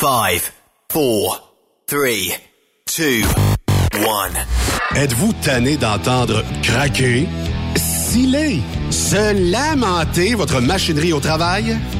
5, 4, 3, 2, 1. Êtes-vous tanné d'entendre craquer, sciller, se lamenter votre machinerie au travail?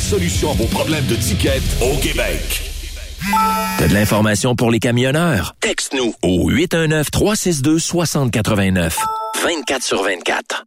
solution à vos problèmes de ticket au Québec. T'as de l'information pour les camionneurs? Texte-nous au 819-362-6089. 24 sur 24.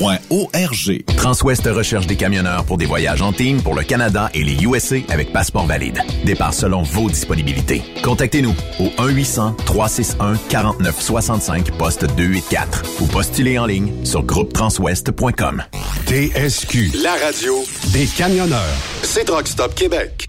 arpq.org. Transwest recherche des camionneurs pour des voyages en team pour le Canada et les USA avec passeport valide. Départ selon vos disponibilités. Contactez-nous au 1-800-361-4965 poste 284 ou postulez en ligne sur groupetranswest.com. TSQ, la radio des camionneurs. C'est Truck Stop Québec.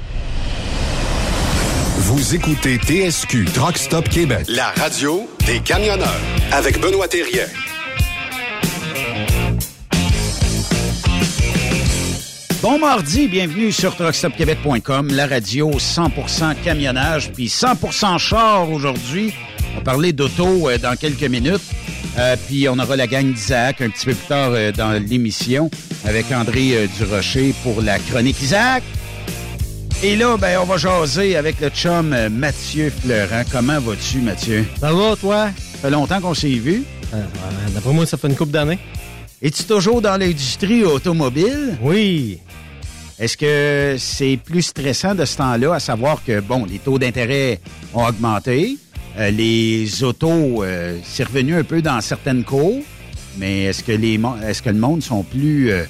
Vous écoutez TSQ Truck Stop Québec, la radio des camionneurs avec Benoît Thérien. Bon mardi, bienvenue sur truckstopquebec.com, la radio 100% camionnage, puis 100% char aujourd'hui. On va parler d'auto euh, dans quelques minutes. Euh, puis on aura la gang d'Isaac un petit peu plus tard euh, dans l'émission avec André euh, Durocher pour la chronique Isaac. Et là, ben, on va jaser avec le chum euh, Mathieu Fleurant. Comment vas-tu, Mathieu? Ça va, toi? Ça fait longtemps qu'on s'est vu. Euh, D'après moi, ça fait une couple d'années. Es-tu toujours dans l'industrie automobile? Oui. Est-ce que c'est plus stressant de ce temps-là, à savoir que, bon, les taux d'intérêt ont augmenté, euh, les autos, c'est revenu un peu dans certaines cours, mais est-ce que les mo- est-ce que le monde sont plus, euh,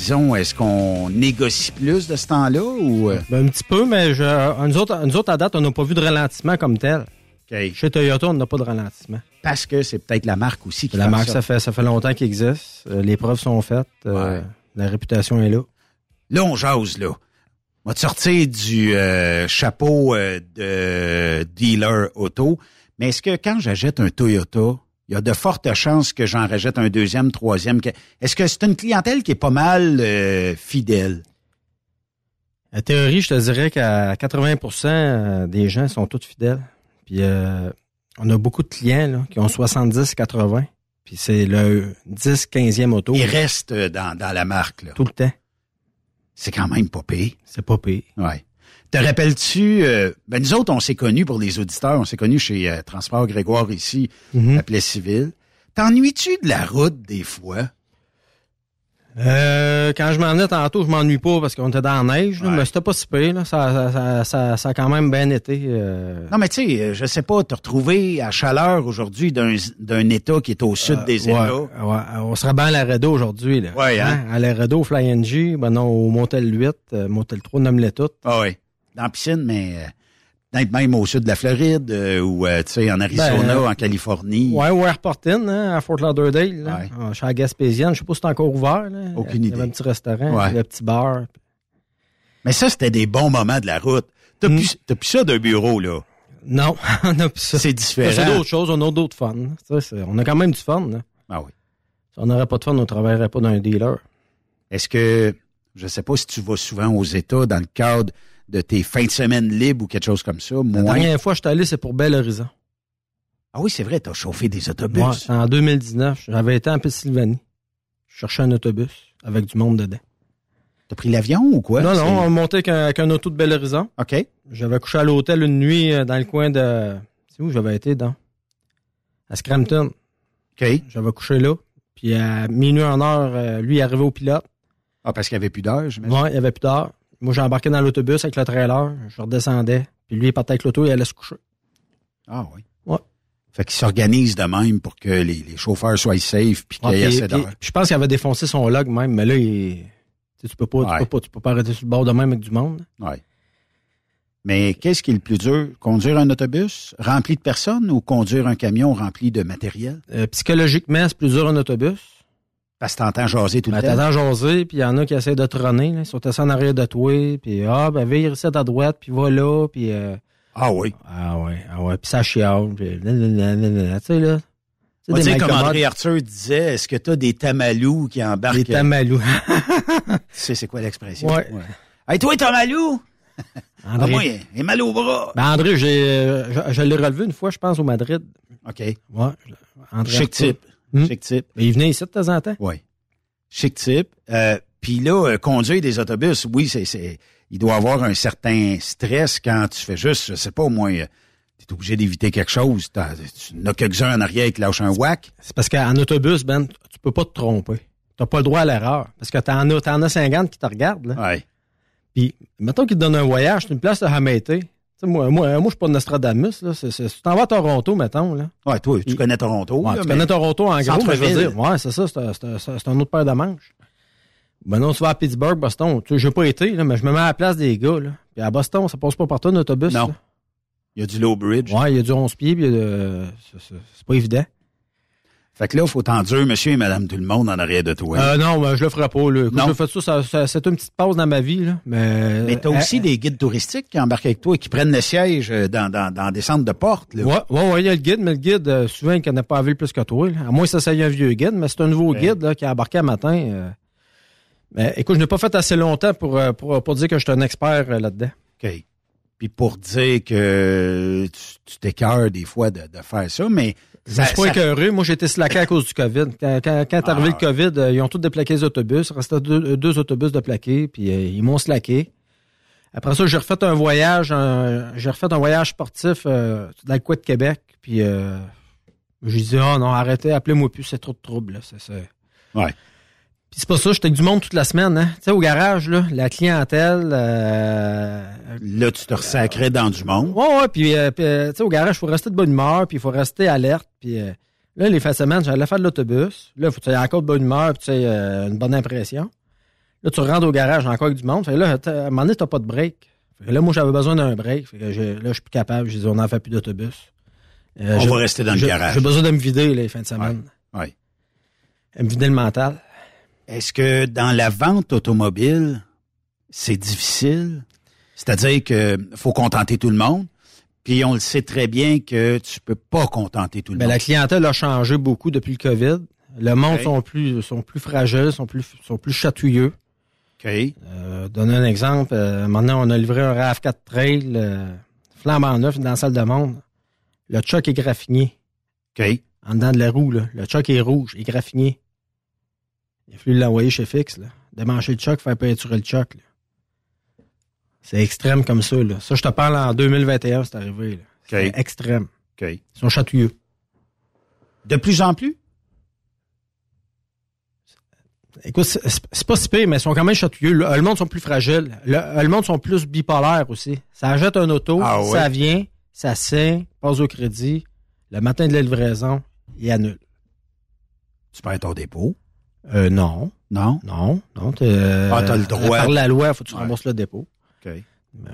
disons, est-ce qu'on négocie plus de ce temps-là ou... euh, Ben, un petit peu, mais je, nous, autres, nous autres, à date, on n'a pas vu de ralentissement comme tel. Chez Toyota, on n'a pas de ralentissement. Parce que c'est peut-être la marque aussi qui La marque, ça. ça fait, ça fait longtemps qu'il existe. Euh, les preuves sont faites. Euh, Ouais. La réputation est là. Là, on jase, là. On va te sortir du euh, chapeau euh, de dealer auto. Mais est-ce que quand j'achète un Toyota, il y a de fortes chances que j'en rachète un deuxième, troisième? Est-ce que c'est une clientèle qui est pas mal euh, fidèle? La théorie, je te dirais qu'à 80% des gens sont tous fidèles. Puis euh, on a beaucoup de clients là, qui ont 70-80. Puis c'est le 10-15e auto. Il reste euh, dans, dans la marque, là. Tout le temps. C'est quand même pas pire. C'est pas pire. Ouais. Te rappelles-tu, euh, ben nous autres, on s'est connus pour les auditeurs, on s'est connus chez euh, Transport Grégoire ici, à Plessis-Ville. T'ennuies-tu de la route des fois? Euh, quand je m'en venais tantôt, je m'ennuie pas parce qu'on était dans la neige, là, Ouais. mais c'était pas si pire. Là. Ça, ça, ça, ça, ça a quand même bien été. euh, Non, mais tu sais, je sais pas, te retrouver à chaleur aujourd'hui d'un État qui est au sud des ouais, États. ouais, on serait bien à l'Aredo aujourd'hui. Là. Ouais, hein? À l'Aredo, Fly NG, ben non, au Motel 8, euh, Motel 3, nomme-les toutes. Ah oui. Dans la piscine, mais peut-être même au sud de la Floride euh, ou, euh, tu sais, en Arizona, Ben, en Californie. Ouais, au Airportin, hein, à Fort Lauderdale. Là. Ouais. Ah, Je suis à Gaspésienne, je sais pas si c'est encore ouvert. Là. Aucune Il y avait idée. un petit restaurant, Ouais. le petit bar. Mais ça, c'était des bons moments de la route. T'as Mm. plus, t'as plus ça d'un bureau, là. Non, on a plus ça. C'est différent. C'est d'autres choses, on a d'autres fun. Ça, on a quand même du fun. Là. Ah oui. Si on n'aurait pas de fun, on ne travaillerait pas dans un dealer. Est-ce que, je sais pas si tu vas souvent aux États dans le cadre de tes fins de semaine libres ou quelque chose comme ça. La dernière fois que je suis allé, c'est pour Bel Horizon. Ah oui, c'est vrai, t'as chauffé des autobus. C'est en 2019. J'avais été en Pennsylvanie. Je cherchais un autobus avec du monde dedans. T'as pris l'avion ou quoi? non, non, on montait avec un, avec un auto de Bel Horizon. OK. J'avais couché à l'hôtel une nuit euh, dans le coin de... C'est où j'avais été, dans? À Scranton. OK. J'avais couché là. Puis à minuit en heure, euh, lui, il arrivait au pilote. Ah, parce qu'il n'y avait plus d'heure, j'imagine. Ouais, il y avait plus d'heure. Moi, j'ai embarqué dans l'autobus avec le trailer. Je redescendais. Puis lui, il partait avec l'auto et il allait se coucher. Ah oui. Ouais. Fait qu'il s'organise de même pour que les, les chauffeurs soient safe puis qu'il y ait assez d'heures. je pense qu'il avait défoncé son log même, mais là, il... tu peux pas, Ouais. tu peux pas, tu peux pas arrêter sur le bord de même avec du monde. Ouais. Mais qu'est-ce qui est le plus dur? Conduire un autobus rempli de personnes ou conduire un camion rempli de matériel? Euh, psychologiquement, c'est plus dur un autobus. Parce que t'entends jaser tout le Ben, temps. t'entends jaser, puis il y en a qui essaient de là. Ils sont assis en arrière de toi, puis ah, ben, vire ici à droite, puis va là, puis... euh, Ah oui. ah ouais, ah ouais, puis ça chiale, puis tu sais, là. Dire des comme André Arthur disait, est-ce que tu as des tamalous qui embarquent? des tamalous. Tu sais, c'est quoi l'expression? Ouais. Hey, toi, tamalou! Ah, André, moi, il est mal au bras. ben, André, j'ai, euh, je, je l'ai relevé une fois, je pense, au Madrid. OK. Ouais. André Chic type. Hmm. Chic type. Il venait ici de temps en temps? Oui. Chic type. Euh, Puis là, euh, conduire des autobus, oui, c'est, il doit avoir un certain stress quand tu fais juste, je sais pas, au moins, tu es obligé d'éviter quelque chose. T'as, tu en as quelques-uns en arrière qui lâchent un whack. C'est parce qu'en autobus, Ben, tu peux pas te tromper. T'as pas le droit à l'erreur. Parce que as, t'en as 50 qui te regardent, là. Ouais. Puis, mettons qu'ils te donnent un voyage, c'est une place de Hamaité. Moi, moi, moi je suis pas de Nostradamus, là. Tu t'en vas à Toronto, mettons, là. Ouais, toi, tu connais Toronto. Ouais, là, tu connais Toronto en gros, mais je veux dire, ouais, c'est ça, c'est, un- autre paire de manches. Ben non, tu vas à Pittsburgh, Boston. Tu sais, j'ai pas été, là, mais je me mets à la place des gars, là. Puis à Boston, ça passe pas partout un autobus. Non. là. Il y a du low bridge. Ouais, il y a du 11 pieds, puis il y a de- c'est, c'est- c'est pas évident. Fait que là, il faut t'endurer monsieur et madame tout le monde en arrière de toi. Euh, non, ben, je le ferai pas. Là. Quand Non. je fais ça, ça, ça- c'est une petite pause dans ma vie. Là. Mais, Mais t'as euh, aussi euh, des guides touristiques qui embarquent avec toi et qui prennent le siège euh, dans, dans, dans des centres de porte. Là. Ouais, ouais, il y a le guide, mais le guide, souvent, il connaît pas la ville plus que toi. là. À moins que ça soit un vieux guide, mais c'est un nouveau guide là, qui a embarqué un matin. euh. Mais écoute, je n'ai pas fait assez longtemps pour, pour, pour dire que je suis un expert là-dedans. OK. Puis pour dire que tu tu t'écœures des fois de, de faire ça, mais... Je suis pas écœuré. Moi, j'ai été slacké à cause du COVID. Quand, quand, quand est arrivé Ah. le COVID, euh, ils ont tous déplaqué les autobus. Il restait deux, euh, deux autobus de plaqués, puis euh, ils m'ont slacké. Après ça, j'ai refait un voyage, j'ai refait un voyage sportif euh, dans le coin de Québec, puis euh, j'ai dit, oh non, arrêtez, appelez-moi plus, c'est trop de trouble. Là. Ouais. Puis c'est pas ça, j'étais avec du monde toute la semaine. Hein. Tu sais, au garage, là, la clientèle... euh, Là, tu te ressacrais dans du monde. Ouais, ouais, puis, euh, puis, euh, tu sais, au garage, il faut rester de bonne humeur, puis il faut rester alerte, puis euh, là, les fins de semaine, j'allais faire de l'autobus. Là, il faut que tu aies encore de bonne humeur, puis tu aies euh, une bonne impression. Là, tu rentres au garage, encore avec du monde. Fait que là, à un moment donné, t'as pas de break. Fait que là, moi, j'avais besoin d'un break. Fait que j'ai- là, je suis plus capable. J'ai dit, on n'en fait plus d'autobus. On va rester dans le garage. J'ai besoin de me vider, les fins de semaine. Ouais. Me vider le mental. Est-ce que dans la vente automobile, c'est difficile? C'est-à-dire que faut contenter tout le monde. Puis on le sait très bien que tu peux pas contenter tout le Ben, monde. la clientèle a changé beaucoup depuis le COVID. Le monde sont plus sont plus fragiles, sont plus sont plus chatouilleux. OK. Euh, donner un exemple, euh, maintenant on a livré un RAV4 Trail euh, flambant neuf dans la salle de monde. Le choc est graffiné. OK. En dedans de la roue, là. Le choc est rouge, est graffiné. Il a fallu l'envoyer chez Fix, là. Démancher le choc, faire peinturer le choc. C'est extrême comme ça, là. Ça, je te parle en 2021, c'est arrivé, là. C'est OK. extrême. OK. Ils sont chatouilleux. De plus en plus? Écoute, c'est pas si pire, mais ils sont quand même chatouilleux. Le, le monde sont plus fragiles. Le, le monde sont plus bipolaires aussi. Ça achète un auto, Ah ouais? ça vient, ça signe, passe au crédit. Le matin de la livraison, il annule. Tu perds ton dépôt? Euh, non. Non? Non, non. t'es- Ah, t'as le droit. Par la loi, il faut que tu Ouais. rembourses le dépôt. OK.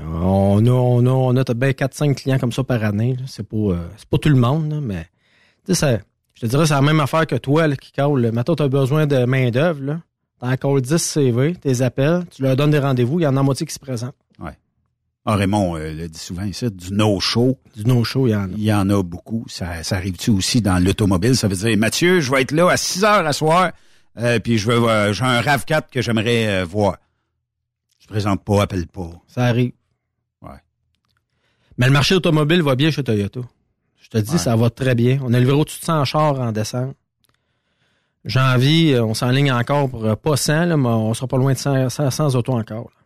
On a, on a, on a bien 4-5 clients comme ça par année. C'est pas, euh, pas tout le monde, là, mais tu ça- je te dirais, c'est la même affaire que toi là, qui là. Mettons, tu as besoin de main-d'œuvre. T'en calls 10 CV, tes appels, tu leur donnes des rendez-vous, il y en a moitié qui se présentent. Ah, Raymond euh, le dit souvent ici, du no-show. Du no-show, il y en a. Il y en a beaucoup. Ça, ça arrive-tu aussi dans l'automobile? Ça veut dire, Mathieu, je vais être là à 6 heures à soir, euh, puis je veux, j'ai un RAV4 que j'aimerais euh, voir. Je présente pas, appelle pas. Ça arrive. Ouais. Mais le marché automobile va bien chez Toyota. Je te dis, Ouais. ça va très bien. On a livré au-dessus de 100 chars en décembre. Janvier, euh, on s'enligne encore pour euh, pas 100, là, mais on sera pas loin de 100, 100, 100 autos encore. là.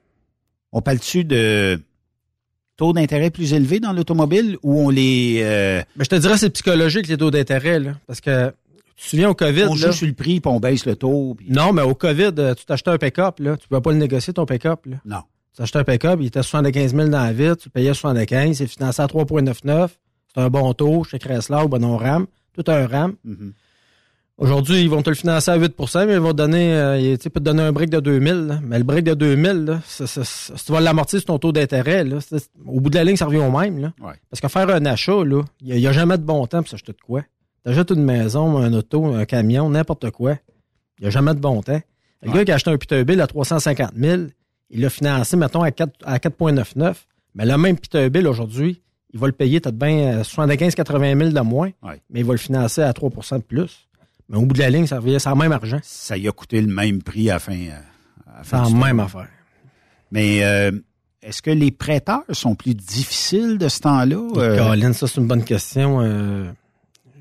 On parle-tu de taux d'intérêt plus élevés dans l'automobile ou on les... euh, Mais je te dirais, c'est psychologique, les taux d'intérêt, là. Parce que, tu te souviens, au COVID, on là, joue sur le prix puis on baisse le taux? puis- non, mais au COVID, euh, tu t'achetais un pick-up, là. Tu pouvais pas le négocier, ton pick-up, là. Non. Tu t'achetais un pick-up, il était 75 000 dans la vitre, tu payais 75, c'est financé à 3,99. C'est un bon taux, chez Chrysler ou ben non RAM. Tout un RAM. Mhm. Aujourd'hui, ils vont te le financer à 8% mais ils vont te donner, euh, tu te donner un break de 2000, là. Mais le break de 2000, là, ça- ça- ça- si tu vas l'amortir sur ton taux d'intérêt, au bout de la ligne, ça revient au même, là. Ouais. Parce que faire un achat, là, il n'y a, jamais de bon temps pour s'acheter de quoi. T'achètes une maison, un auto, un camion, n'importe quoi. Il n'y a jamais de bon temps. Le Ouais. gars qui a acheté un Peterbilt à 350 000, il l'a financé, mettons, à 4 à 4,99. Mais le même Peterbilt, aujourd'hui, il va le payer peut-être bien 75-80 000 de moins, Ouais. mais il va le financer à 3% de plus. Mais au bout de la ligne, ça revient, le même argent. Ça y a coûté le même prix à la fin. euh, à la fin même temps. affaire. Mais euh, est-ce que les prêteurs sont plus difficiles de ce temps-là? Euh, Colin, ça, c'est une bonne question. Euh,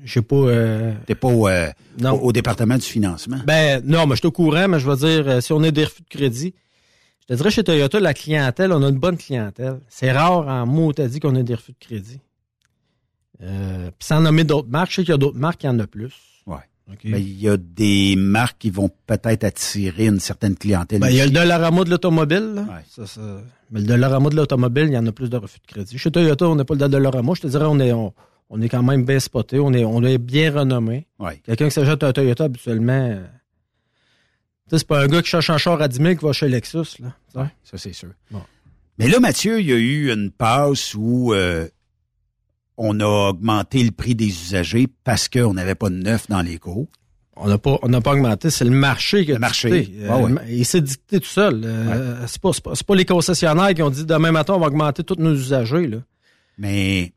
je sais pas. euh, T'es pas au, euh, non. au, département du financement? Ben, non, mais je suis au courant, mais je veux dire, euh, si on a des refus de crédit, je te dirais chez Toyota, la clientèle, on a une bonne clientèle. C'est rare en mots, t'as dit qu'on a des refus de crédit. Euh, Puis sans nommer d'autres marques, je sais qu'il y a d'autres marques qui en a plus. Ouais. OK. Ben, il y a des marques qui vont peut-être attirer une certaine clientèle. Ben, il y a le. Dollarama de l'automobile. Ouais. Ça, ça- Mais le Dollarama de l'automobile, il y en a plus de refus de crédit. Chez Toyota, on n'a pas le Dollarama. Je te dirais, on est, on, on est quand même bien spoté. On est, on est bien renommé. Ouais. Quelqu'un qui s'achète un Toyota, habituellement, euh, c'est pas un gars qui cherche un char à 10 000 qui va chez Lexus. Là. Ouais, ça c'est sûr. Bon. Mais là, Mathieu, il y a eu une passe où euh, on a augmenté le prix des usagers parce qu'on n'avait pas de neuf dans les cours. On n'a pas, on n'a pas augmenté, c'est le marché qui a Le marché. dicté. Ah ouais. il s'est dicté tout seul. Euh, c'est, pas, c'est, pas, les concessionnaires qui ont dit demain matin, on va augmenter tous nos usagers. Là. Mais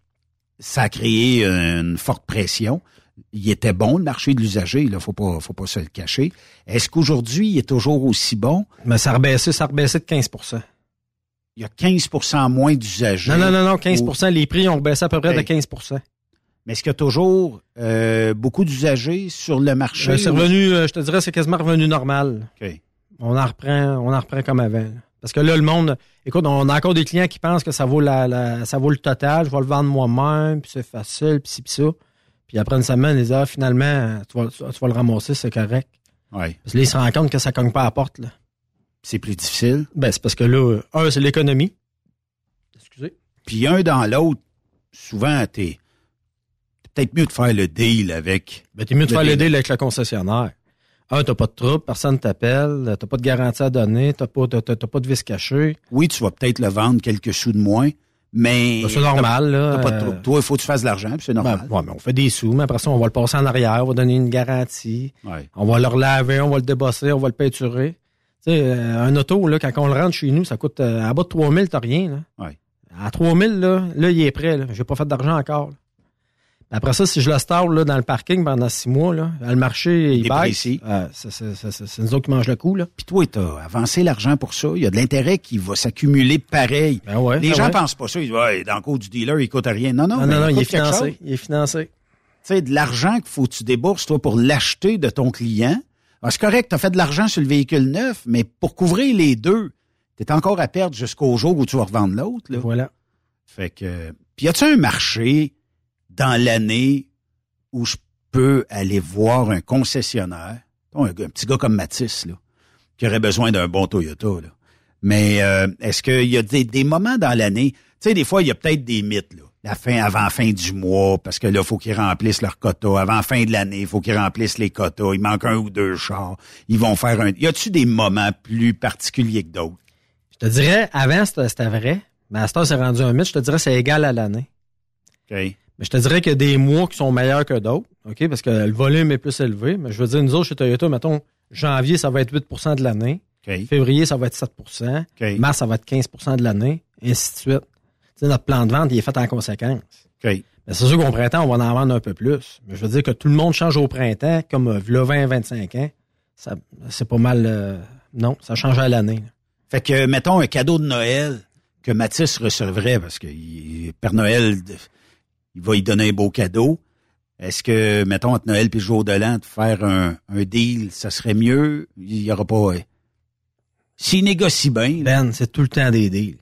ça a créé une forte pression. Il était bon, le marché de l'usager, là, faut pas, faut pas se le cacher. Est-ce qu'aujourd'hui, il est toujours aussi bon? Mais ça a rebaissé, ça a rebaissé de 15% Il y a 15% moins d'usagers. Non, non, non, non, 15 Ou- Les prix ont rebaissé à peu près de 15% Mais est-ce qu'il y a toujours euh, beaucoup d'usagers sur le marché? Euh, C'est revenu, euh, je te dirais, c'est quasiment revenu normal. On en reprend, on en reprend comme avant. Parce que là, le monde, écoute, on a encore des clients qui pensent que ça vaut la, la- ça vaut le total, je vais le vendre moi-même, puis c'est facile, puis ci, puis ça. Puis après une semaine, ils disent, ah, finalement, tu vas, tu vas le ramasser, c'est correct. Oui. Parce que là, ils se rendent compte que ça cogne pas à la porte, là. C'est plus difficile. Ben, c'est parce que là, un, c'est l'économie. Excusez. Puis un dans l'autre, souvent, t'es peut-être mieux de faire le deal avec. Ben, t'es mieux de faire le deal avec le concessionnaire. Un, t'as pas de trouble, personne t'appelle, t'as pas de garantie à donner, t'as pas, t'as, t'as- t'as pas de vis caché. Oui, tu vas peut-être le vendre quelques sous de moins, mais. Ben, c'est normal, là. T'as pas de Euh, trouble. Toi, il faut que tu fasses de l'argent, puis c'est normal. Ben, ouais, mais on fait des sous, mais après ça, on va le passer en arrière, on va donner une garantie. Ouais. On va le relaver, on va le débosser, on va le peinturer. Tu sais, euh, un auto, là, quand on le rentre chez nous, ça coûte euh, à bas de 3000, t'as rien, là. Ouais. À 3000, là, là, il est prêt, là. J'ai pas fait d'argent encore, là. Après ça, si je le start là, dans le parking pendant six mois, là, le marché, il baisse. Euh, c'est- nous autres qui mangent le coup, là. Puis toi, t'as avancé l'argent pour ça. Il y a de l'intérêt qui va s'accumuler pareil. Ben ouais, Les ben gens ouais. pensent pas ça. Ils disent, ouais, dans le cours du dealer, il coûte rien. Non, non, Non, non, non, il est financé. chose. Il est financé. Tu sais, de l'argent qu'il faut que tu débourses, toi, pour l'acheter de ton client. Ah, c'est correct, tu as fait de l'argent sur le véhicule neuf, mais pour couvrir les deux, tu es encore à perdre jusqu'au jour où tu vas revendre l'autre. là. Voilà. Fait que. Puis y a-tu un marché dans l'année où je peux aller voir un concessionnaire, un, petit gars comme Matisse, là, qui aurait besoin d'un bon Toyota, là. Mais euh, est-ce qu'il y a des, des moments dans l'année, tu sais, des fois, il y a peut-être des mythes, là. La fin, avant fin du mois, parce que là, il faut qu'ils remplissent leurs quotas. Avant fin de l'année, il faut qu'ils remplissent les quotas. Il manque un ou deux chars. Ils vont faire un. Y a-tu des moments plus particuliers que d'autres? Je te dirais, avant, c'était c'était vrai. Mais à ce temps, c'est rendu un mythe. Je te dirais, c'est égal à l'année. OK? Mais je te dirais qu'il y a des mois qui sont meilleurs que d'autres, OK? Parce que le volume est plus élevé. Mais je veux dire, nous autres, chez Toyota, mettons, janvier, ça va être 8% de l'année. Février, ça va être 7 OK? Mars, ça va être 15% de l'année. Et ainsi de suite. Notre plan de vente, il est fait en conséquence. Mais c'est sûr qu'au printemps, on va en vendre un peu plus. Mais je veux dire que tout le monde change au printemps, comme euh, le 20, 25 ans. Ça, c'est pas mal. euh, non, ça change à l'année. là. Fait que, mettons, un cadeau de Noël que Mathis recevrait, parce que il- Père Noël, il va y donner un beau cadeau. Est-ce que, mettons, entre Noël et le jour de l'an, de faire un, un deal, ça serait mieux? Il y aura pas... S'il négocie bien... Ben, c'est tout le temps des deals.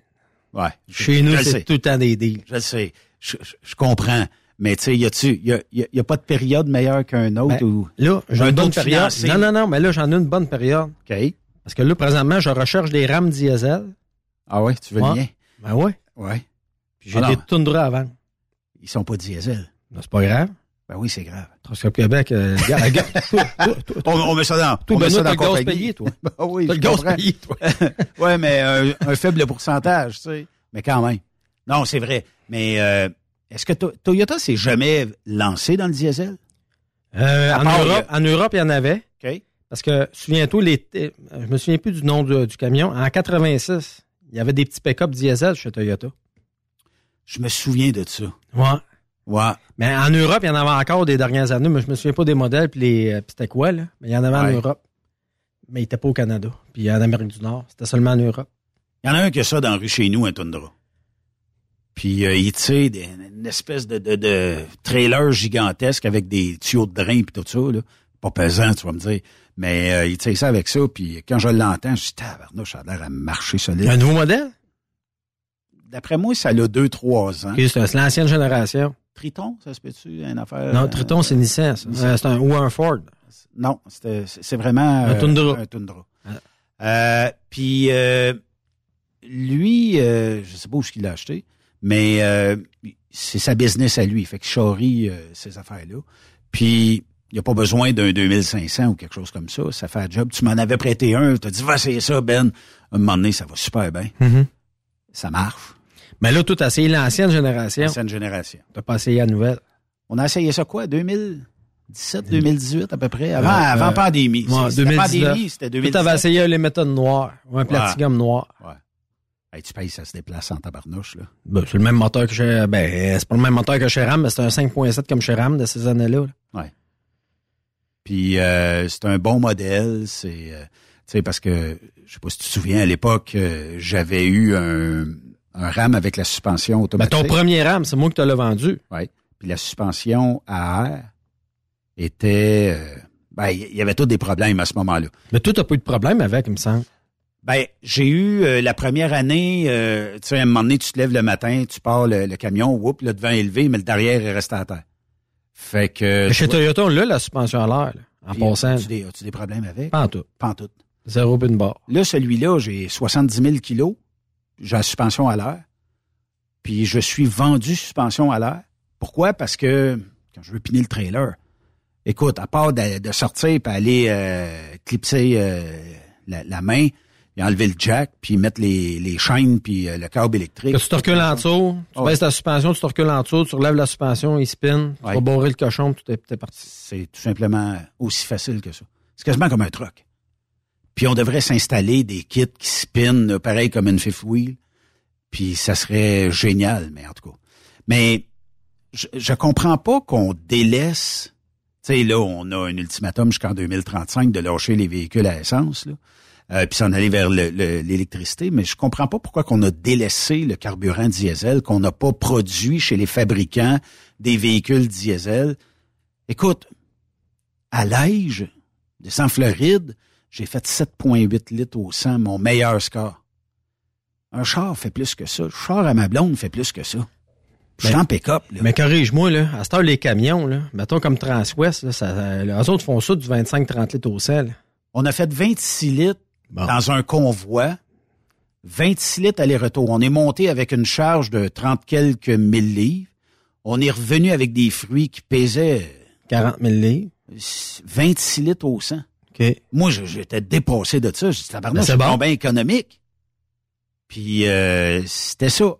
ouais. Chez nous, c'est tout le temps des deals. Je le sais. Je, je- je comprends. Mais, tu sais, y a-tu... Y a, y a- y a pas de période meilleure qu'un autre Ben, ou... Là, j'ai Un une bonne période. financé. Non, non, non, mais là, j'en ai une bonne période. OK. Parce que là, présentement, je recherche des rames diesel. Ah ouais, tu veux Ouais. lien? Ben ouais. Ouais. Puis j'ai Ah des. Tundra avant. Ils sont pas diesel. C'est pas grave. Ben oui, c'est grave. Transcop Québec, euh, On, on met ça dans... toi, on met ça dans le gaz payé, toi. Ben oui, le gaz payé, toi. ouais, mais un, un faible pourcentage, tu sais. Mais quand même. Non, c'est vrai. Mais euh, est-ce que To- Toyota s'est jamais lancé dans le diesel? Euh, en, part, Europe, il y en Europe, il y en avait. OK. Parce que, souviens-toi, euh, je me souviens plus du nom de- du camion. En 86, il y avait des petits pick-up diesel chez Toyota. Je me souviens de ça. Ouais. Ouais. Mais en Europe, il y en avait encore des dernières années, mais je me souviens pas des modèles puis les euh, c'était quoi là. Mais il y en avait en. Europe. Mais il était pas au Canada. Puis en Amérique du Nord, c'était seulement en Europe. Il y en a un qui a ça dans la rue chez nous, un Tundra. Puis euh, il tire des- une espèce de, de, de trailer gigantesque avec des tuyaux de drain puis tout ça. Là. Pas pesant, tu vas me dire. Mais euh, il tire ça avec ça. Puis quand je l'entends, je dis, tabarnouche, ça a l'air à marcher solide. Un nouveau modèle? D'après moi, ça a deux, trois ans. C'est c'est l'ancienne génération. Triton, ça se peut-tu, une affaire? non, euh, Triton, c'est Nissan. Euh, c'est un, ou un Ford. Non, c'est c'est vraiment... Un euh, Tundra. Un Tundra. Euh, puis euh, lui, euh, je sais pas où est-ce qu'il l'a acheté, mais euh, c'est sa business à lui. Fait que charrie euh, ces affaires-là. Puis il n'y a pas besoin d'un 2500 ou quelque chose comme ça. Ça fait un job. Tu m'en avais prêté un. Tu as dit, va essayer ça, Ben. Un moment donné, ça va super bien. Mhm. Ça marche. Mais là, tout a essayé l'ancienne génération. L'ancienne génération. T'as pas essayé la nouvelle? On a essayé ça quoi, 2017, 2018 à peu près, avant, Euh, avant pandémie. ouais, C'était 2019. pandémie, c'était Tout 2017. avait essayé les méthodes noires. Ou un platinum noir. Ouais. Hey, tu payes, ça se déplace en tabarnouche, là. Ben, c'est le même moteur que chez, ben, c'est pas le même moteur que chez Ram, mais c'est un 5.7 comme chez Ram de ces années-là. là. Ouais. Puis euh, c'est un bon modèle, c'est euh, tu sais parce que je sais pas si tu te souviens à l'époque euh, j'avais eu un, un RAM avec la suspension Ben, automatique. ton premier Ram, c'est moi qui te l'ai vendu. Ouais. Puis la suspension à air était euh, ben il y avait tous des problèmes à ce moment-là. Mais toi, t'as pas eu de problème avec, il me semble. Ben, j'ai eu euh, la première année, euh, tu sais, à un moment donné, tu te lèves le matin, tu pars le, le camion, whoop, le devant est élevé, mais le derrière est resté à terre. Fait que. Mais chez vois- Toyota, on l'a, la suspension à l'air, en passant. As-tu des, as-tu des problèmes avec? Pas en tout. Pas en tout. Zéro une barre. Là, celui-là, j'ai 70 000 kilos. J'ai la suspension à l'air. Puis je suis vendu suspension à l'air. Pourquoi? Parce que quand je veux piner le trailer, écoute, à part de, de sortir et aller euh, clipser euh, la, la main, et enlever le jack, puis mettre les, les chaînes, puis euh, le câble électrique. Que tu te recules en dessous, tu baisses ta suspension, tu te recules en dessous, tu relèves la suspension, il spin, tu Ouais. vas barrer le cochon, puis tout est, tout est parti. C'est tout simplement aussi facile que ça. C'est quasiment comme un truck. Puis on devrait s'installer des kits qui spinent euh, pareil comme une fifth wheel. Puis ça serait génial, mais en tout cas. Mais je, je comprends pas qu'on délaisse. Tu sais, là, on a un ultimatum jusqu'en 2035 de lâcher les véhicules à essence. Euh, puis s'en aller vers le- le- l'électricité, mais je comprends pas pourquoi qu'on a délaissé le carburant diesel, qu'on n'a pas produit chez les fabricants des véhicules diesel. Écoute, à l'âge de en Floride, j'ai fait 7,8 litres au 100, mon meilleur score. Un char fait plus que ça. Le char à ma blonde fait plus que ça. Je suis Mais- en pick-up. Mais corrige-moi, là, à cette heure, les camions, là, mettons comme Transwest, là, ça, ça- eux autres font ça du 25-30 litres au sel. On a fait 26 litres Bon. dans un convoi. 26 litres aller-retour. On est monté avec une charge de 30 quelques mille livres. On est revenu avec des fruits qui pesaient 40 000 livres. 26 litres au 100. Moi, j'étais dépassé de ça. Je dis, tabarnak, Ben, c'est bon. bien économique. Puis, euh, c'était ça.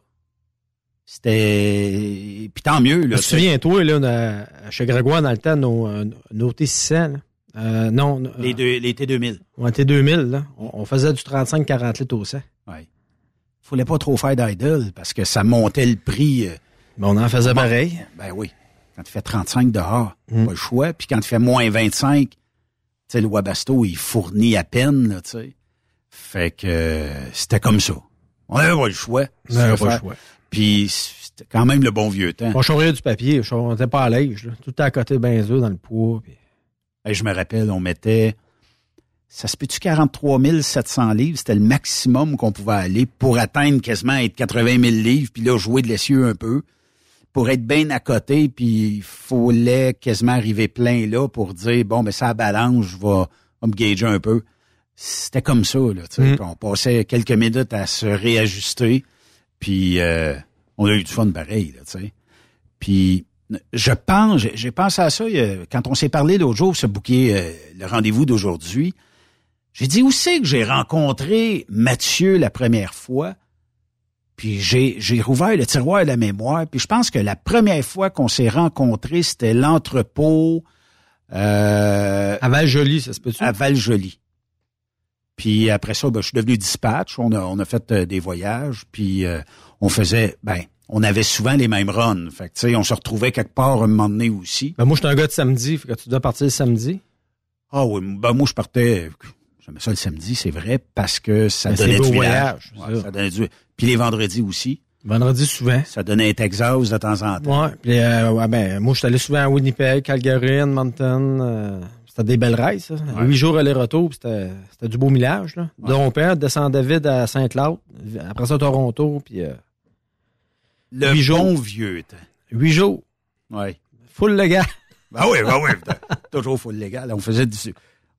C'était... Puis tant mieux, là. Tu te souviens, toi, là, chez Grégoire, dans le temps, nos, euh, nos T600, là, euh, non, Les, deux, les T2000. on était 2000, là, on, on faisait du 35-40 litres au 100. Ouais. Fallait pas trop faire d'idle parce que ça montait le prix. Mais on en faisait Bon. pareil. Ben oui. Quand tu fais 35 dehors, Mm. pas le choix. Puis quand tu fais moins 25, tu sais, le Wabasto, il fournit à peine, là, tu sais. Fait que c'était comme ça. On avait pas le choix. On avait Ça pas le choix. Puis c'était quand même le bon vieux temps. On charriait du papier, on était pas à l'aise. Tout à côté benzo dans le poids. puis- Hey, je me rappelle, on mettait... Ça se peut-tu 43 700 livres? C'était le maximum qu'on pouvait aller pour atteindre quasiment être 80 000 livres, puis là, jouer de l'essieu un peu. Pour être bien à côté, puis il fallait quasiment arriver plein là pour dire, bon, ben ça balance, je vais, vais me gager un peu. C'était comme ça, là, tu sais. Mm. On passait quelques minutes à se réajuster, puis euh, on a eu du fun pareil, là, tu sais. Puis je pense, j'ai- pensé à ça quand on s'est parlé l'autre jour, ce bouquet, euh, le rendez-vous d'aujourd'hui. J'ai dit où c'est que j'ai rencontré Mathieu la première fois? Puis j'ai j'ai rouvert le tiroir de la mémoire. Puis je pense que la première fois qu'on s'est rencontrés, c'était l'entrepôt euh, À Val-Joli, ça se peut-tu? à Val-Joli. Puis après ça, ben, je suis devenu dispatch. On a, on a fait euh, des voyages. Puis euh, on faisait, ben, on avait souvent les mêmes runs. Fait que, tu sais, on se retrouvait quelque part un moment donné aussi. Ben, moi, je suis un gars de samedi, fait que tu dois partir le samedi. Ah oui, ben moi je partais, j'aimais ça le samedi, c'est vrai, parce que ça donnait du voyage, Ouais, ça. ça donnait du... Puis les vendredis aussi, Vendredi, souvent. ça donnait un Texas de temps en temps. Ouais. Puis, euh, ouais, ben, moi, je suis allé souvent à Winnipeg, Calgary, Edmonton. euh, c'était des belles races, ça. Ouais. Huit jours aller-retour, puis c'était c'était du beau millage, là. De Rompère, descend David à Saint-Claude. Après ça, Toronto, puis euh, Le Huit jours. bon vieux temps. huit jours. Ouais. Full le gars. Ben oui, ben oui. Toujours full légal. On faisait du...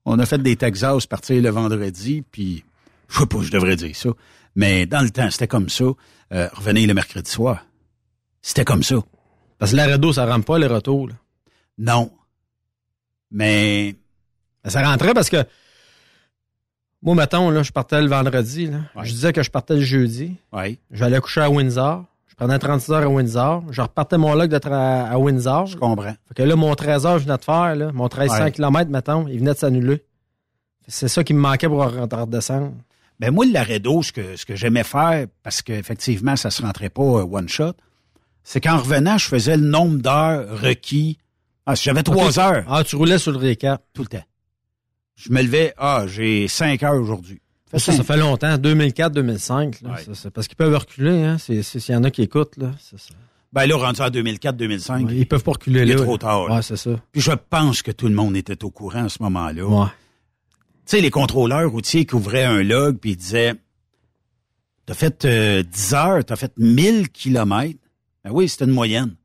On a fait des Texas partir le vendredi, puis je sais pas, je devrais dire ça. Mais dans le temps, c'était comme ça. Euh, revenez le mercredi soir. C'était comme ça. Parce que l'arrêt d'eau, ça rentre pas les retours, là. Non. Mais ça rentrait parce que moi, mettons, là, je partais le vendredi, là. Ouais. Je disais que je partais le jeudi. ouais, J'allais coucher à Windsor. Je prenais 36 heures à Windsor. Je repartais mon log de tra- à Windsor. Je comprends. Fait que là, mon 13 heures, je venais de faire, là, mon 1300 Ouais. km, mettons, il venait de s'annuler. C'est ça qui me manquait pour redescendre. Ben moi, le Laredo, ce que, ce que j'aimais faire, parce qu'effectivement, ça se rentrait pas euh, one shot, c'est qu'en revenant, je faisais le nombre d'heures requis. Ah, si j'avais trois heures Ah, tu roulais sur le récap. tout le temps. Je me levais, ah, j'ai cinq heures aujourd'hui. Ça, ça fait longtemps, 2004-2005. là. Ouais. Ça, c'est parce qu'ils peuvent reculer, hein. S'il y en a qui écoutent, là. c'est ça. Ben là, rendu en 2004-2005, Ouais, ils peuvent pas reculer il là. est là. trop tard. Ouais, c'est ça. Puis je pense que tout le monde était au courant à ce moment-là. Ouais. Tu sais, les contrôleurs routiers qui ouvraient un log puis ils disaient T'as fait euh, 10 heures, t'as fait 1000 kilomètres. Ben oui, c'était une moyenne.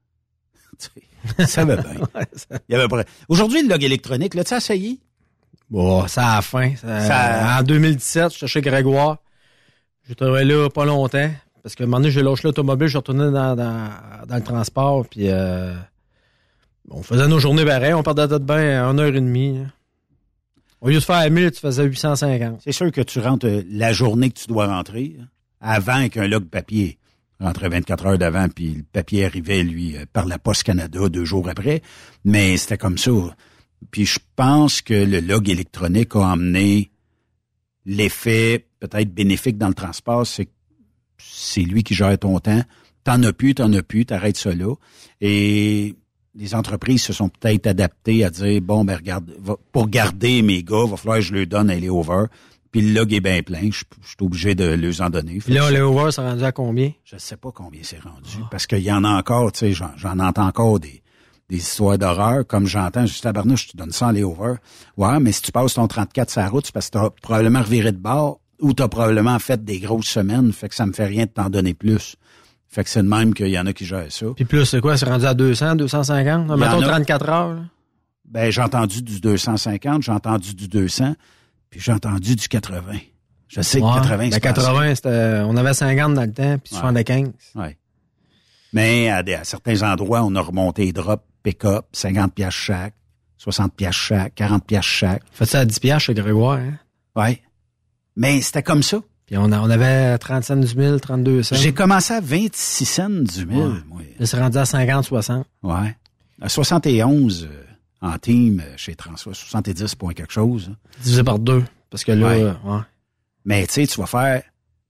Ça va bien. Il y avait pas... Aujourd'hui, le log électronique, là, tu as essayé? Bon, ça a la fin. Ça- Ça- En 2017, j'étais chez Grégoire. Je travaillais là pas longtemps. Parce que un moment donné, j'ai lâché l'automobile, je suis retourné dans, dans, dans le transport, puis euh, on faisait nos journées pareil, on perdait de bain et demie. hein. Au lieu de faire 1000, tu faisais 850. C'est sûr que tu rentres euh, la journée que tu dois rentrer, hein, avant qu'un log papier rentrait 24 heures d'avant, puis le papier arrivait, lui, euh, par la Poste Canada deux jours après. Mais c'était comme ça. Puis je pense que le log électronique a emmené l'effet peut-être bénéfique dans le transport, c'est c'est lui qui gère ton temps. T'en as plus, t'en as plus, t'arrêtes là. Et les entreprises se sont peut-être adaptées à dire, bon, ben regarde, va- pour garder mes gars, va falloir que je leur donne un layover. Puis le log est bien plein, je, je suis obligé de leur en donner. Puis là, le over, ça rendu à combien? Je sais pas combien c'est rendu, parce qu'il y en a encore, tu sais, j'en, j'en entends encore des, des histoires d'horreur, comme j'entends, juste à Barnouche, je te donne ça en layover. Ouais, mais si tu passes ton 34 sur la route, c'est parce que t'as probablement reviré de bord ou t'as probablement fait des grosses semaines, fait que ça me fait rien de t'en donner plus. Fait que c'est de même qu'il y en a qui gèrent ça. Puis plus, c'est quoi? C'est rendu à 200, 250? Il y Mettons en a. 34 heures. là. Ben, j'ai entendu du 250, j'ai entendu du 200, puis j'ai entendu du 80. Je sais que Ouais. 80, Ben, c'est 80, c'était, on avait 50 dans le temps, puis Ouais. 75. Ouais. Mais à, des- à certains endroits, on a remonté les drops pick-up, 50 pièces chaque, 60 pièces chaque, 40 pièces chaque. Fait ça à 10 piastres chez Grégoire, hein? Ouais. Mais c'était comme ça. Puis on, a- on avait 30 cents du 1000, 32 cents. J'ai commencé à 26 cents du mille. Ouais. moi. Là, c'est rendu à 50, 60. Ouais. À 71 euh, en team euh, chez Transwa, 70 point quelque chose. hein. Divisé par deux. Parce que là, Ouais. euh, ouais. Mais tu sais, tu vas faire,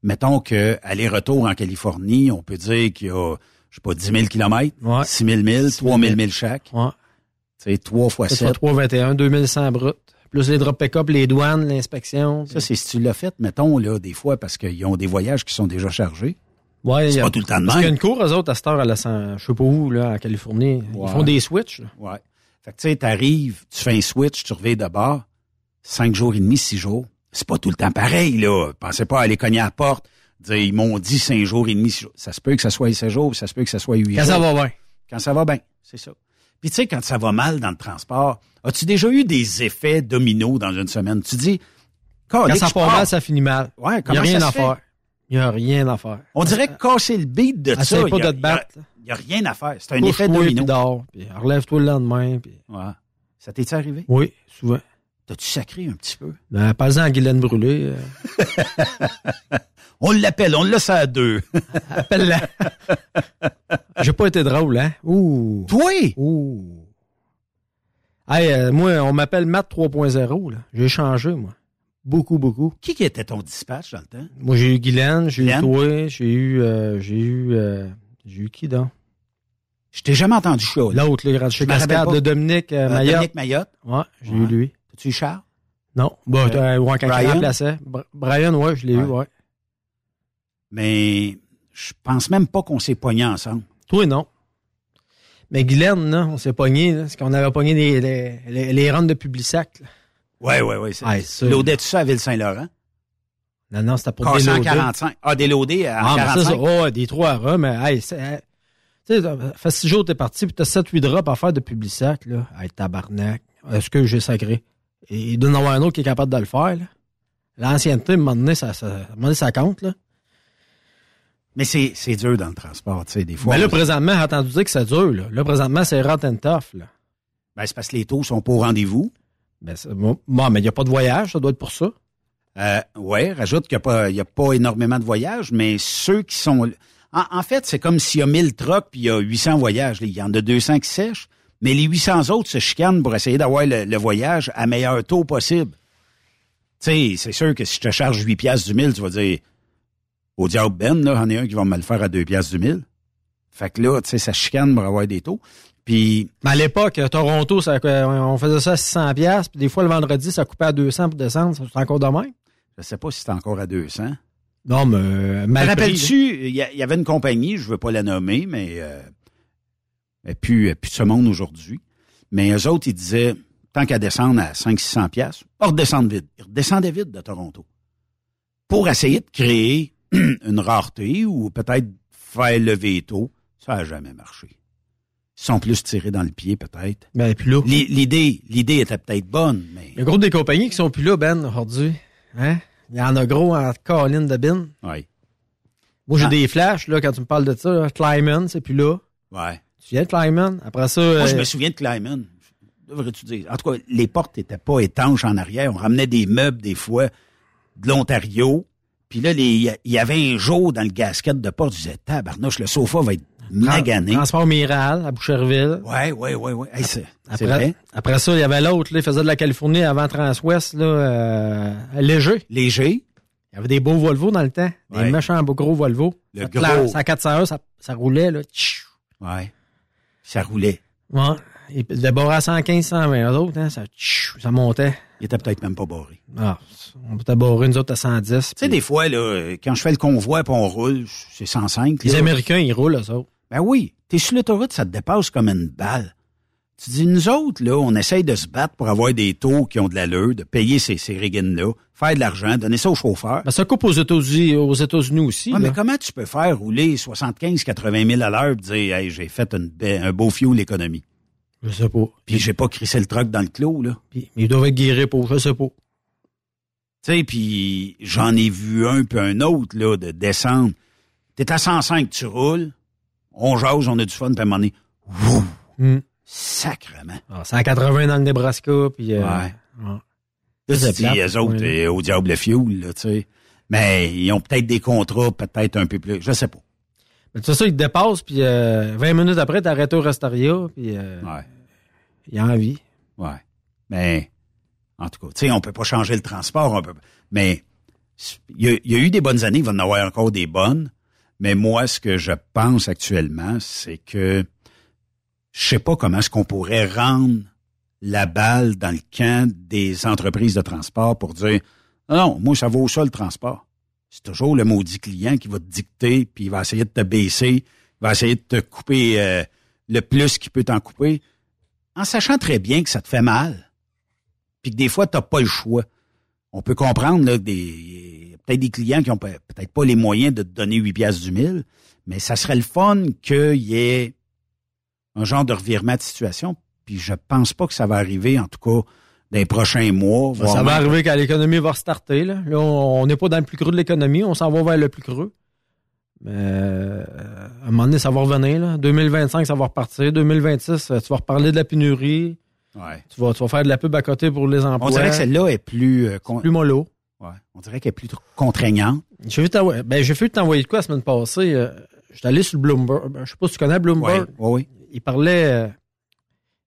mettons que aller-retour en Californie, on peut dire qu'il y a, je sais pas, 10 000 kilomètres, Ouais. 6 000 milles, 3 000 milles chaque. Ouais. Sais, 3 fois Ça 7. fait 321, 2100 brut. Plus les drop pick-up, les douanes, l'inspection. Ça, c'est si tu l'as fait, mettons, là, des fois, parce qu'ils ont des voyages qui sont déjà chargés. ouais, c'est pas tout le temps de Parce qu'il y a même. une cour, eux autres, à cette heure, à la, je sais pas où, là, en Californie. Ouais. Ils font des switches. Ouais. Fait que tu sais, t'arrives, tu fais un switch, tu reviens de bord, 5 jours et demi, 6 jours. C'est pas tout le temps pareil, là. Pensez pas à aller cogner à la porte, dire, ils m'ont dit 5 jours et demi, 6 jours. Ça se peut que ça soit 16 jours, ça se peut que ça soit 8 Quand jours. ça va bien. Quand ça va bien, c'est ça. Puis tu sais, quand ça va mal dans le transport, as-tu déjà eu des effets dominos dans une semaine? Tu dis, Quand ça part mal, ça finit mal. Ouais, Il n'y a comment rien ça à faire. Il n'y a rien à faire. On dirait que casser le beat de ça, Essaye pas il y a- de te battre. Il n'y a, rien à faire. C'est un effet domino. puis dors, puis relève-toi le lendemain. Puis... Ouais. Ça t'est arrivé? Oui, souvent. T'as-tu sacré un petit peu? Ben, Parle-en à Guylaine Brûlé. euh, On l'appelle, on le laisse à deux. Appelle-la. J'ai pas été drôle, hein? Ouh. Toi? Ouh. Hey, euh, moi, on m'appelle Matt 3.0, là. J'ai changé, moi. Beaucoup, beaucoup. Qui qui était ton dispatch dans le temps? Moi, j'ai eu Guylaine, j'ai eu toi, j'ai eu, euh, j'ai eu, euh, j'ai eu qui, donc? Je t'ai jamais entendu chialer. L'autre, le grand Cascade, de Dominique Mayotte. Dominique Mayotte. Ouais, j'ai Ouais. eu lui. T'as-tu eu Charles? Non. Bah, t'as- ouais, quand Brian? remplaçait. Br- Brian, ouais, je l'ai eu, Ouais. Mais je pense même pas qu'on s'est pognés ensemble. Toi, non. Mais Guylaine, là, on s'est pogné, parce qu'on avait pogné les, les, les, les runs de Publisac, là. Ouais, ouais, ouais. Ouais, ça. À Ville-Saint-Laurent? Non, non, c'était pour Cassé en déloader. 45. Ah, déloadé en Ah, mais ça, 45. ça, oh, des trois runs, mais, hey, c'est, tu sais, ça fait six jours que t'es parti, puis t'as 7-8 drops à faire de Publisac, là. Hey, tabarnak. Est-ce que j'ai sacré? Et il doit y en avoir un autre qui est capable de le faire, là. L'ancienneté, à un moment donné, ça, ça, à un moment donné, ça compte, là. Mais c'est, c'est dur dans le transport, tu sais, des fois. Mais là, présentement, entendu dire que c'est dur, là. Là, présentement, c'est hot and tough, là. Ben, c'est parce que les taux sont pas au rendez-vous. Ben, c'est- bon, bon, mais il n'y a pas de voyage, ça doit être pour ça. Euh, ouais, rajoute qu'il n'y a, pas- il y a pas énormément de voyages, mais ceux qui sont... En, en fait, c'est comme s'il y a 1000 trucks puis il y a 800 voyages. Il y en a 200 qui sèchent, mais les 800 autres se chicanent pour essayer d'avoir le, le voyage à meilleur taux possible. Tu sais, c'est sûr que si je te charge 8 piastres du mille, tu vas dire, au diable Ben, là, j'en ai un qui va me le faire à 2 piastres du mille. Fait que là, tu sais, ça chicane pour avoir des taux. Puis, Mais à l'époque, Toronto, ça, on faisait ça à 600 pièces, puis des fois le vendredi, ça coupait à 200 pour descendre. C'est encore de même? je sais pas si c'est encore à 200. Non, mais euh, Me rappelles-tu, il y, avait une compagnie, je veux pas la nommer, mais euh, est plus de ce monde aujourd'hui. Mais eux autres, ils disaient, tant qu'à descendre à 500-600 piastres, pas redescendre vite. Ils redescendaient vite de Toronto. Pour essayer de créer une rareté ou peut-être faire lever tôt, ça n'a jamais marché. Ils sont plus tirés dans le pied, peut-être. Ben, puis là, L'i- L'idée, l'idée était peut-être bonne, mais il y a gros des compagnies qui sont plus là, Ben, aujourd'hui. Hein? Il y en a gros en colline de bin. ouais, Moi, j'ai Ah. des flashs, là, quand tu me parles de ça. là. Clyman, c'est plus là. ouais. Tu viens de Clyman? Après ça, Moi, je euh, me souviens de Clyman. Devrais-tu dire? En tout cas, les portes n'étaient pas étanches en arrière. On ramenait des meubles, des fois, de l'Ontario. Puis là, il y avait un jour dans le gasket de porte. Je disais, tabarnouche, le sofa va être magané. Transport Miral à Boucherville. Ouais, ouais, ouais, ouais. Hey, c'est c'est Après, après ça, il y avait l'autre, là, il faisait de la Californie avant Transwest, là, euh, léger. Léger. Il y avait des beaux Volvo dans le temps. Des Ouais. méchants beaux gros Volvo. Le Ça, gros. Ça 401, ça, ça roulait, là. Ouais. Ça roulait. Ouais. Puis, le barré à 115, 120 autres, hein, ça, montait. Il était peut-être même pas barré. Ah, on peut barré nous autres à 110. Tu sais, des fois, là, quand je fais le convoi et on roule, c'est 105. Les là. Américains, ils roulent, eux autres. Ben oui, t'es sur l'autoroute, ça te dépasse comme une balle. Tu dis, nous autres, là, on essaye de se battre pour avoir des taux qui ont de l'allure, de payer ces, ces riggines-là, faire de l'argent, donner ça aux chauffeurs. Ben, ça coupe aux États-Unis, aux États-Unis aussi. Ouais, là. mais comment tu peux faire rouler 75-80 000 à l'heure et dire, hey, j'ai fait une un beau fuel économie? Je sais pas. Puis j'ai pas crissé le truck dans le clos, là. Puis, ils doivent être guéris pour, je sais pas. Tu sais, puis j'en ai vu un puis un autre, là, de descendre. T'es à 105, tu roules, on jase, on a du fun, puis à un moment donné, wouh, Hmm. sacrement. Ah, 180 dans le Nebraska, puis... euh, Ouais. ouais. Là, eux autres, ouais. euh, au diable le fuel, là, tu sais. Mais ils ont peut-être des contrats, peut-être un peu plus, je sais pas. C'est ça, ils te dépassent, puis euh, 20 minutes après, t'es arrêté au Restaria, puis euh, Ouais, il a envie. ouais. Mais, en tout cas, tu sais, on peut pas changer le transport, on peut pas- Mais, il y, a- il y a eu des bonnes années, il va y en avoir encore des bonnes. Mais moi, ce que je pense actuellement, c'est que je sais pas comment est-ce qu'on pourrait rendre la balle dans le camp des entreprises de transport pour dire non, non, moi, ça vaut ça le transport. C'est toujours le maudit client qui va te dicter, puis il va essayer de te baisser, il va essayer de te couper euh, le plus qu'il peut t'en couper, en sachant très bien que ça te fait mal, puis que des fois, tu n'as pas le choix. On peut comprendre là, des peut-être des clients qui ont pe- peut-être pas les moyens de te donner 8 piastres du mille, mais ça serait le fun qu'il y ait un genre de revirement de situation. Puis je pense pas que ça va arriver, en tout cas, dans les prochains mois. Ça va arriver quand l'économie va restarter. Là, là on n'est pas dans le plus creux de l'économie, on s'en va vers le plus creux. Mais euh, à un moment donné, ça va revenir. Là. 2025, ça va repartir. 2026, euh, tu vas reparler de la pénurie. Ouais. Tu vas, tu vas faire de la pub à côté pour les emplois. On dirait que celle-là est plus, euh, con- plus mollo. ouais, on dirait qu'elle est plus tr- contraignante. J'ai vu t'envoyer- ben, de quoi la semaine passée. J'étais allé sur Bloomberg. Ben, Je sais pas si tu connais Oui, Bloomberg. oui, Il parlait,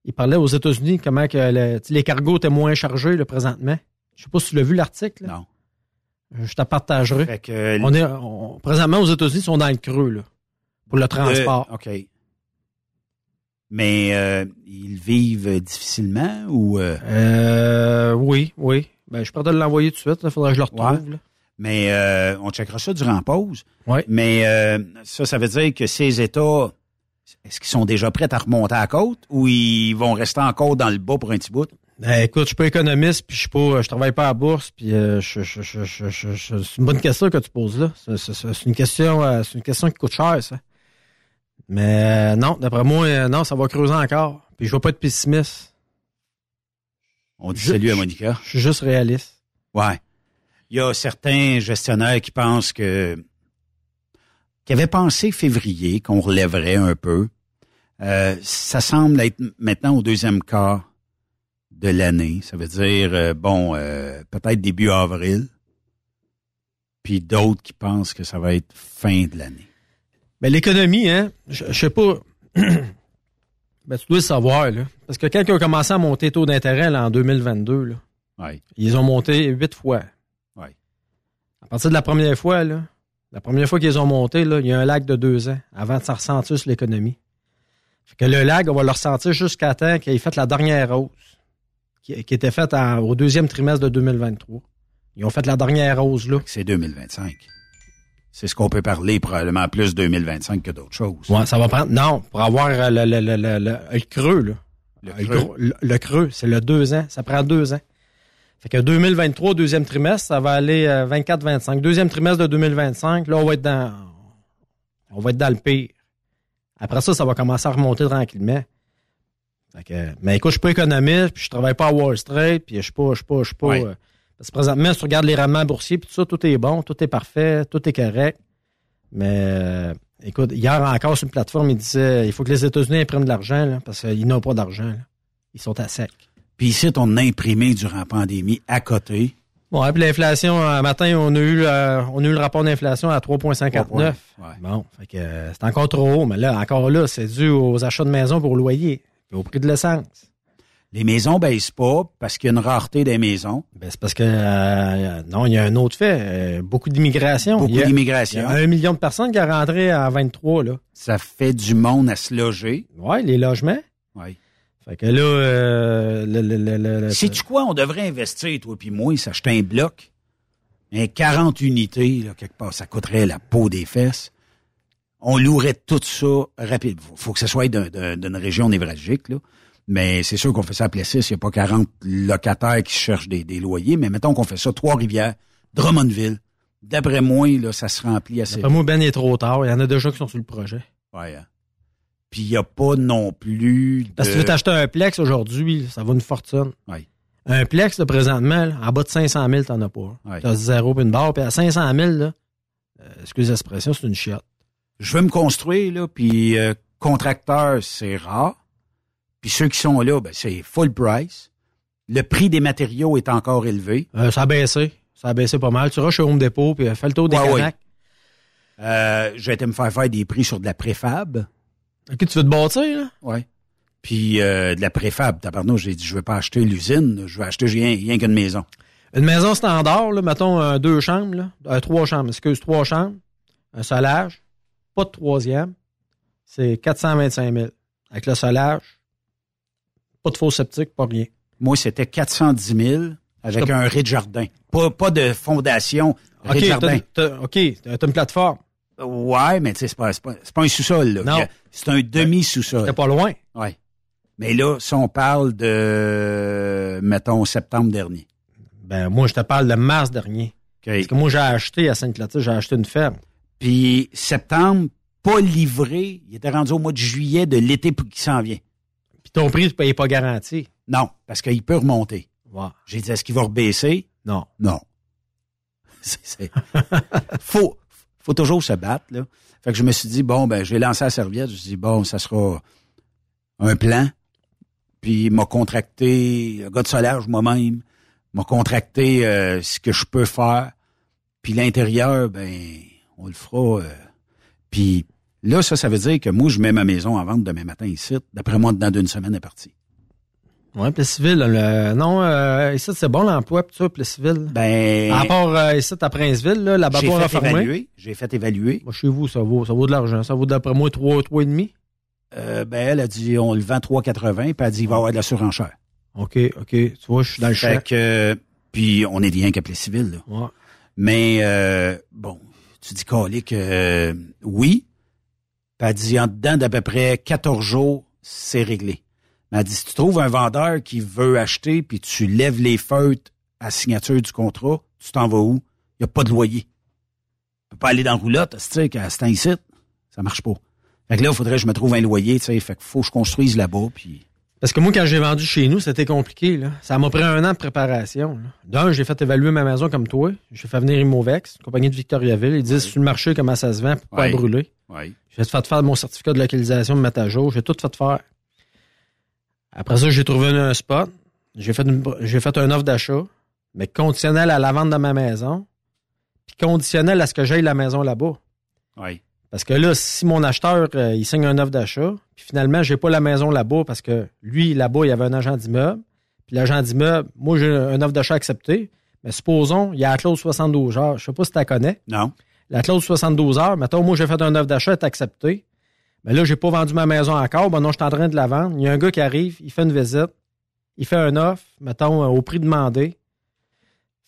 il parlait aux États-Unis comment que le- les cargos étaient moins chargés là, présentement. Je sais pas si tu l'as vu l'article. non. Je te partagerai. Fait que, euh, On est, on- présentement, aux États-Unis, ils sont dans le creux, là, pour le transport. de- OK. Mais euh, ils vivent difficilement ou... euh, Euh, oui, oui. Ben, je peux te l'envoyer tout de suite. Il faudrait que je le retrouve. Ouais. là. Mais euh, on checkera ça durant la pause. Ouais. Mais euh, ça, ça veut dire que ces États, est-ce qu'ils sont déjà prêts à remonter à la côte ou ils vont rester encore dans le bas pour un petit bout? Ben, écoute, je suis pas économiste, puis je suis pas, je travaille pas à la bourse, puis euh, je, je, je, c'est une bonne question que tu poses là. C'est, une question, euh, c'est une question qui coûte cher, ça. Mais euh, non, d'après moi, non, ça va creuser encore. Puis je vais pas être pessimiste. On dit salut à Monica. Je suis juste réaliste. Ouais. Il y a certains gestionnaires qui pensent que qui avaient pensé février qu'on relèverait un peu. Euh, ça semble être maintenant au deuxième quart de l'année. Ça veut dire euh, bon, euh, peut-être début avril. Puis d'autres qui pensent que ça va être fin de l'année. Ben, l'économie, hein, je je sais pas. ben, tu dois le savoir, là. Parce que quand ils ont commencé à monter les taux d'intérêt en 2022, là, Ouais. ils ont monté huit fois. Ouais. À partir de la première fois, là, la première fois qu'ils ont monté, là, il y a un lag de deux ans avant de s'en ressentir sur l'économie. Fait que le lag, on va le ressentir jusqu'à temps qu'il ait fait la dernière hausse, qui, qui était faite en- au deuxième trimestre de 2023. Ils ont fait la dernière hausse, là. C'est 2025. C'est ce qu'on peut parler probablement plus 2025 que d'autres choses. Ouais, ça va prendre. Non, pour avoir euh, le, le, le, le, le- le creux, là. Le creux, c'est le deux ans. Ça prend deux ans. Fait que 2023, deuxième trimestre, ça va aller euh, 24-25. Deuxième trimestre de 2025, là, on va être dans. On va être dans le pire. Après ça, ça va commencer à remonter tranquillement. Fait que, mais écoute, je suis pas économiste, puis je travaille pas à Wall Street, puis je suis pas, je suis pas, je suis pas. Euh, parce que présentement, si tu regardes les rendements boursiers, puis tout ça, tout est bon, tout est parfait, tout est correct. Mais euh, écoute, hier encore sur une plateforme, il disait il faut que les États-Unis prennent de l'argent, parce qu'ils n'ont pas d'argent. Ils sont à sec. Puis ici, on a imprimé durant la pandémie à côté. Bon, et puis l'inflation, un matin, on a eu, euh, on a eu le rapport d'inflation à 3,59. Ouais. Bon, fait que euh, c'est encore trop haut, mais là, encore là, c'est dû aux achats de maisons pour loyer, puis au prix de l'essence. Les maisons baissent pas parce qu'il y a une rareté des maisons. Ben, c'est parce que euh, non, il y a un autre fait. beaucoup d'immigration. Beaucoup d'immigration. Il y a un million de personnes qui sont rentrées en 23, là. Ça fait du monde à se loger. Ouais, les logements. Ouais. Fait que là, euh, le, le, le, le- le- Sais-tu quoi? On devrait investir, toi puis moi, s'acheter un bloc, un 40 unités, là, quelque part, ça coûterait la peau des fesses. On louerait tout ça rapide. Faut, faut que ce soit d'un- d'un- d'une région névralgique, là. Mais c'est sûr qu'on fait ça à Plessis, il n'y a pas 40 locataires qui cherchent des, des loyers, mais mettons qu'on fait ça, Trois-Rivières, Drummondville. D'après moi, là, ça se remplit assez D'après moi, Ben est trop tard. Il y en a déjà qui sont sur le projet. Ouais, hein. Puis il n'y a pas non plus de... Parce que tu veux t'acheter un plex aujourd'hui, ça vaut une fortune. Un plex, là, présentement, là, en bas de 500 000, t'en as pas. Ouais. T'as zéro puis une barre. Puis à 500 000, là, euh, excuse l'expression, c'est une chiotte. je veux me construire, là, puis euh, contracteur, c'est rare. Puis ceux qui sont là, ben, c'est full price. Le prix des matériaux est encore élevé. Euh, ça a baissé. Ça a baissé pas mal. Tu vas chez Home Depot, puis fais le tour des Ouais, ouais. Euh, j'ai été me faire faire des prix sur de la préfab. OK, tu veux te bâtir, là? Ouais. Puis euh, de la préfab, tabarnouche, j'ai dit, je veux pas acheter l'usine, je veux acheter rien, rien qu'une maison. Une maison standard, là, mettons euh, deux chambres, là, euh, trois chambres, excuse, trois chambres, un solage, pas de troisième, c'est 425 000. Avec le solage, pas de faux septique, pas rien. Moi, c'était 410 000 avec un rez-de-jardin. Pas, pas de fondation, OK, rez-de-jardin. OK, t'as t'as une plateforme. Ouais, mais tu sais, c'est pas, pas, pas un sous-sol, là. Non. C'est un demi-sous-sol. T'es pas loin. Ouais. Mais là, si on parle de, mettons, septembre dernier. Ben, moi, je te parle de mars dernier. OK. Parce que moi, j'ai acheté à Sainte-Clotilde, j'ai acheté une ferme. Puis septembre, pas livré. Il était rendu au mois de juillet de l'été qui s'en vient. Puis ton prix, tu payes pas garanti. Non, parce qu'il peut remonter. J'ai dit, est-ce qu'il va rebaisser? Non. Non. C'est, c'est- faut, faut toujours se battre, là. Fait que je me suis dit, bon, ben, j'ai lancé la serviette. Je me suis dit, bon, ça sera un plan. Puis, il m'a contracté, un gars de solage moi-même, m'a contracté euh, ce que je peux faire. Puis l'intérieur, ben, on le fera. euh. Puis là, ça, ça veut dire que moi, je mets ma maison en vente demain matin ici. D'après moi, dans d'une semaine, elle est partie. Puis civil, le, non, euh, ici, c'est bon l'emploi, ça, puis le civil. Ben, À part euh, ici, à Prince-Ville, là, j'ai l'abattoir a fait fermé. évaluer. J'ai fait évaluer. Moi, chez vous, ça vaut, ça vaut de l'argent. Ça vaut d'après moi 3, 3,5. Euh, ben, elle a dit, on le vend 3,80, puis elle a dit, il va y avoir de la surenchère. OK, OK. Tu vois, je suis dans le Fait chèque. que, puis on est rien qu'appelé civil, là. Ouais. Mais, euh, bon, tu dis, Calique, euh, oui. Puis elle dit, en dedans d'à peu près 14 jours, c'est réglé. Elle dit, si tu trouves un vendeur qui veut acheter, puis tu lèves les feutres à signature du contrat, tu t'en vas où? Il n'y a pas de loyer. Tu peux pas aller dans la roulotte, tu sais, qu'à ce temps ici, ça marche pas. Fait que là, il faudrait que je me trouve un loyer, tu sais. Fait qu'il faut que je construise là-bas, puis... Parce que moi, quand j'ai vendu chez nous, c'était compliqué. Là. Ça m'a pris un an de préparation. D'un, j'ai fait évaluer ma maison comme toi. J'ai fait venir Immovex, une compagnie de Victoriaville. Ils disent sur le marché comment ça se vend pour pas brûler? Oui. J'ai fait faire mon certificat de localisation, me mettre à jour. J'ai tout fait faire. Après ça, j'ai trouvé un spot. J'ai fait une, j'ai fait une offre d'achat, mais conditionnel à la vente de ma maison, puis conditionnel à ce que j'aille la maison là-bas. Oui. Parce que là, si mon acheteur, euh, il signe un offre d'achat, puis finalement, j'ai pas la maison là-bas parce que lui, là-bas, il y avait un agent d'immeuble. Puis l'agent d'immeuble, moi, j'ai un offre d'achat accepté. Mais supposons, il y a la clause 72 heures. Je sais pas si tu la connais. Non. La clause 72 heures, mettons, moi, j'ai fait un offre d'achat, est accepté. Mais là, j'ai pas vendu ma maison encore. Ben non, je suis en train de la vendre. Il y a un gars qui arrive, il fait une visite, il fait un offre, mettons, euh, au prix demandé.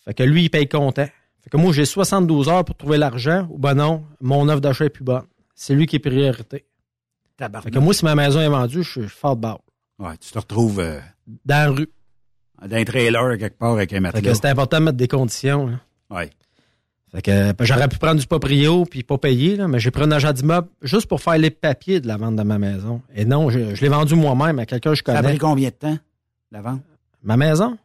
Fait que lui, il paye comptant. Fait que moi, j'ai 72 heures pour trouver l'argent, ou ben non, mon offre d'achat est plus bonne. C'est lui qui est priorité. Fait que moi, si ma maison est vendue, je suis fort de barre. Ouais, tu te retrouves euh, Dans la rue. dans un trailer quelque part avec un Fait matelas. que c'est important de mettre des conditions. là. Ouais. Fait que ben, j'aurais pu prendre du proprio puis pas payer, là, mais j'ai pris un agent d'immeuble juste pour faire les papiers de la vente de ma maison. Et non, je, je l'ai vendu moi-même à quelqu'un que je Ça a connais. pris combien de temps, la vente? Ma maison,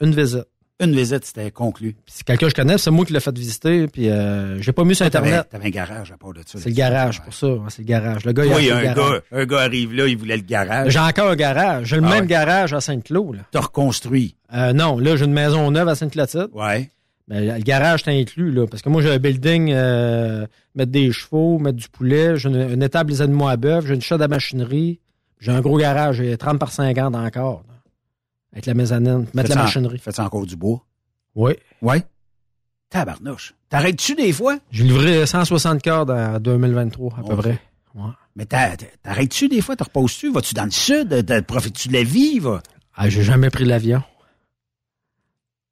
une visite. Une visite, c'était conclu. C'est quelqu'un que je connais, c'est moi qui l'ai fait visiter, puis euh, j'ai pas mis sur Internet. t'avais un garage à part de ça. C'est le garage pour ça, c'est le garage. Le gars, il a Oui, acheté un le garage. gars, un gars arrive là, il voulait le garage. J'ai encore un garage. J'ai le Ah même ouais. garage à Saint-Claude. là. T'as reconstruit. Euh, non, là, j'ai une maison neuve à Sainte-Clotilde. Ouais. Mais le garage t'es inclus, là. Parce que moi, j'ai un building, euh, mettre des chevaux, mettre du poulet. J'ai une, une étable des animaux à bœuf. J'ai une chaîne à machinerie. J'ai un gros garage. J'ai 30 par 50 encore. là. Avec la mezzanine. Mettre la machinerie. Fais-tu encore du bois? Oui. Ouais? Tabarnouche. T'arrêtes-tu des fois? J'ai livré 160 cordes en 2023, à peu près. Ouais. Mais t'arrêtes-tu des fois? Te reposes-tu? Vas-tu dans le sud? T'as- Profites-tu de la vie? Va? Ah, j'ai jamais pris l'avion.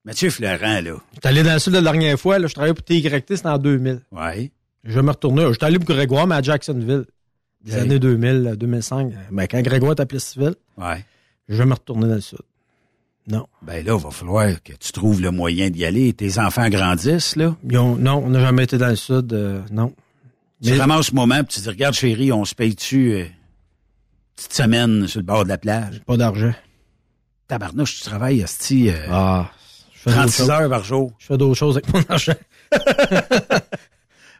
Mathieu Florent, là. J'étais allé dans le sud la dernière fois. Là, je travaillais pour TYT, c'était en 2000. Ouais. Je vais me retourner. J'étais allé pour Grégoire, mais à Jacksonville. Des années 2000, 2005. Ben, quand Grégoire était appelé civil, Ouais. je vais me retourner dans le sud. Non. Ben là, il va falloir que tu trouves le moyen d'y aller. Tes enfants grandissent, là. Ont- non, on n'a jamais été dans le sud, euh, non. Tu Mais- ramasses ce moment, puis tu dis, regarde, chérie, on se paye-tu euh, petite semaine sur le bord de la plage? Pas d'argent. Tabarnouche, tu travailles, asti, euh, Ah, 36 choses. heures par jour. Je fais d'autres choses avec mon argent.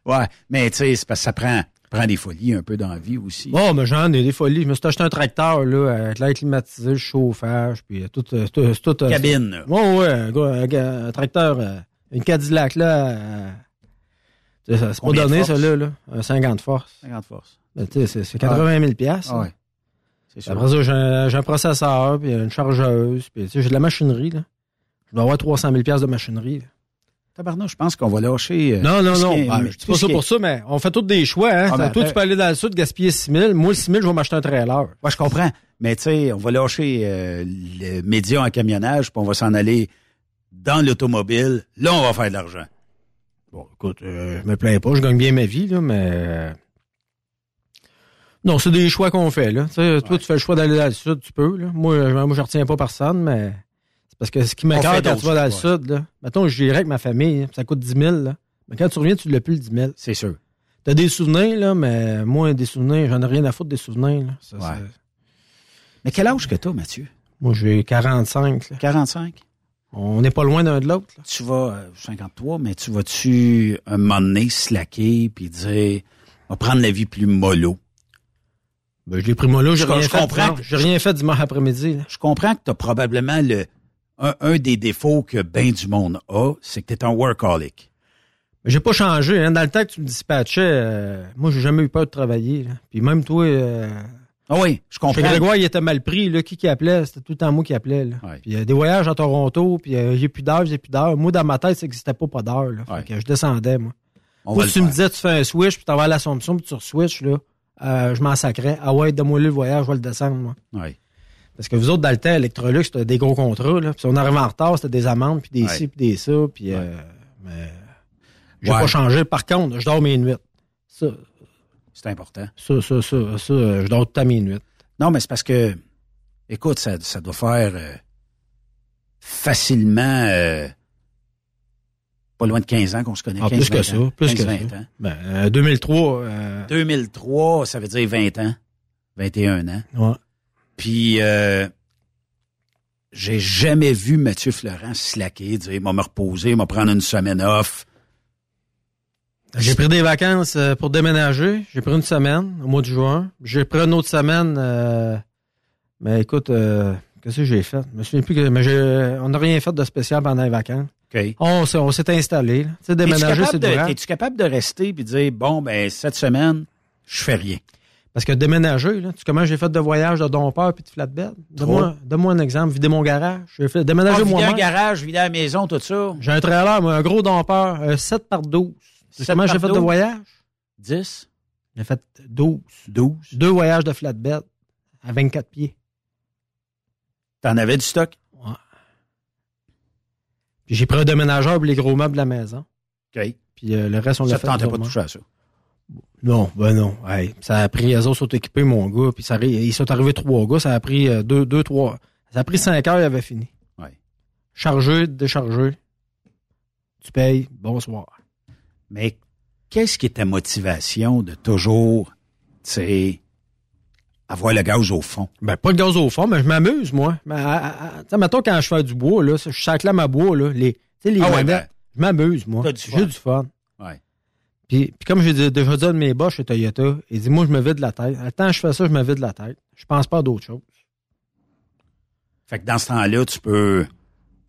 Ouais, mais tu sais, c'est parce que ça prend, prend des folies un peu dans la vie aussi. Bon, mais j'en ai des folies. Je me suis acheté un tracteur, là, avec l'air climatisé, le chauffage, puis tout, euh, tout, tout, tout, euh, Cabine, là. Ouais, ouais, un, tracteur, euh, une Cadillac, là, euh, c'est pas Combien donné, ça, là, là, un 50 force. 50 force. Ben, tu sais, c'est- c'est 80 000 piastres. Ah ouais. C'est sûr. Après ça, j'ai un, j'ai un processeur, puis une chargeuse, puis tu sais, j'ai de la machinerie, là. Je dois avoir 300 000 piastres de machinerie. Tabarnouche, je pense qu'on va lâcher. euh, Non, non, non. est- Ah, tout je dis pas ça pour ça, mais on fait tous des choix, hein. Ah, ben, Toi, après- tu peux aller dans le sud, gaspiller 6 000. Moi, le 6 000, je vais m'acheter un trailer. Ouais, je comprends. Mais tu sais, on va lâcher euh, le média en camionnage, puis on va s'en aller dans l'automobile. Là, on va faire de l'argent. Bon, écoute, euh, je me plains pas, je gagne bien ma vie, là, mais... euh, Non, c'est des choix qu'on fait, là. Toi, tu fais le choix d'aller dans le sud, tu peux, là. Moi, je, moi, je retiens pas personne, mais... Parce que ce qui m'écarte quand tu vas dans le sud, là... Mettons, je dirais avec ma famille, ça coûte 10 000, là. Mais quand tu reviens, tu l'as plus, le 10 000. C'est sûr. T'as des souvenirs, là, mais moi, des souvenirs, j'en ai rien à foutre des souvenirs, là. Ça, Ouais. Mais quel âge que t'as, Mathieu? Moi, j'ai 45, là. 45? On n'est pas loin d'un de l'autre. Tu vas, euh, 53, mais tu vas-tu, un moment donné, slacker, puis dire, on va prendre la vie plus mollo? Ben, je l'ai pris moi là, j'ai Je- rien je fait. comprends. J'ai rien fait dimanche après-midi, là. Je comprends que tu as probablement le un, un des défauts que bien du monde a, c'est que tu es un workaholic. Mais j'ai pas changé. Hein. Dans le temps que tu me dispatchais, euh, moi, j'ai jamais eu peur de travailler. Là. Puis même toi, euh, Ah oui, je chez comprends. Grégoire, il était mal pris. Là. Qui qui appelait? C'était tout le temps moi qui appelais. Là. Ouais. Puis il y a des voyages à Toronto, puis euh, j'ai plus d'heure, j'ai plus d'heure. Moi, dans ma tête, ça n'existait pas pas d'heure. Fait Ouais. que je descendais, moi. On Moi, si tu me disais, tu fais un switch, puis t'en vas à l'Assomption, puis tu re-switches, là, euh, je m'en sacrais. Ah ouais, donne-moi le voyage, je vais le descendre, moi. Ouais. Parce que vous autres, dans le temps, Electrolux, c'était des gros contrats. Là. Puis si on arrivait en retard, c'était des amendes, puis des Ouais. ci, puis des ça. Puis, euh, mais j'ai Ouais. pas changé. Par contre, je dors mes nuits. Ça, C'est important. ça, ça, ça, ça, je dors tout à mes nuits. Non, mais c'est parce que, écoute, ça, ça doit faire euh, facilement euh, pas loin de 15 ans qu'on se connaît. Ah, 15, plus que 20 ça, ans. plus 15, que 20 ça. ans. Ben, euh, 2003, euh, 2003, ça veut dire 20 ans. 21 ans. ouais. Puis, euh, j'ai jamais vu Mathieu Florent slacker, dire, il va me reposer, il va prendre une semaine off. J'ai pris des vacances euh, pour déménager. J'ai pris une semaine au mois de juin. J'ai pris une autre semaine. euh, mais écoute, euh, qu'est-ce que j'ai fait? Je me souviens plus que. Mais on n'a rien fait de spécial pendant les vacances. On, s'est- on s'est installé. Tu sais, déménager, c'est es-tu capable de rester puis dire, bon, ben, cette semaine, je fais rien? Parce que déménager, là, tu sais comment j'ai fait de voyage de dompeur puis de flatbed? Donne-moi donne un exemple. Vider mon garage. J'ai fait déménager Ah, moi-même. un garage, vider la maison, tout ça. J'ai un trailer, moi, un gros dompeur, un 7 par 12. Tu sais 7 comment j'ai fait de 12? voyage? 10, J'ai fait 12. 12. Deux voyages de flatbed à 24 pieds. T'en avais du stock? Puis j'ai pris un déménageur pour les gros meubles de la maison. OK. Puis euh, le reste, on Ça l'a fait. tentait nous pas de toucher à ça? Non, ben non. Hey, ça a pris, eux autres sont équipés, mon gars. Puis ça, ils sont arrivés trois gars. Ça a pris euh, deux, deux, trois. Ça a pris cinq heures, il avait fini. Ouais. Chargé, déchargé. Tu payes, bonsoir. Mais qu'est-ce qui est ta motivation de toujours, tu sais, avoir le gaz au fond? Ben, pas de gaz au fond, mais je m'amuse, moi. Mais, sais, mettons, quand je fais du bois, là, je sacle à bois, là, les, tu sais, les Ah ouais, manettes, je m'amuse, moi. J'ai du fun. Puis, puis comme j'ai déjà dit de mes boss chez Toyota, il dit, moi, je me vide la tête. À temps que je fais ça, je me vide la tête. Je pense pas à d'autres choses. Fait que dans ce temps-là, tu peux.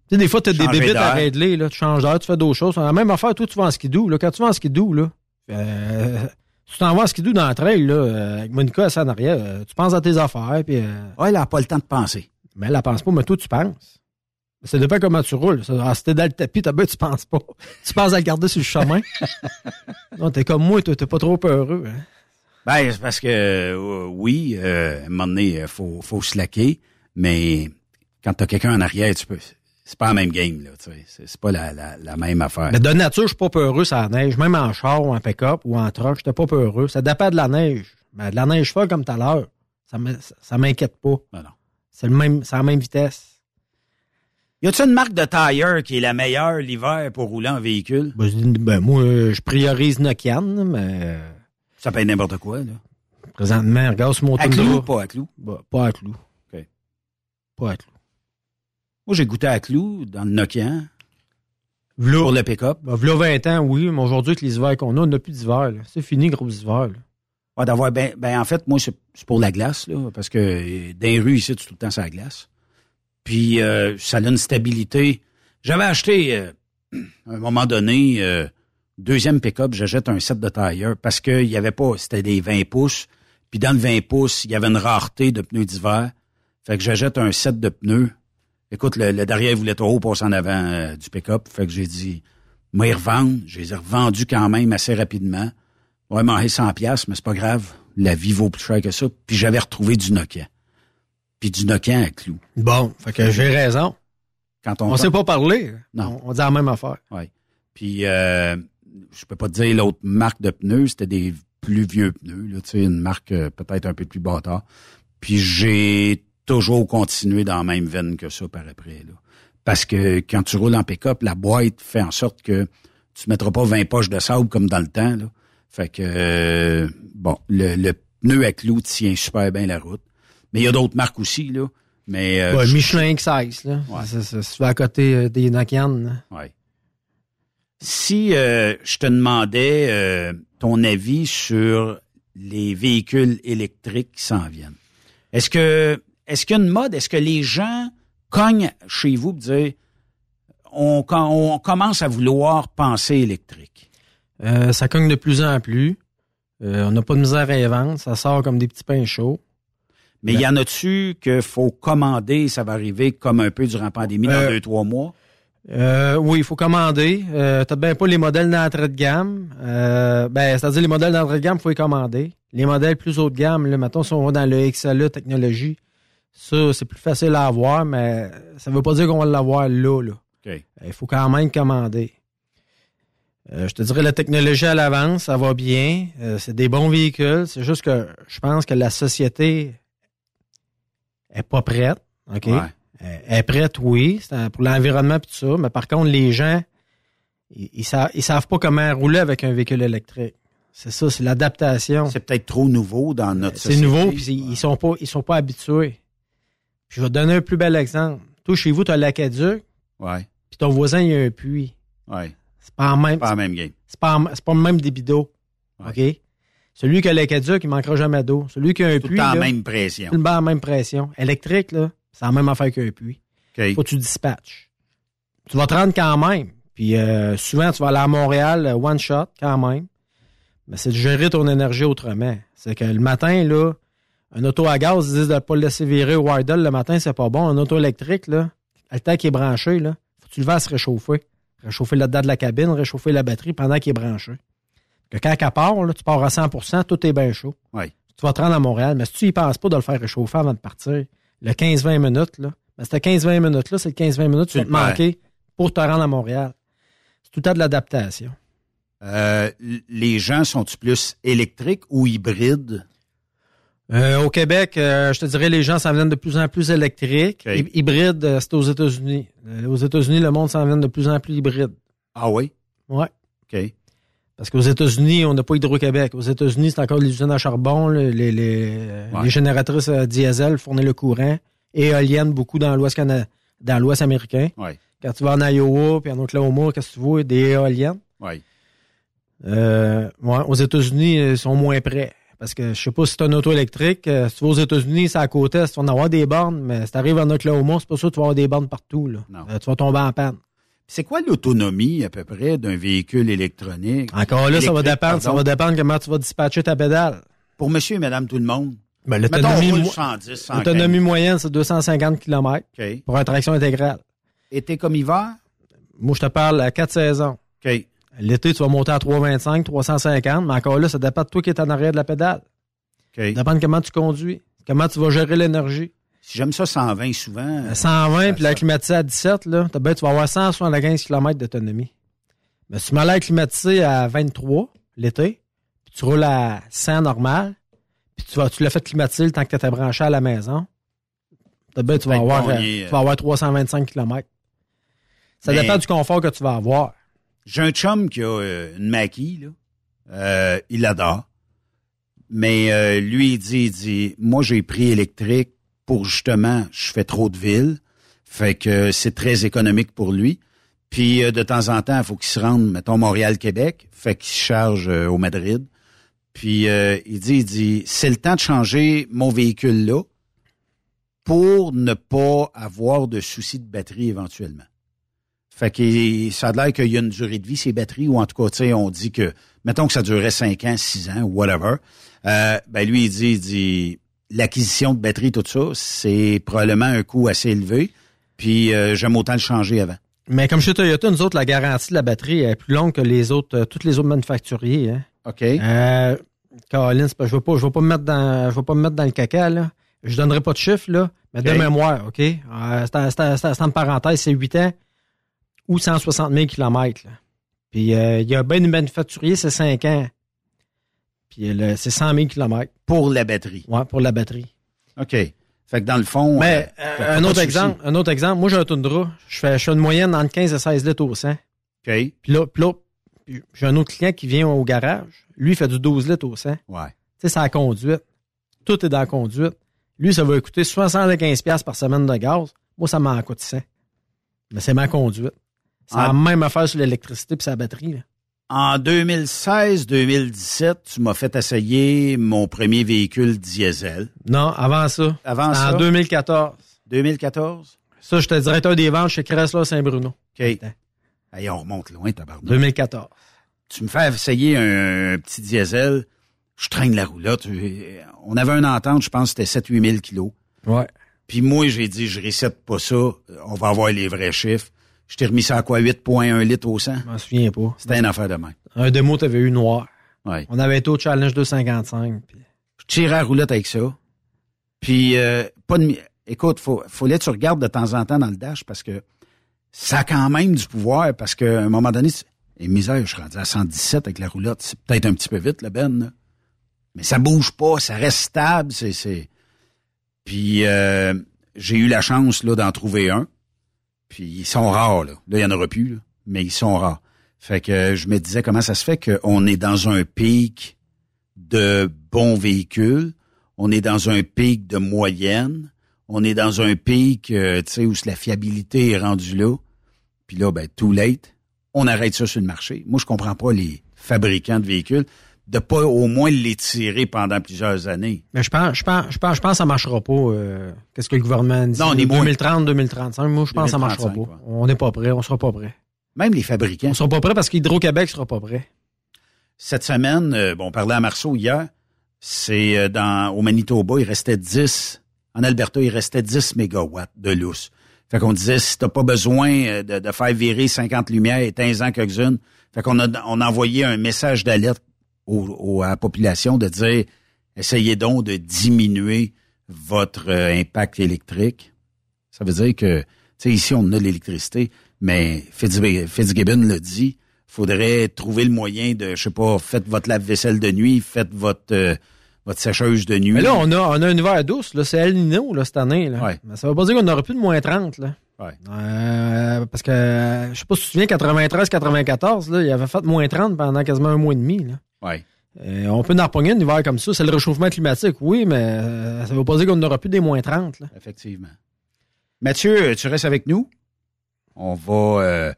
Tu sais, des fois, tu as des bébites à régler, là. Tu changes d'air, tu fais d'autres choses. La même affaire, toi, tu vas en skidoo, là. Quand tu vas en skidoo, là, euh, tu t'en vas en skidoo dans le trail, là, euh, avec Monica à en arrière, euh, tu penses à tes affaires, puis... euh, Ouais, elle n'a pas le temps de penser. mais elle la pense pas, mais toi, tu penses. Ça dépend comment tu roules. Ça, ah, si t'es dans le tapis, t'as ben, tu penses pas. Tu penses à le garder sur le chemin. non, t'es comme moi, t'es pas trop heureux. Hein? Ben, c'est parce que, euh, oui, euh, à un moment donné, il faut, faut slacker, mais quand t'as quelqu'un en arrière, tu peux. C'est pas la même game, là, tu sais. C'est pas la, la, la même affaire. Mais de nature, je suis pas peureux ça la neige. Même en char ou en pick-up ou en truck, j'étais pas peureux. Ça dépend de la neige. Mais de la neige folle comme tout à l'heure, ça m'inquiète pas. Ben non. C'est le même, c'est la même vitesse. Y a-tu une marque de tire qui est la meilleure l'hiver pour rouler en véhicule? Ben, ben, moi, je priorise Nokian, mais euh, Ça peut être n'importe quoi, là. présentement, regarde sur mon À clou? ou pas à clou? Ben, pas à clou. OK. Pas à clou. Moi, j'ai goûté à clou dans le Nokia V'là, pour le pick-up. ben, v'là 20 ans, oui, mais aujourd'hui, avec les hivers qu'on a, on n'a plus d'hiver. là. C'est fini, gros hiver. là. Ouais, d'avoir ben, ben en fait moi c'est c'est pour la glace là parce que euh, dans les rues ici tu tout le temps sur la glace. Puis euh, ça a une stabilité. J'avais acheté euh, à un moment donné euh, deuxième pick-up, j'achète un set de tire parce que il y avait pas c'était des 20 pouces. Puis dans le 20 pouces, il y avait une rareté de pneus d'hiver. Fait que j'achète un set de pneus. Écoute, le, derrière voulait trop passer en avant du pick-up. Fait que j'ai dit, moi, y revendre. Je les quand même assez rapidement. Ouais, m'en 100 pièces, mais c'est pas grave. La vie vaut plus cher que ça. Puis j'avais retrouvé du Nokia. Puis du Nokia à clou. Bon, fait que j'ai raison. Quand on, On s'est pas parlé. Non. On, on dit la même affaire. Ouais. Puis euh, je peux pas te dire l'autre marque de pneus, c'était des plus vieux pneus, là, tu sais, une marque euh, peut-être un peu plus bâtard. Puis j'ai toujours continué dans la même veine que ça par après. Là. Parce que quand tu roules en pick-up, la boîte fait en sorte que tu ne mettras pas 20 poches de sable comme dans le temps. Là. Fait que euh, bon, le, le pneu à clou tient super bien la route. Mais il y a d'autres marques aussi, là. Mais euh, Ouais, je- Michelin X6, là. Ouais. C'est, à côté euh, des. Ouais. Si euh, je te demandais euh, ton avis sur les véhicules électriques qui s'en viennent, est-ce que est-ce qu'il y a une mode, est-ce que les gens cognent chez vous pour dire on, on commence à vouloir penser électrique? Ça cogne de plus en plus. On n'a pas de misère à y vendre. Ça sort comme des petits pains chauds. Mais il y en a-tu qu'il faut commander, ça va arriver comme un peu durant la pandémie, dans Euh, deux, trois mois? Euh, oui, il faut commander. Euh, T'as bien pas les modèles d'entrée de gamme. Euh, ben, c'est-à-dire les modèles d'entrée de gamme, il faut les commander. Les modèles plus haut de gamme, là, mettons, si on va dans le XLE technologie, ça, c'est plus facile à avoir, mais ça veut pas dire qu'on va l'avoir là, là. Il faut quand même commander. Je te dirais la technologie à l'avance, ça va bien. C'est des bons véhicules. C'est juste que je pense que la société est pas prête. OK? Ouais. Elle est prête, oui, c'est pour l'environnement et tout ça, mais par contre, les gens, ils, ils, savent, ils savent pas comment rouler avec un véhicule électrique. C'est ça, c'est l'adaptation. C'est peut-être trop nouveau dans notre C'est société. nouveau, puis c'est- ils sont pas, ils sont pas habitués. Puis je vais te donner un plus bel exemple. Toi, chez vous, tu as l'aqueduc, Ouais, puis ton voisin, il y a un puits. ouais. C'est pas en même, Pas la même game. c'est pas, en- c'est pas le même débit d'eau. Ouais. OK? Celui qui a l'aqueduc, il manquera jamais d'eau. Celui qui a un Tout puits, le temps là, la même pression. tout le temps la même pression. Électrique, là, c'est la même affaire qu'un puits. Faut que tu dispatches. Tu vas te rendre quand même. Puis euh, souvent, tu vas aller à Montréal, euh, one shot, quand même. Mais c'est de gérer ton énergie autrement. C'est que le matin, là, un auto à gaz, ils disent de ne pas le laisser virer au idle le matin, c'est pas bon. Un auto électrique, là, le temps qui est branché, là, faut que tu le fasses réchauffer. Réchauffer le dedans de la cabine, réchauffer la batterie pendant qu'il est branché. Que quand elle part, là, tu pars à 100% tout est bien chaud. Oui. Tu vas te rendre à Montréal, mais si tu y penses pas de le faire réchauffer avant de partir, le 15-20 minutes, là, ben, cette 15-20 minutes-là, c'est le 15-20 minutes tu vas te le manquer pour te rendre à Montréal. C'est tout le temps de l'adaptation. Euh, les gens sont-ils plus électriques ou hybrides? Euh, au Québec, euh, je te dirais, les gens s'en viennent de plus en plus électriques. OK. Hy- Hybride, c'est aux États-Unis. Aux États-Unis, le monde s'en vient de plus en plus hybride. Ah oui? Ouais. OK. Parce qu'aux États-Unis, on n'a pas Hydro-Québec. Aux États-Unis, c'est encore les usines à charbon, le- les, les, euh, Ouais. les génératrices euh, diesel fournissent le courant. Éoliennes, beaucoup dans l'Ouest cana- dans l'Ouest américain. Quand tu vas en Iowa puis en Oklahoma, qu'est-ce que tu vois? Des éoliennes. Oui. Euh, ouais, aux États-Unis, ils sont moins prêts. Parce que je sais pas si c'est un auto électrique. euh, si tu vas aux États-Unis, c'est à côté, tu vas en avoir des bornes, mais si tu arrives en Oklahoma, c'est pas sûr que tu vas avoir des bornes partout. Là. Non. Euh, tu vas tomber en panne. C'est quoi l'autonomie à peu près d'un véhicule électronique? Encore là, ça va dépendre. Ça va dépendre comment tu vas dispatcher ta pédale. Pour monsieur et madame tout le monde? Ben, l'autonomie, roule mo- 110, 115. l'autonomie moyenne, c'est 250 km pour une traction intégrale. Été comme hiver? Moi, je te parle à quatre saisons. L'été, tu vas monter à 325, 350, mais encore là, ça dépend de toi qui est en arrière de la pédale. Ça dépend de comment tu conduis, comment tu vas gérer l'énergie. Si j'aime ça 120 souvent. À 120, puis la climatisée à 17, là, t'as bien, tu vas avoir 175 km d'autonomie. Mais si tu mets l'air climatisé à 23 l'été, puis tu roules à 100 normal, puis tu, vas, tu l'as fait climatiser le temps que tu étais branché à la maison, t'as bien, tu vas, avoir, gagner, euh, tu vas avoir 325 km. Ça Mais- dépend du confort que tu vas avoir. J'ai un chum qui a euh, une maquille, là. Euh, il l'adore. Mais euh, lui, il dit, il dit, moi, j'ai pris électrique pour justement, je fais trop de villes. Fait que c'est très économique pour lui. Puis euh, de temps en temps, il faut qu'il se rende, mettons, Montréal-Québec. Fait qu'il se charge euh, au Madrid. Puis euh, il dit, il dit, c'est le temps de changer mon véhicule là pour ne pas avoir de soucis de batterie éventuellement. Fait que ça a l'air qu'il y a une durée de vie, ces batteries, ou en tout cas, on dit que, mettons que ça durait 5 ans, 6 ans, whatever. Euh, ben lui, il dit, il dit, l'acquisition de batterie, tout ça, c'est probablement un coût assez élevé. Puis euh, j'aime autant le changer avant. Mais comme chez Toyota, nous autres, la garantie de la batterie est plus longue que les autres, euh, tous les autres manufacturiers. Hein. OK. Euh, pas- je ne vais, pas- je vais pas me mettre dans je vais pas me mettre dans le caca, là. Je donnerai pas de chiffres, là, mais de mémoire, OK? Euh, c'est en- parenthèse, c'est 8 ans ou 160 000 km. Là. Puis euh, il y a bien des manufacturiers, c'est 5 ans. Puis euh, c'est 100 000 km. Pour la batterie. Ouais, pour la batterie. OK. Fait que dans le fond... Mais euh, euh, un autre exemple, un autre exemple, moi j'ai un Tundra, je fais, je fais une moyenne entre 15 et 16 litres au 100. OK. Puis là, puis là, puis j'ai un autre client qui vient au garage, lui il fait du 12 litres au 100. Tu Ouais. sais, c'est la conduite. Tout est dans la conduite. Lui, ça va coûter 75$ piastres par semaine de gaz. Moi, ça m'en coûte 100. Mais c'est ma conduite. C'est Ah. la même affaire sur l'électricité et sa batterie. là. En 2016-2017, tu m'as fait essayer mon premier véhicule diesel. Non, avant ça. Avant ça? En 2014. 2014? Ça, j'étais directeur des ventes chez Chrysler Saint-Bruno. OK. Hey, on remonte loin, tabarnak. 2014. Tu me fais essayer un, petit diesel, je traîne la roulotte. On avait une entente, je pense que c'était 7-8 000 kilos. Ouais. Puis moi, j'ai dit, je récette pas ça, on va avoir les vrais chiffres. Je t'ai remis ça à quoi? 8,1 litres au 100? Je m'en souviens pas. C'était une affaire de main. Un démo, t'avais eu noir. Ouais. On avait été au Challenge 255. puis- Je tirais la roulotte avec ça. Puis, euh, pas de... Écoute, faut, faut que tu regardes de temps en temps dans le dash parce que ça a quand même du pouvoir parce qu'à un moment donné, et misère, je suis rendu à 117 avec la roulotte. C'est peut-être un petit peu vite, la Ben. là. Mais ça bouge pas, ça reste stable. C'est, c'est... Puis, euh, j'ai eu la chance là d'en trouver un. Puis, ils sont rares, là. Là, il y en aura plus, là. Mais ils sont rares. Fait que euh, je me disais comment ça se fait qu'on est dans un pic de bons véhicules, on est dans un pic de moyenne, on est dans un pic, euh, tu sais, où la fiabilité est rendue là. Puis là, ben, too late, on arrête ça sur le marché. Moi, je comprends pas les fabricants de véhicules de pas au moins les tirer pendant plusieurs années. Mais je pense, je pense, je pense, je pense que ça marchera pas. euh, Qu'est-ce que le gouvernement dit? Non, on est moins. 2030, 2035. Moi, je pense que ça marchera 2035, pas. On n'est pas prêt. On sera pas prêt. Même les fabricants. On sera pas prêt parce qu'Hydro-Québec sera pas prêt. cette semaine, euh, bon, on parlait à Marceau hier, c'est euh, dans au Manitoba, il restait 10. En Alberta, il restait 10 mégawatts de lousse. Fait qu'on disait, si t'as pas besoin euh, de, de faire virer 50 lumières, éteins-en quelques-unes. Fait qu'on a, on a envoyé un message d'alerte au- au- à la population de dire, essayez donc de diminuer votre euh, impact électrique. Ça veut dire que, tu sais, ici, on a l'électricité, mais Fitz- Fitzgibbon l'a dit, faudrait trouver le moyen de, je sais pas, faites votre lave-vaisselle de nuit, faites votre, euh, votre sécheuse de nuit. Mais là, on a, on a un hiver douce, là, c'est El Nino, là, cette année, là. Mais ça veut pas dire qu'on n'aura plus de moins 30, là. Ouais. Euh, parce que, je sais pas si tu te souviens, 93-94, là, il avait fait moins 30 pendant quasiment un mois et demi, là. Ouais. Euh, on peut en repogner un hiver comme ça. C'est le réchauffement climatique, oui, mais euh, ça veut pas dire qu'on n'aura plus des moins 30, là. Effectivement. Mathieu, tu restes avec nous? On va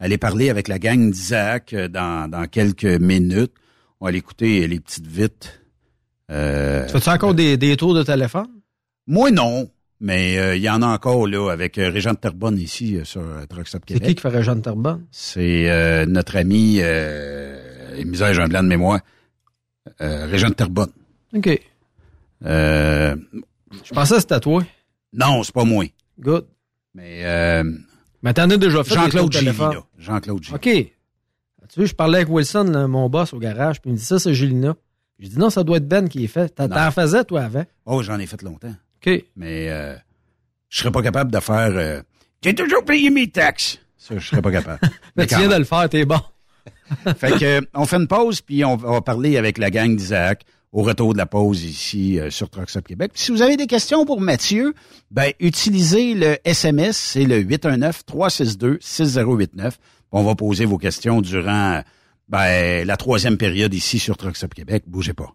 aller parler avec la gang d'Isaac dans, dans quelques minutes. On va aller écouter les petites vites. Tu fais-tu encore des, des tours de téléphone? Moi, non. Mais euh, il y en a encore là avec euh, Régent de Terbonne ici euh, sur Truck Stop C'est qui qui ferait Jeanne Terbonne? C'est notre ami, euh, misère, j'ai un blanc de mémoire, Régent de Terbonne. OK. Je pensais que c'était toi. non, c'est pas moi. Good. Mais euh, Mais t'en as déjà fait Jean-Claude de Gilly, là. Jean-Claude Gilly. OK. Tu sais, je parlais avec Wilson, là, mon boss, au garage, puis il me dit ça, c'est Gélina. J'ai dit non, ça doit être Ben qui est fait. T'en faisais, toi, avant? Oh, j'en ai fait longtemps. Mais euh, je serais pas capable de faire. euh, J'ai toujours payé mes taxes. Ça, je serais pas capable. Mais tu viens de le faire, t'es bon. Fait que euh, on fait une pause puis on va parler avec la gang d'Isaac au retour de la pause ici euh, sur Truck Stop Québec. Puis si vous avez des questions pour Mathieu, ben utilisez le SMS, c'est le 819 362 6089. On va poser vos questions durant ben, la troisième période ici sur Truck Stop Québec. Bougez pas.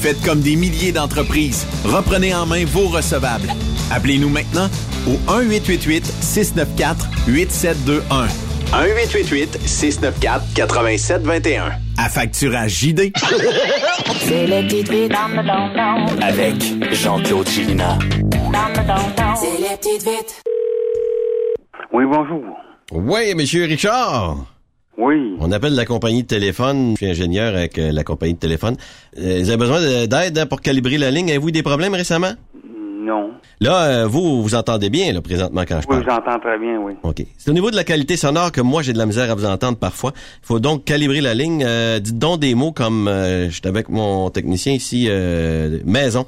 Faites comme des milliers d'entreprises. Reprenez en main vos recevables. Appelez-nous maintenant au 1-888-694-8721. 1-888-694-8721. À facturage JD. C'est le Avec Jean-Claude Gélina. C'est les petites vites. Oui, bonjour. Oui, Monsieur Richard. Oui. On appelle la compagnie de téléphone. Je suis ingénieur avec euh, la compagnie de téléphone. Euh, vous avez besoin de- d'aide hein, pour calibrer la ligne. Avez-vous eu des problèmes récemment? Non. Là, euh, vous, vous entendez bien, là, présentement, quand je Oui, parle. j'entends très bien, oui. OK. C'est au niveau de la qualité sonore que moi, j'ai de la misère à vous entendre parfois. Il faut donc calibrer la ligne. Euh, dites donc des mots comme, euh, je suis avec mon technicien ici, euh, maison.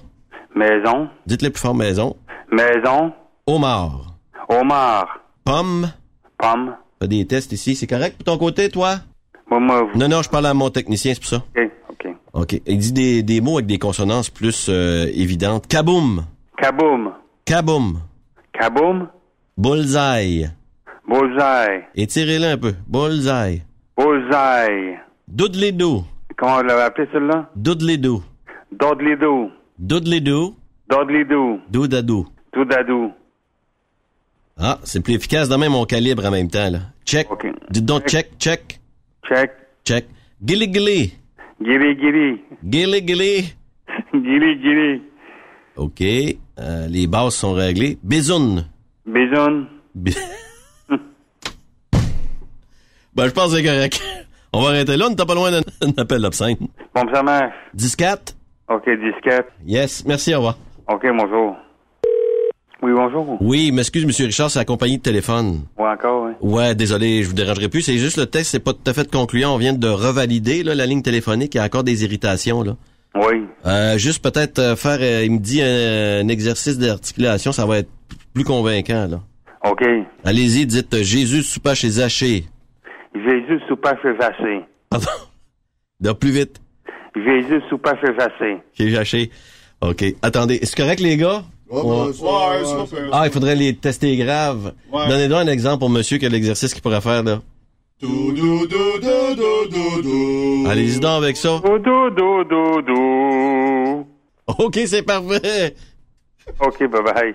Maison. Dites-le plus fort, maison. Maison. Homard. Homard. Pomme. Pomme. Fait des tests ici. C'est correct pour ton côté, toi? Moi, moi, vous. Non, non, je parle à mon technicien, c'est pour ça. OK, OK. OK. Il dit des, des mots avec des consonances plus euh, évidentes. Kaboom. Kaboom. Kaboom. Kaboom. Bullseye. Bullseye. Étirez-le un peu. Bullseye. Bullseye. Doodly-doo. Comment on l'avait appelé celui-là? Doodly-doo. Dodley-doo. Doodadoo. Doudadou. Ah, c'est plus efficace de même mon calibre en même temps, là. Check. Dites donc check, check. Check. Check. Gilly gilly. Giri, giri. Gilly gilly. Giri, giri. OK. Euh, les bases sont réglées. Bisoun. Bisoun. Bi- ben, je pense que c'est correct. On va arrêter là. On n'est pas loin d'un appel d'obscène. Bon, ça marche. 10-4. OK, disquette. Yes. Merci, au revoir. OK, bonjour. Oui, bonjour. Oui, m'excuse, Monsieur Richard, c'est la compagnie de téléphone. Oui, encore, oui. Ouais, désolé, je vous dérangerai plus. C'est juste le texte, c'est pas tout à fait concluant. On vient de revalider là, la ligne téléphonique. Il y a encore des irritations là. Oui. Euh, juste peut-être euh, faire, euh, il me dit un, un exercice d'articulation, ça va être plus convaincant là. OK. Allez-y, dites euh, Jésus soupa chez Zachée. Jésus soupa chez Vassé. Pardon? Non, plus vite. Jésus soupa chez Vassé. Chez Zachée. OK. Attendez, est-ce correct les gars? On- Ah, il faudrait les tester graves. Ouais. Donnez-nous un exemple pour monsieur qui a l'exercice qu'il pourrait faire là. Allez-y donc avec ça. OK, c'est parfait. OK, bye-bye.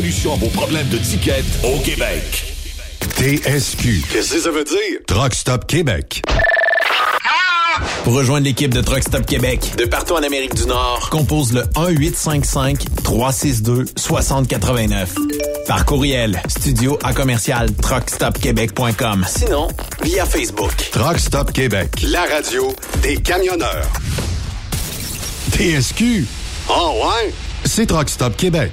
à vos problèmes de ticket au Québec. TSQ. Qu'est-ce que ça veut dire? Truck Stop Québec. Pour rejoindre l'équipe de Truck Stop Québec, de partout en Amérique du Nord, compose le 1-855-362-6089. Par courriel, studio à commercial truckstopquebec.com. Sinon, via Facebook. Truck Stop Québec. La radio des camionneurs. TSQ. Oh ouais? C'est Truck Stop Québec.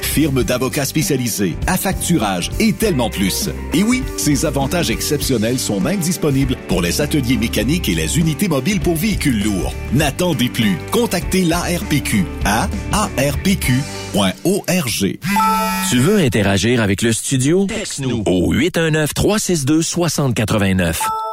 firme d'avocats spécialisés, affacturage et tellement plus. Et oui, ces avantages exceptionnels sont même disponibles pour les ateliers mécaniques et les unités mobiles pour véhicules lourds. N'attendez plus. Contactez l'ARPQ à arpq.org. Tu veux interagir avec le studio? Texte-nous au 819-362-6089.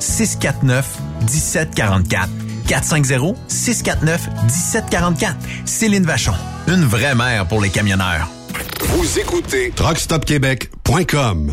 649 1744. 450 649 1744. Céline Vachon. Une vraie mère pour les camionneurs. Vous écoutez TruckStopQuébec.com.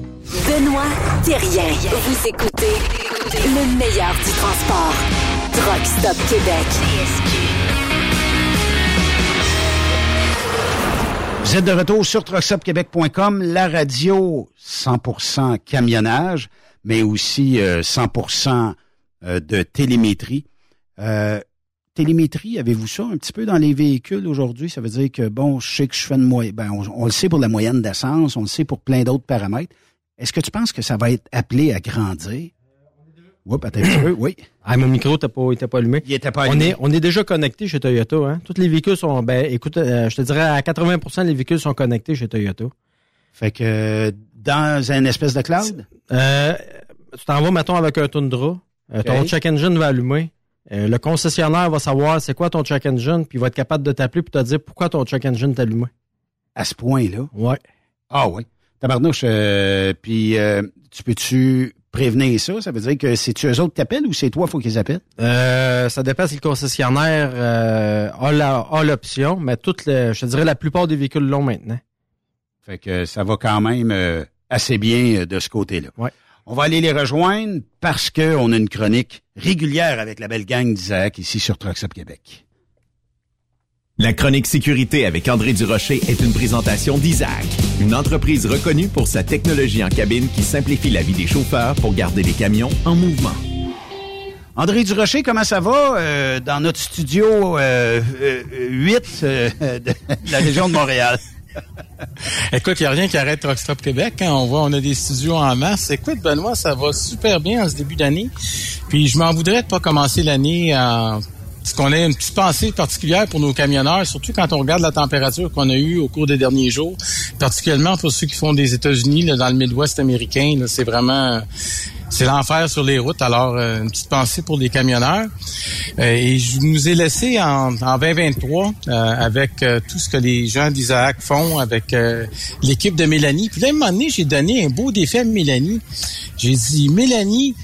Benoît Thérien. Vous écoutez le meilleur du transport. Truck Stop Québec. Vous êtes de retour sur truckstopquebec.com, la radio 100% camionnage, mais aussi euh, 100% euh, de télémétrie. Euh, télémétrie, avez-vous ça un petit peu dans les véhicules aujourd'hui? Ça veut dire que, bon, je sais que je fais une moyenne, ben, on, on le sait pour la moyenne d'essence, on le sait pour plein d'autres paramètres. Est-ce que tu penses que ça va être appelé à grandir? Oui, peut-être un peu, oui. Ah, mon micro n'était pas, était pas allumé. Il était pas On allumé. est, on est déjà connecté chez Toyota. Hein? Tous les véhicules sont, ben, écoute, euh, je te dirais à 80% les véhicules sont connectés chez Toyota. Fait que dans un espèce de cloud? Euh, tu t'en vas, mettons, avec un Tundra. Euh, Ton check engine va allumer. Le concessionnaire va savoir c'est quoi ton check engine, puis il va être capable de t'appeler pour te dire pourquoi ton check engine allumé. À ce point-là? Ouais. Ah oui. Tabarnouche, euh, puis euh, tu peux-tu prévenir ça? Ça veut dire que c'est-tu eux autres qui t'appellent ou c'est toi faut qu'ils appellent? Euh, ça dépend si le concessionnaire euh, a la- a l'option, mais toutes les, je te dirais la plupart des véhicules l'ont maintenant. Fait que ça va quand même euh, assez bien euh, de ce côté-là. Ouais. On va aller les rejoindre parce qu'on a une chronique régulière avec la belle gang d'Isaac ici sur Trucks Up Québec. La chronique sécurité avec André Durocher est une présentation d'Isaac, une entreprise reconnue pour sa technologie en cabine qui simplifie la vie des chauffeurs pour garder les camions en mouvement. André Durocher, comment ça va euh, dans notre studio euh, euh, 8 euh, de la région de Montréal? Écoute, il n'y a rien qui arrête Rockstop Québec. Hein. On voit, on a des studios en masse. Écoute, Benoît, ça va super bien en ce début d'année. Puis je m'en voudrais de pas commencer l'année en ce qu'on a une petite pensée particulière pour nos camionneurs, surtout quand on regarde la température qu'on a eue au cours des derniers jours, particulièrement pour ceux qui font des États-Unis, dans le Midwest américain. C'est vraiment c'est l'enfer sur les routes. Alors, euh, une petite pensée pour les camionneurs. Euh, et je nous ai laissé en, en 2023 euh, avec euh, tout ce que les gens d'Isaac font, avec euh, l'équipe de Mélanie. Puis là, à un moment donné, j'ai donné un beau défi à Mélanie. J'ai dit, Mélanie,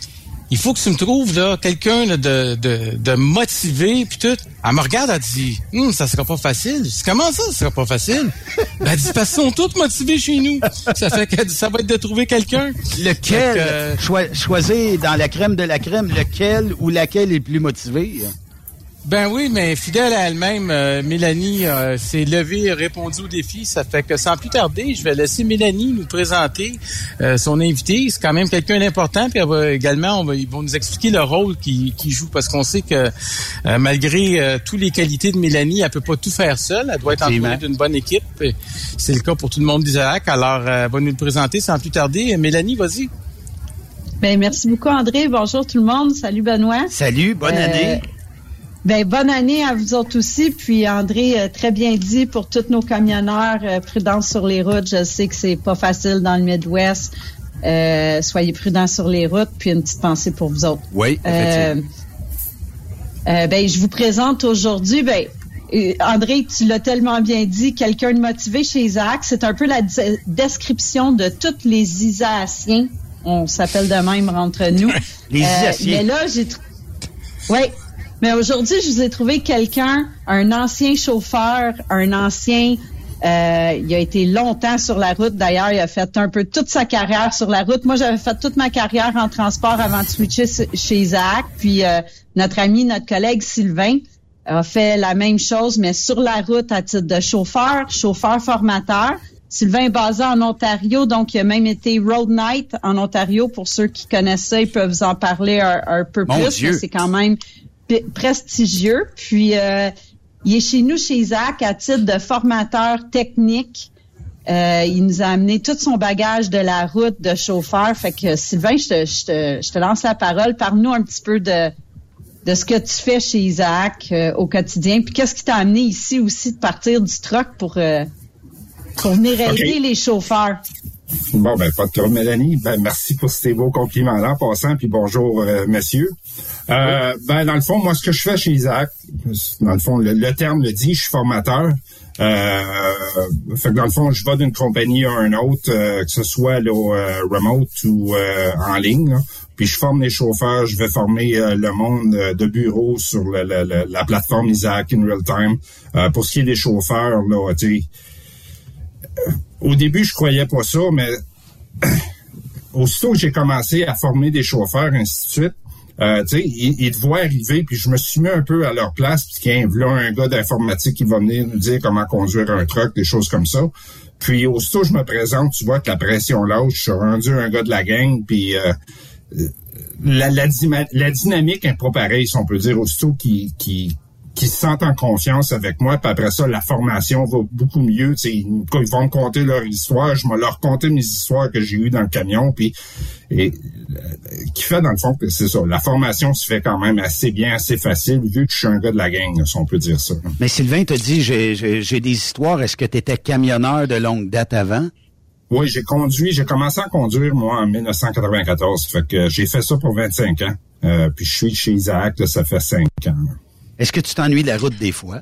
il faut que tu me trouves là quelqu'un là, de, de, de motivé puis tout. Elle me regarde, elle dit Hum, ça sera pas facile. Je dis comment ça, ça sera pas facile? Ben, elle dit parce qu'ils sont tous motivés chez nous. Ça fait que ça va être de trouver quelqu'un. Lequel, euh, choi- choisir dans la crème de la crème, lequel ou laquelle est le plus motivé? Ben oui, mais fidèle à elle-même, euh, Mélanie euh, s'est levée et répondu au défi. Ça fait que sans plus tarder, je vais laisser Mélanie nous présenter euh, son invité. C'est quand même quelqu'un d'important. Puis elle va également, on va, ils vont nous expliquer le rôle qu'il joue parce qu'on sait que euh, malgré euh, toutes les qualités de Mélanie, elle peut pas tout faire seule. Elle doit être entourée d'une bonne équipe. C'est le cas pour tout le monde d'Isaac. Alors, euh, elle va nous le présenter sans plus tarder. Mélanie, vas-y. Ben, merci beaucoup, André. Bonjour tout le monde. Salut, Benoît. Salut, bonne Euh, année. Ben, bonne année à vous autres aussi. Puis, André, euh, très bien dit pour tous nos camionneurs, euh, prudence sur les routes. Je sais que c'est pas facile dans le Midwest. Euh, soyez prudents sur les routes. Puis, une petite pensée pour vous autres. Oui, euh, ben, je vous présente aujourd'hui, ben, André, tu l'as tellement bien dit, quelqu'un de motivé chez Isaac. C'est un peu la description de tous les Isaciens. On s'appelle de même entre nous. Les Isaciens. mais là, j'ai... Oui. Mais aujourd'hui, je vous ai trouvé quelqu'un, un ancien chauffeur, un ancien... euh, il a été longtemps sur la route. D'ailleurs, il a fait un peu toute sa carrière sur la route. Moi, j'avais fait toute ma carrière en transport avant de switcher chez Isaac. Puis euh, notre ami, notre collègue Sylvain a fait la même chose, mais sur la route à titre de chauffeur, chauffeur formateur. Sylvain est basé en Ontario, donc il a même été Road Night en Ontario. Pour ceux qui connaissent ça, ils peuvent vous en parler un, un peu Mon plus. C'est quand même prestigieux. Puis euh, il est chez nous, chez Isaac, à titre de formateur technique. Euh, il nous a amené tout son bagage de la route de chauffeur. Fait que Sylvain, je te, je te, je te lance la parole. Parle-nous un petit peu de, de ce que tu fais chez Isaac euh, au quotidien. Puis qu'est-ce qui t'a amené ici aussi de partir du truck pour, euh, pour venir aider les chauffeurs? Bon, ben, pas de trouble, Mélanie. Ben, merci pour ces beaux compliments-là, en passant, puis bonjour, euh, messieurs. Euh, ben, dans le fond, moi, ce que je fais chez Isaac, dans le fond, le, le terme le dit, je suis formateur. Euh, fait que dans le fond, je vais d'une compagnie à une autre, euh, que ce soit là, remote ou en ligne. là. Puis je forme les chauffeurs, je vais former le monde de bureau sur le- la plateforme Isaac in real time. Pour ce qui est des chauffeurs, là, tu sais, au début, je croyais pas ça, mais aussitôt que j'ai commencé à former des chauffeurs, ainsi de suite, euh, ils, ils te voient arriver, puis je me suis mis un peu à leur place, puis tiens, là un gars d'informatique qui va venir nous dire comment conduire un truck, des choses comme ça. Puis aussitôt que je me présente, tu vois que la pression lâche, je suis rendu un gars de la gang, puis euh, la, la, la dynamique est pas pareille, si on peut dire, aussitôt qui qui qui se sentent en confiance avec moi, puis après ça, la formation va beaucoup mieux. tu sais, Ils, ils vont me conter leur histoire, je vais leur conter mes histoires que j'ai eues dans le camion, puis et, euh, qui fait dans le fond que c'est ça. La formation se fait quand même assez bien, assez facile, vu que je suis un gars de la gang, si on peut dire ça. Mais Sylvain t'a dit, j'ai des histoires. Est-ce que tu étais camionneur de longue date avant? Oui, j'ai conduit, j'ai commencé à conduire, moi, en 1994. Fait que j'ai fait ça pour 25 ans. Euh, puis je suis chez Isaac, là, ça fait 5 ans. Est-ce que tu t'ennuies de la route des fois?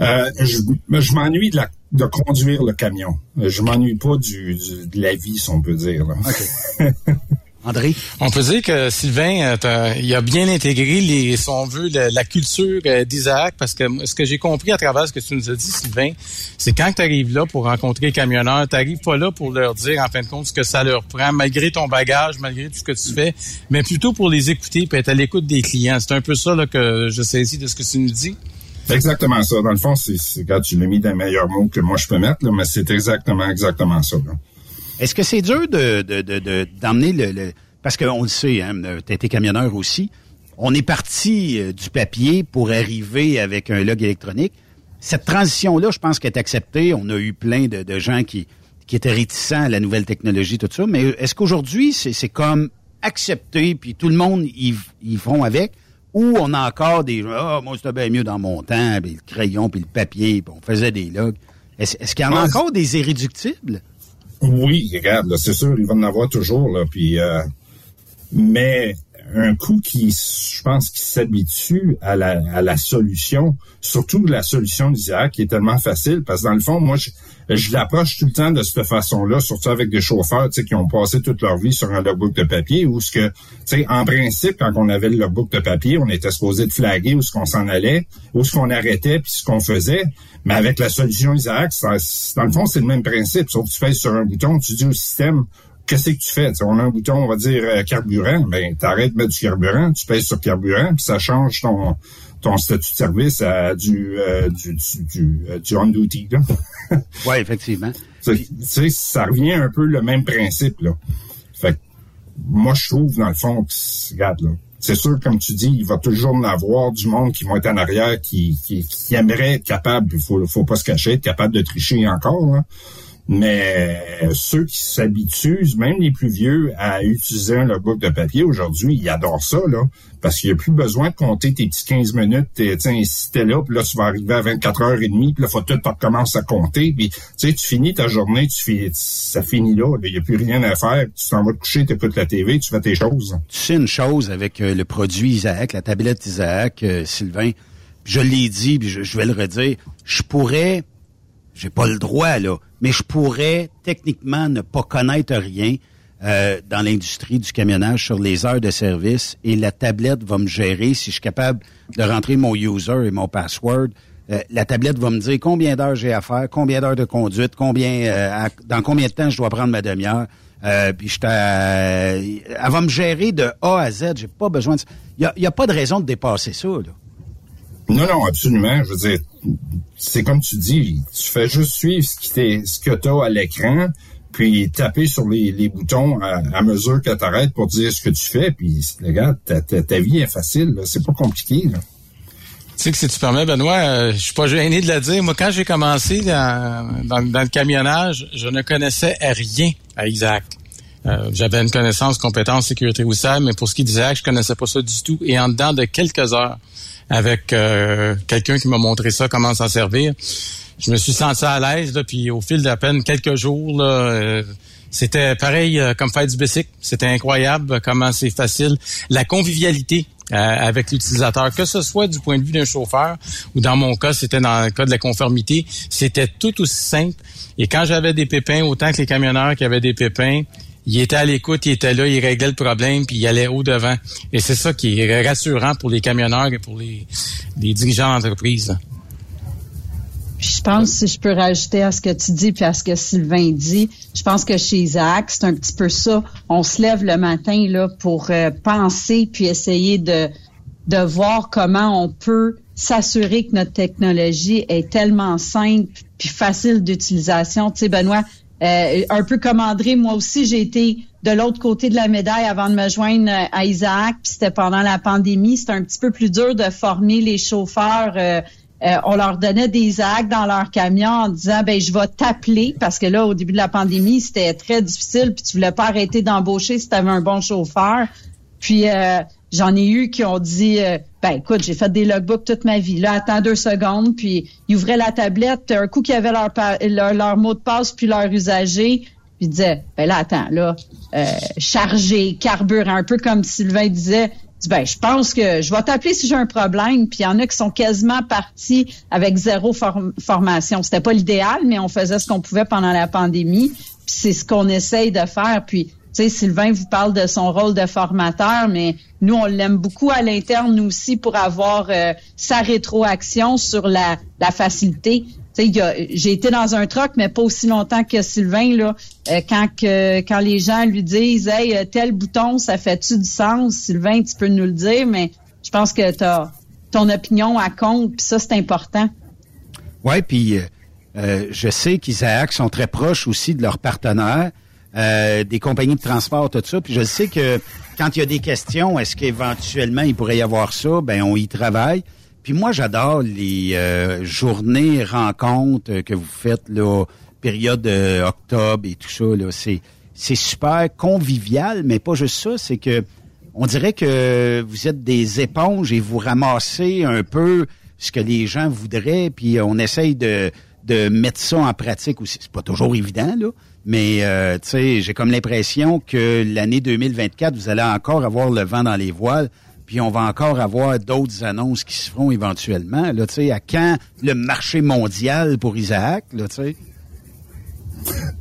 Euh, je je m'ennuie de, conduire le camion. Je m'ennuie pas du, du- de la vie, si on peut dire. Là. André? On peut dire que Sylvain, euh, il a bien intégré, les, si on veut, la, la culture euh, d'Isaac, parce que ce que j'ai compris à travers ce que tu nous as dit, Sylvain, c'est quand tu arrives là pour rencontrer les camionneurs, tu n'arrives pas là pour leur dire, en fin de compte, ce que ça leur prend, malgré ton bagage, malgré tout ce que tu fais, mais plutôt pour les écouter et être à l'écoute des clients. C'est un peu ça là, que je saisis de ce que tu nous dis. Exactement ça. Dans le fond, c'est, c'est quand tu l'as mis d'un meilleur mot que moi je peux mettre, là, mais c'est exactement, exactement ça. là. Est-ce que c'est dur de, de, de, de- d'emmener le, le- parce qu'on le sait, hein, t'as été camionneur aussi. On est parti euh, du papier pour arriver avec un log électronique. Cette transition-là, je pense qu'elle est acceptée. On a eu plein de, de gens qui, qui étaient réticents à la nouvelle technologie, tout ça. Mais est-ce qu'aujourd'hui, c'est, comme accepté, puis tout le monde y, y vont avec, ou on a encore des gens, ah, moi, c'était bien mieux dans mon temps, puis le crayon, puis le papier, puis on faisait des logs. Est-ce, qu'il y en a encore des irréductibles? Oui, regarde, c'est sûr, il va en avoir toujours, là, puis, euh, mais un coup qui, je pense, qui s'habitue à la, à la solution, surtout la solution d'Isaac, qui est tellement facile, parce que dans le fond, moi, je, je l'approche tout le temps de cette façon-là, surtout avec des chauffeurs, qui ont passé toute leur vie sur un logbook de papier, où ce que, tu sais, en principe, quand on avait le logbook de papier, on était supposé de flaguer où ce qu'on s'en allait, où ce qu'on arrêtait, puis ce qu'on faisait, mais avec la solution Isaac, dans le fond, c'est le même principe, sauf que tu fais sur un bouton, tu dis au système, qu'est-ce que tu fais? On a un bouton, on va dire euh, carburant, ben t'arrêtes de mettre du carburant, tu pèses sur carburant, puis ça change ton ton statut de service à du euh, du du, du, euh, du on duty. là. Oui, effectivement. Tu sais, ça revient un peu le même principe là. Fait que moi je trouve dans le fond que c'est- regarde là. C'est sûr, comme tu dis, il va toujours en avoir du monde qui vont être en arrière, qui, qui, qui aimerait être capable, il faut, faut pas se cacher, être capable de tricher encore. Là. Mais ceux qui s'habituent, même les plus vieux, à utiliser un logbook de papier aujourd'hui, ils adorent ça, là. Parce qu'il n'y a plus besoin de compter tes petits 15 minutes. t'es- Tiens, si t'es là, puis là, tu vas arriver à 24 heures et demie, puis là, faut tout tu recommences à compter. Puis, tu sais, tu finis ta journée, tu finis, ça finit là. Il n'y a plus rien à faire. Tu t'en vas te coucher, tu écoutes la TV, tu fais tes choses. Tu sais une chose avec euh, le produit Isaac, la tablette Isaac, euh, Sylvain, je l'ai dit, puis je vais le redire, je pourrais, j'ai pas le droit là, mais je pourrais techniquement ne pas connaître rien euh, dans l'industrie du camionnage sur les heures de service et la tablette va me gérer si je suis capable de rentrer mon user et mon password. euh, la tablette va me dire combien d'heures j'ai à faire, combien d'heures de conduite, combien, euh, dans combien de temps je dois prendre ma demi-heure. Euh, puis je elle va me gérer de A à Z. J'ai pas besoin de. Il y a, y a pas de raison de dépasser ça. Là. Non, non, absolument. Je veux dire, c'est comme tu dis, tu fais juste suivre ce, qui ce que tu as à l'écran, puis taper sur les, les boutons à, mesure que tu arrêtes pour dire ce que tu fais, puis regarde, ta, ta, vie est facile, c'est pas compliqué. Tu sais que si tu permets, Benoît, euh, je suis pas gêné de le dire. Moi, quand j'ai commencé dans, dans, le camionnage, je ne connaissais rien à Isaac. Euh, J'avais une connaissance, compétence, sécurité routière, mais pour ce qui d'Isaac, je connaissais pas ça du tout. Et en dedans de quelques heures, avec euh, quelqu'un qui m'a montré ça, comment s'en servir, je me suis senti à l'aise. Puis au fil d'à peine quelques jours, là, euh, c'était pareil euh, comme faire du bicycle. C'était incroyable comment c'est facile. La convivialité euh, avec l'utilisateur, que ce soit du point de vue d'un chauffeur ou dans mon cas, c'était dans le cas de la conformité, c'était tout aussi simple. Et quand j'avais des pépins, autant que les camionneurs qui avaient des pépins, il était à l'écoute, il était là, il réglait le problème, puis il allait au devant. Et c'est ça qui est rassurant pour les camionneurs et pour les, dirigeants d'entreprise. je pense, si je peux rajouter à ce que tu dis puis à ce que Sylvain dit, je pense que chez Isaac, c'est un petit peu ça. On se lève le matin là pour euh, penser puis essayer de de voir comment on peut s'assurer que notre technologie est tellement simple puis facile d'utilisation. Tu sais, Benoît, euh, un peu comme André, moi aussi, j'ai été de l'autre côté de la médaille avant de me joindre euh, à Isaac, puis c'était pendant la pandémie. C'était un petit peu plus dur de former les chauffeurs. euh, euh, on leur donnait des actes dans leur camion en disant ben je vais t'appeler. Parce que là au début de la pandémie c'était très difficile. Puis tu voulais pas arrêter d'embaucher si tu avais un bon chauffeur. Puis j'en ai eu qui ont dit euh, ben écoute j'ai fait des logbooks toute ma vie là attends deux secondes puis ils ouvraient la tablette un coup qu'ils avaient leur, leur mot de passe puis leur usager puis ils disaient ben là attends là euh, charger carburant un peu comme Sylvain disait ben, je pense que je vais t'appeler si j'ai un problème. Puis il y en a qui sont quasiment partis avec zéro form- formation. C'était pas l'idéal, mais on faisait ce qu'on pouvait pendant la pandémie. Puis c'est ce qu'on essaye de faire. Puis, sais, Sylvain vous parle de son rôle de formateur, mais nous, on l'aime beaucoup à l'interne, aussi, pour avoir euh, sa rétroaction sur la, la facilité. Tu j'ai été dans un truck, mais pas aussi longtemps que Sylvain, là. Euh, quand que quand les gens lui disent Hey, euh, tel bouton, ça fait-tu du sens? Sylvain, tu peux nous le dire, mais je pense que t'as ton opinion à compte, puis ça, c'est important. Oui, puis euh, euh, je sais qu'Isaac sont très proches aussi de leurs partenaires, euh, des compagnies de transport, tout ça. Puis je sais que quand il y a des questions, est-ce qu'éventuellement il pourrait y avoir ça, ben on y travaille. Puis moi, j'adore les euh, journées, rencontres que vous faites là, période euh, octobre et tout ça. Là, c'est c'est super convivial, mais pas juste ça. C'est que on dirait que vous êtes des éponges et vous ramassez un peu ce que les gens voudraient, puis on essaye de de mettre ça en pratique aussi. C'est pas toujours évident là, mais euh, tu sais, j'ai comme l'impression que l'année 2024, vous allez encore avoir le vent dans les voiles puis on va encore avoir d'autres annonces qui se feront éventuellement. Là, tu sais, à quand le marché mondial pour Isaac, là, tu sais?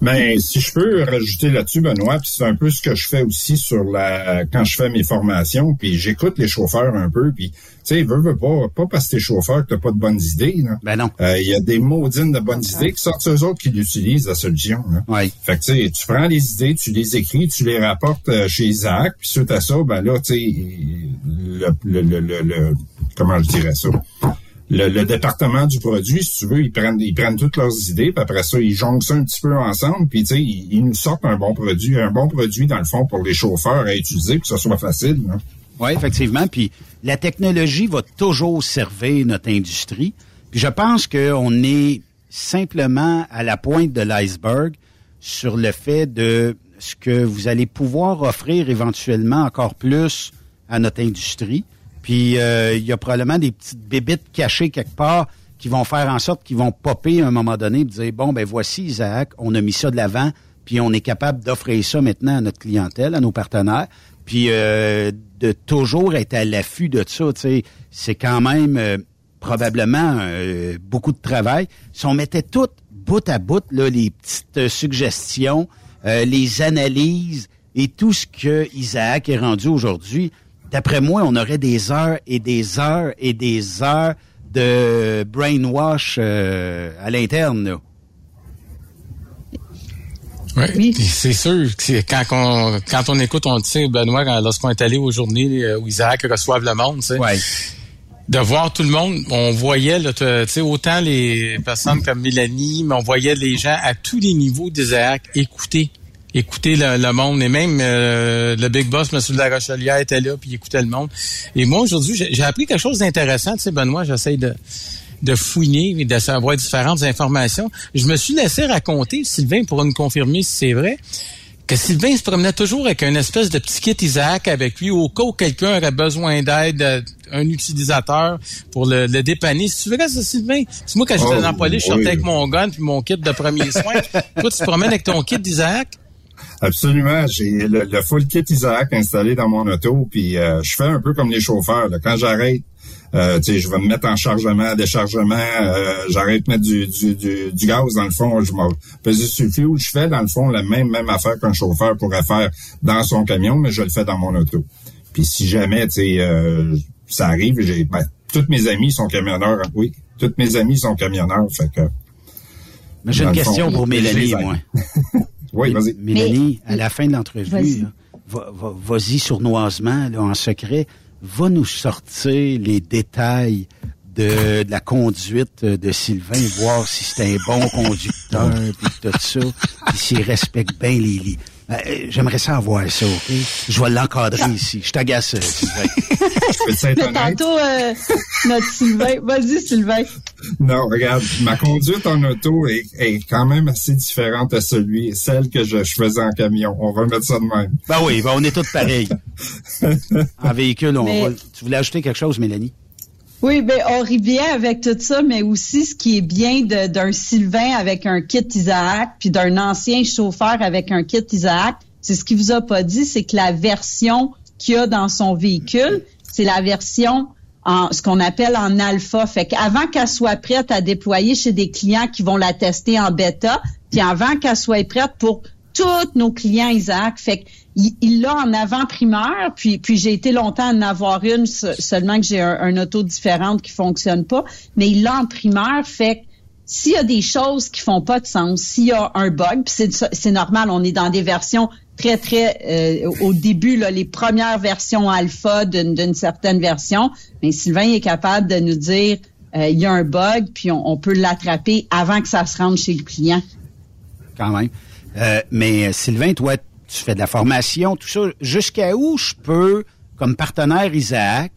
Ben, si je peux rajouter là-dessus, Benoît, puis c'est un peu ce que je fais aussi sur la quand je fais mes formations, puis j'écoute les chauffeurs un peu, puis tu sais, veux, veux pas, pas parce que t'es chauffeur que t'as pas de bonnes idées. Là. Ben non. Il y a des maudines de bonnes idées qui sortent eux autres qui l'utilisent la solution. Là. Ouais. Fait que tu sais, tu prends les idées, tu les écris, tu les rapportes euh, chez Isaac, puis suite à ça, ben là, tu sais, le, le, le, le, le- comment je dirais ça? Le, département du produit, si tu veux, ils prennent, ils prennent toutes leurs idées, puis après ça, ils jonglent ça un petit peu ensemble, puis tu sais, ils, nous sortent un bon produit, un bon produit dans le fond pour les chauffeurs à utiliser, puis que ça soit facile. hein. Oui, effectivement. Puis la technologie va toujours servir notre industrie. Puis je pense qu'on est simplement à la pointe de l'iceberg sur le fait de ce que vous allez pouvoir offrir éventuellement encore plus à notre industrie. Puis euh, il y a probablement des petites bébites cachées quelque part qui vont faire en sorte qu'ils vont popper à un moment donné et dire bon ben voici Isaac, on a mis ça de l'avant, puis on est capable d'offrir ça maintenant à notre clientèle, à nos partenaires, puis euh, de toujours être à l'affût de ça, c'est quand même euh, probablement euh, beaucoup de travail. Si on mettait tout bout à bout là, les petites euh, suggestions, euh, les analyses et tout ce que Isaac est rendu aujourd'hui, d'après moi, on aurait des heures et des heures et des heures de brainwash euh, à l'interne. là. Oui, c'est sûr que quand on, quand on écoute, on le sait, Benoît, quand- lorsqu'on est allé aux journées euh, où Isaac reçoivent le monde, tu sais, de voir tout le monde, on voyait là, tu sais, autant les personnes comme Mélanie, mais on voyait les gens à tous les niveaux d'Isaac écouter écouter le, le monde et même euh, le big boss M. de la Rochelière était là puis il écoutait le monde et moi aujourd'hui j'ai appris quelque chose d'intéressant tu sais Benoît j'essaie de de fouiner et de savoir différentes informations. Je me suis laissé raconter, Sylvain pourra nous confirmer si c'est vrai, que Sylvain se promenait toujours avec une espèce de petit kit Isaac avec lui au cas où quelqu'un aurait besoin d'aide, euh, un utilisateur pour le, le dépanner. Si tu veux ça, Sylvain, c'est moi quand j'étais Oh, dans la police, je sortais oui. avec mon gun puis mon kit de premiers soins. Toi, tu te promènes avec ton kit d'Isaac? Absolument. J'ai le, le full kit Isaac installé dans mon auto, puis euh, je fais un peu comme les chauffeurs. là. Quand j'arrête, euh, je vais me mettre en chargement, déchargement, euh, j'arrête de mettre du, du, du, du gaz dans le fond, je m'en faisais sur le fuel. Je fais dans le fond la même même affaire qu'un chauffeur pourrait faire dans son camion, mais je le fais dans mon auto. Puis si jamais, tu euh, ça arrive, j'ai ben, tous mes amis sont camionneurs. hein. Oui, tous mes amis sont camionneurs, fait que. Mais j'ai une le fond, question pour Mélanie, moi. Oui, vas-y. Mélanie, à la fin de l'entrevue, Vas-y. là, va- va- vas-y sournoisement, là, en secret, va nous sortir les détails de, de la conduite de Sylvain, voir si c'est un bon conducteur, puis tout ça, puis s'il respecte bien les lits. Euh, J'aimerais ça avoir ça, OK? Je vais l'encadrer ici. Je t'agace. Mais tantôt, euh, notre Sylvain. Vas-y, Sylvain. Non, regarde, ma conduite en auto est, est quand même assez différente à celui, celle que je, je faisais en camion. On va mettre ça de même. Ben oui, ben on est tous pareils. en véhicule, on Mais- roule. Tu voulais ajouter quelque chose, Mélanie? Oui, ben on bien avec tout ça, mais aussi ce qui est bien d'un Sylvain avec un kit Isaac, puis d'un ancien chauffeur avec un kit Isaac, c'est ce qu'il vous a pas dit, c'est que la version qu'il a dans son véhicule, c'est la version en ce qu'on appelle en alpha. Fait qu'avant qu'elle soit prête à déployer chez des clients qui vont la tester en bêta, puis avant qu'elle soit prête pour tous nos clients Isaac, fait que il l'a en avant-primeur, puis, puis j'ai été longtemps à en avoir une, se- seulement que j'ai un, auto différente qui fonctionne pas, mais il l'a en primeur, fait que s'il y a des choses qui font pas de sens, s'il y a un bug, c'est normal, on est dans des versions très, très euh, au début, là, les premières versions alpha d'une d'une certaine version. Mais Sylvain est capable de nous dire euh, il y a un bug, puis on, on peut l'attraper avant que ça se rende chez le client. Quand même. Euh, mais Sylvain, toi, tu fais de la formation, tout ça. Jusqu'à où je peux, comme partenaire Isaac,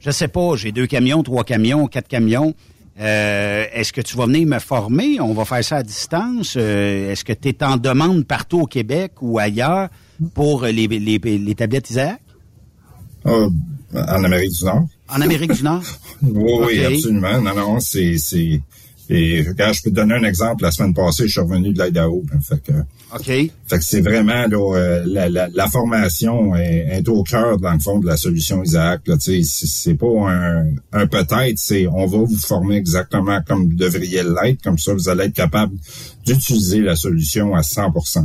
je sais pas, j'ai deux camions, trois camions, quatre camions. Euh, Est-ce que tu vas venir me former? On va faire ça à distance. Euh, Est-ce que tu es en demande partout au Québec ou ailleurs pour les, les, les tablettes Isaac? Euh, en Amérique du Nord. En Amérique du Nord? oui, oui, absolument. Non, non, c'est, c'est, et regarde, je peux te donner un exemple. La semaine passée, je suis revenu de l'Idaho. Fait que, OK. fait que c'est vraiment là, euh, la, la, la formation est, est au cœur, dans le fond, de la solution Isaac. C'est, pas un, un peut-être, c'est on va vous former exactement comme vous devriez l'être. Comme ça, vous allez être capable d'utiliser la solution à 100 là.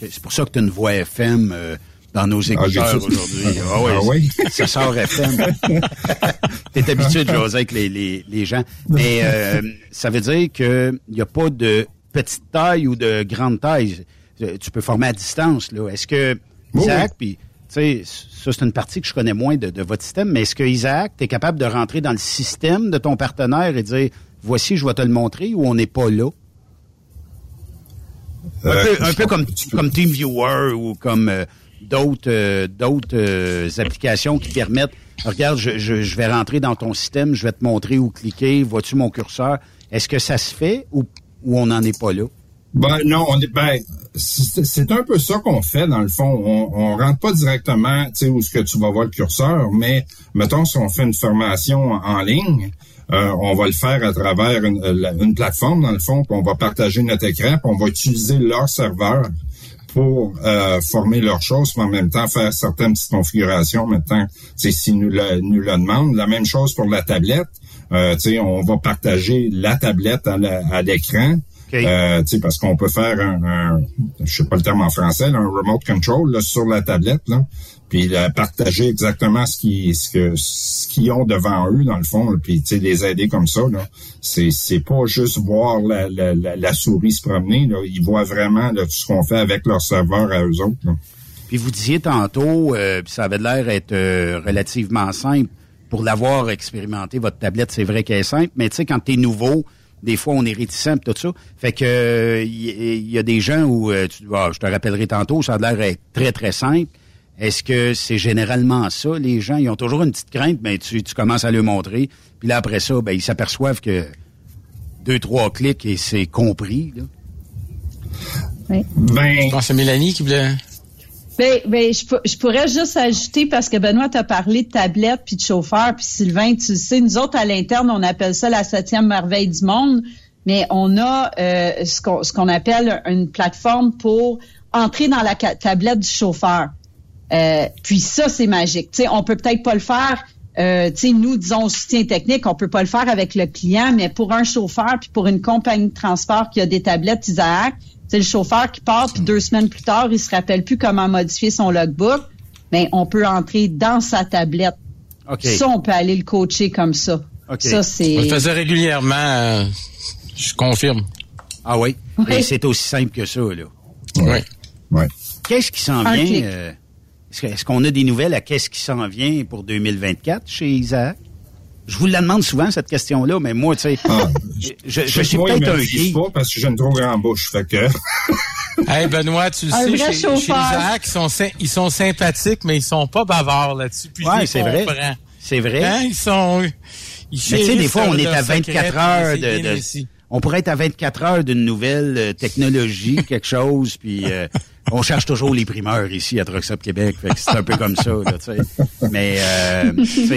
C'est pour ça que tu as une voix FM euh, dans nos écouteurs j'ai- aujourd'hui. Ah oui? Ça sort FM. tu es habitué de jaser avec les, les, les gens. Mais euh, ça veut dire qu'il n'y a pas de petite taille ou de grande taille. Euh, Tu peux former à distance. là. Est-ce que Oui, Isaac, puis tu sais, ça c'est une partie que je connais moins de, de votre système, mais est-ce que Isaac, tu es capable de rentrer dans le système de ton partenaire et dire voici, je vais te le montrer ou on n'est pas là? Un Euh, peu, un peu comme, comme TeamViewer ou comme euh, d'autres euh, euh, applications qui permettent, regarde, je, vais rentrer dans ton système, je vais te montrer où cliquer, vois-tu mon curseur? Est-ce que ça se fait ou, on n'en est pas là? Ben non, on est ben c'est un peu ça qu'on fait dans le fond. On, on rentre pas directement, tu sais, où est-ce que tu vas voir le curseur, mais mettons si on fait une formation en ligne, euh, on va le faire à travers une, une plateforme dans le fond, puis on va partager notre écran, puis on va utiliser leur serveur pour euh, former leurs choses, mais en même temps faire certaines petites configurations. Maintenant, c'est s'ils nous le, nous le demandent. La même chose pour la tablette. Euh, on va partager la tablette à la- l'écran. Euh, parce qu'on peut faire un, un, je sais pas le terme en français, là, un remote control là, sur la tablette, là, puis là, partager exactement ce qui, ce que, ce qu'ils ont devant eux dans le fond, là, puis les aider comme ça. Là, c'est, c'est pas juste voir la, la, la, la souris se promener. Là, ils voient vraiment là, tout ce qu'on fait avec leur serveur à eux autres. Là. Puis vous disiez tantôt, euh, puis ça avait l'air être euh, relativement simple. Pour l'avoir expérimenté, votre tablette, c'est vrai qu'elle est simple, mais tu sais, quand t'es nouveau, des fois, on est réticent pis tout ça. Fait que il y, y a des gens où, euh, tu, ah, je te rappellerai tantôt, ça a l'air être très, très simple. Est-ce que c'est généralement ça? Les gens, ils ont toujours une petite crainte, mais tu, tu commences à le montrer. Puis là, après ça, ben, ils s'aperçoivent que deux, trois clics et c'est compris. Là. Oui. Ben, Je pense que c'est Mélanie qui voulait... Ben, ben, je, je pourrais juste ajouter, parce que Benoît t'a parlé de tablette puis de chauffeur, puis Sylvain, tu le sais, nous autres, à l'interne, on appelle ça la septième merveille du monde, mais on a euh, ce qu'on appelle une plateforme pour entrer dans la tablette du chauffeur. Euh, puis ça, c'est magique. Sais, on peut peut-être pas le faire. Euh, nous, disons, soutien technique, on peut pas le faire avec le client, mais pour un chauffeur puis pour une compagnie de transport qui a des tablettes Isaac, c'est le chauffeur qui part puis deux semaines plus tard, il se rappelle plus comment modifier son logbook. Mais on peut entrer dans sa tablette. Ça, on peut aller le coacher comme ça. Ça, c'est. On le faisait régulièrement, euh, je confirme. Ah oui? Oui. Et c'est aussi simple que ça, là. Oui. Qu'est-ce qui s'en vient? euh, est-ce qu'on a des nouvelles à qu'est-ce qui s'en vient pour 2024 chez Isaac? Je vous la demande souvent, cette question-là, mais moi, tu sais, Ah, je, je Chez suis peut-être un geek. pas parce que j'ai une trop grande bouche. Fait que Hey Benoît, tu le Un sais, vrai chez, chez chauffeur. Isaac, ils sont, ils sont sympathiques, mais ils sont pas bavards là-dessus. Je les c'est vrai. C'est vrai. Hein, Ils sont... Ils Mais tu sais, des fois, on est à secret, 24 puis heures c'est de, bien de-. On pourrait être à 24 heures d'une nouvelle euh, technologie, quelque chose, puis euh, on cherche toujours les primeurs ici à Truck Stop Québec. Fait que c'est un peu comme ça, là, tu sais. Mais, euh,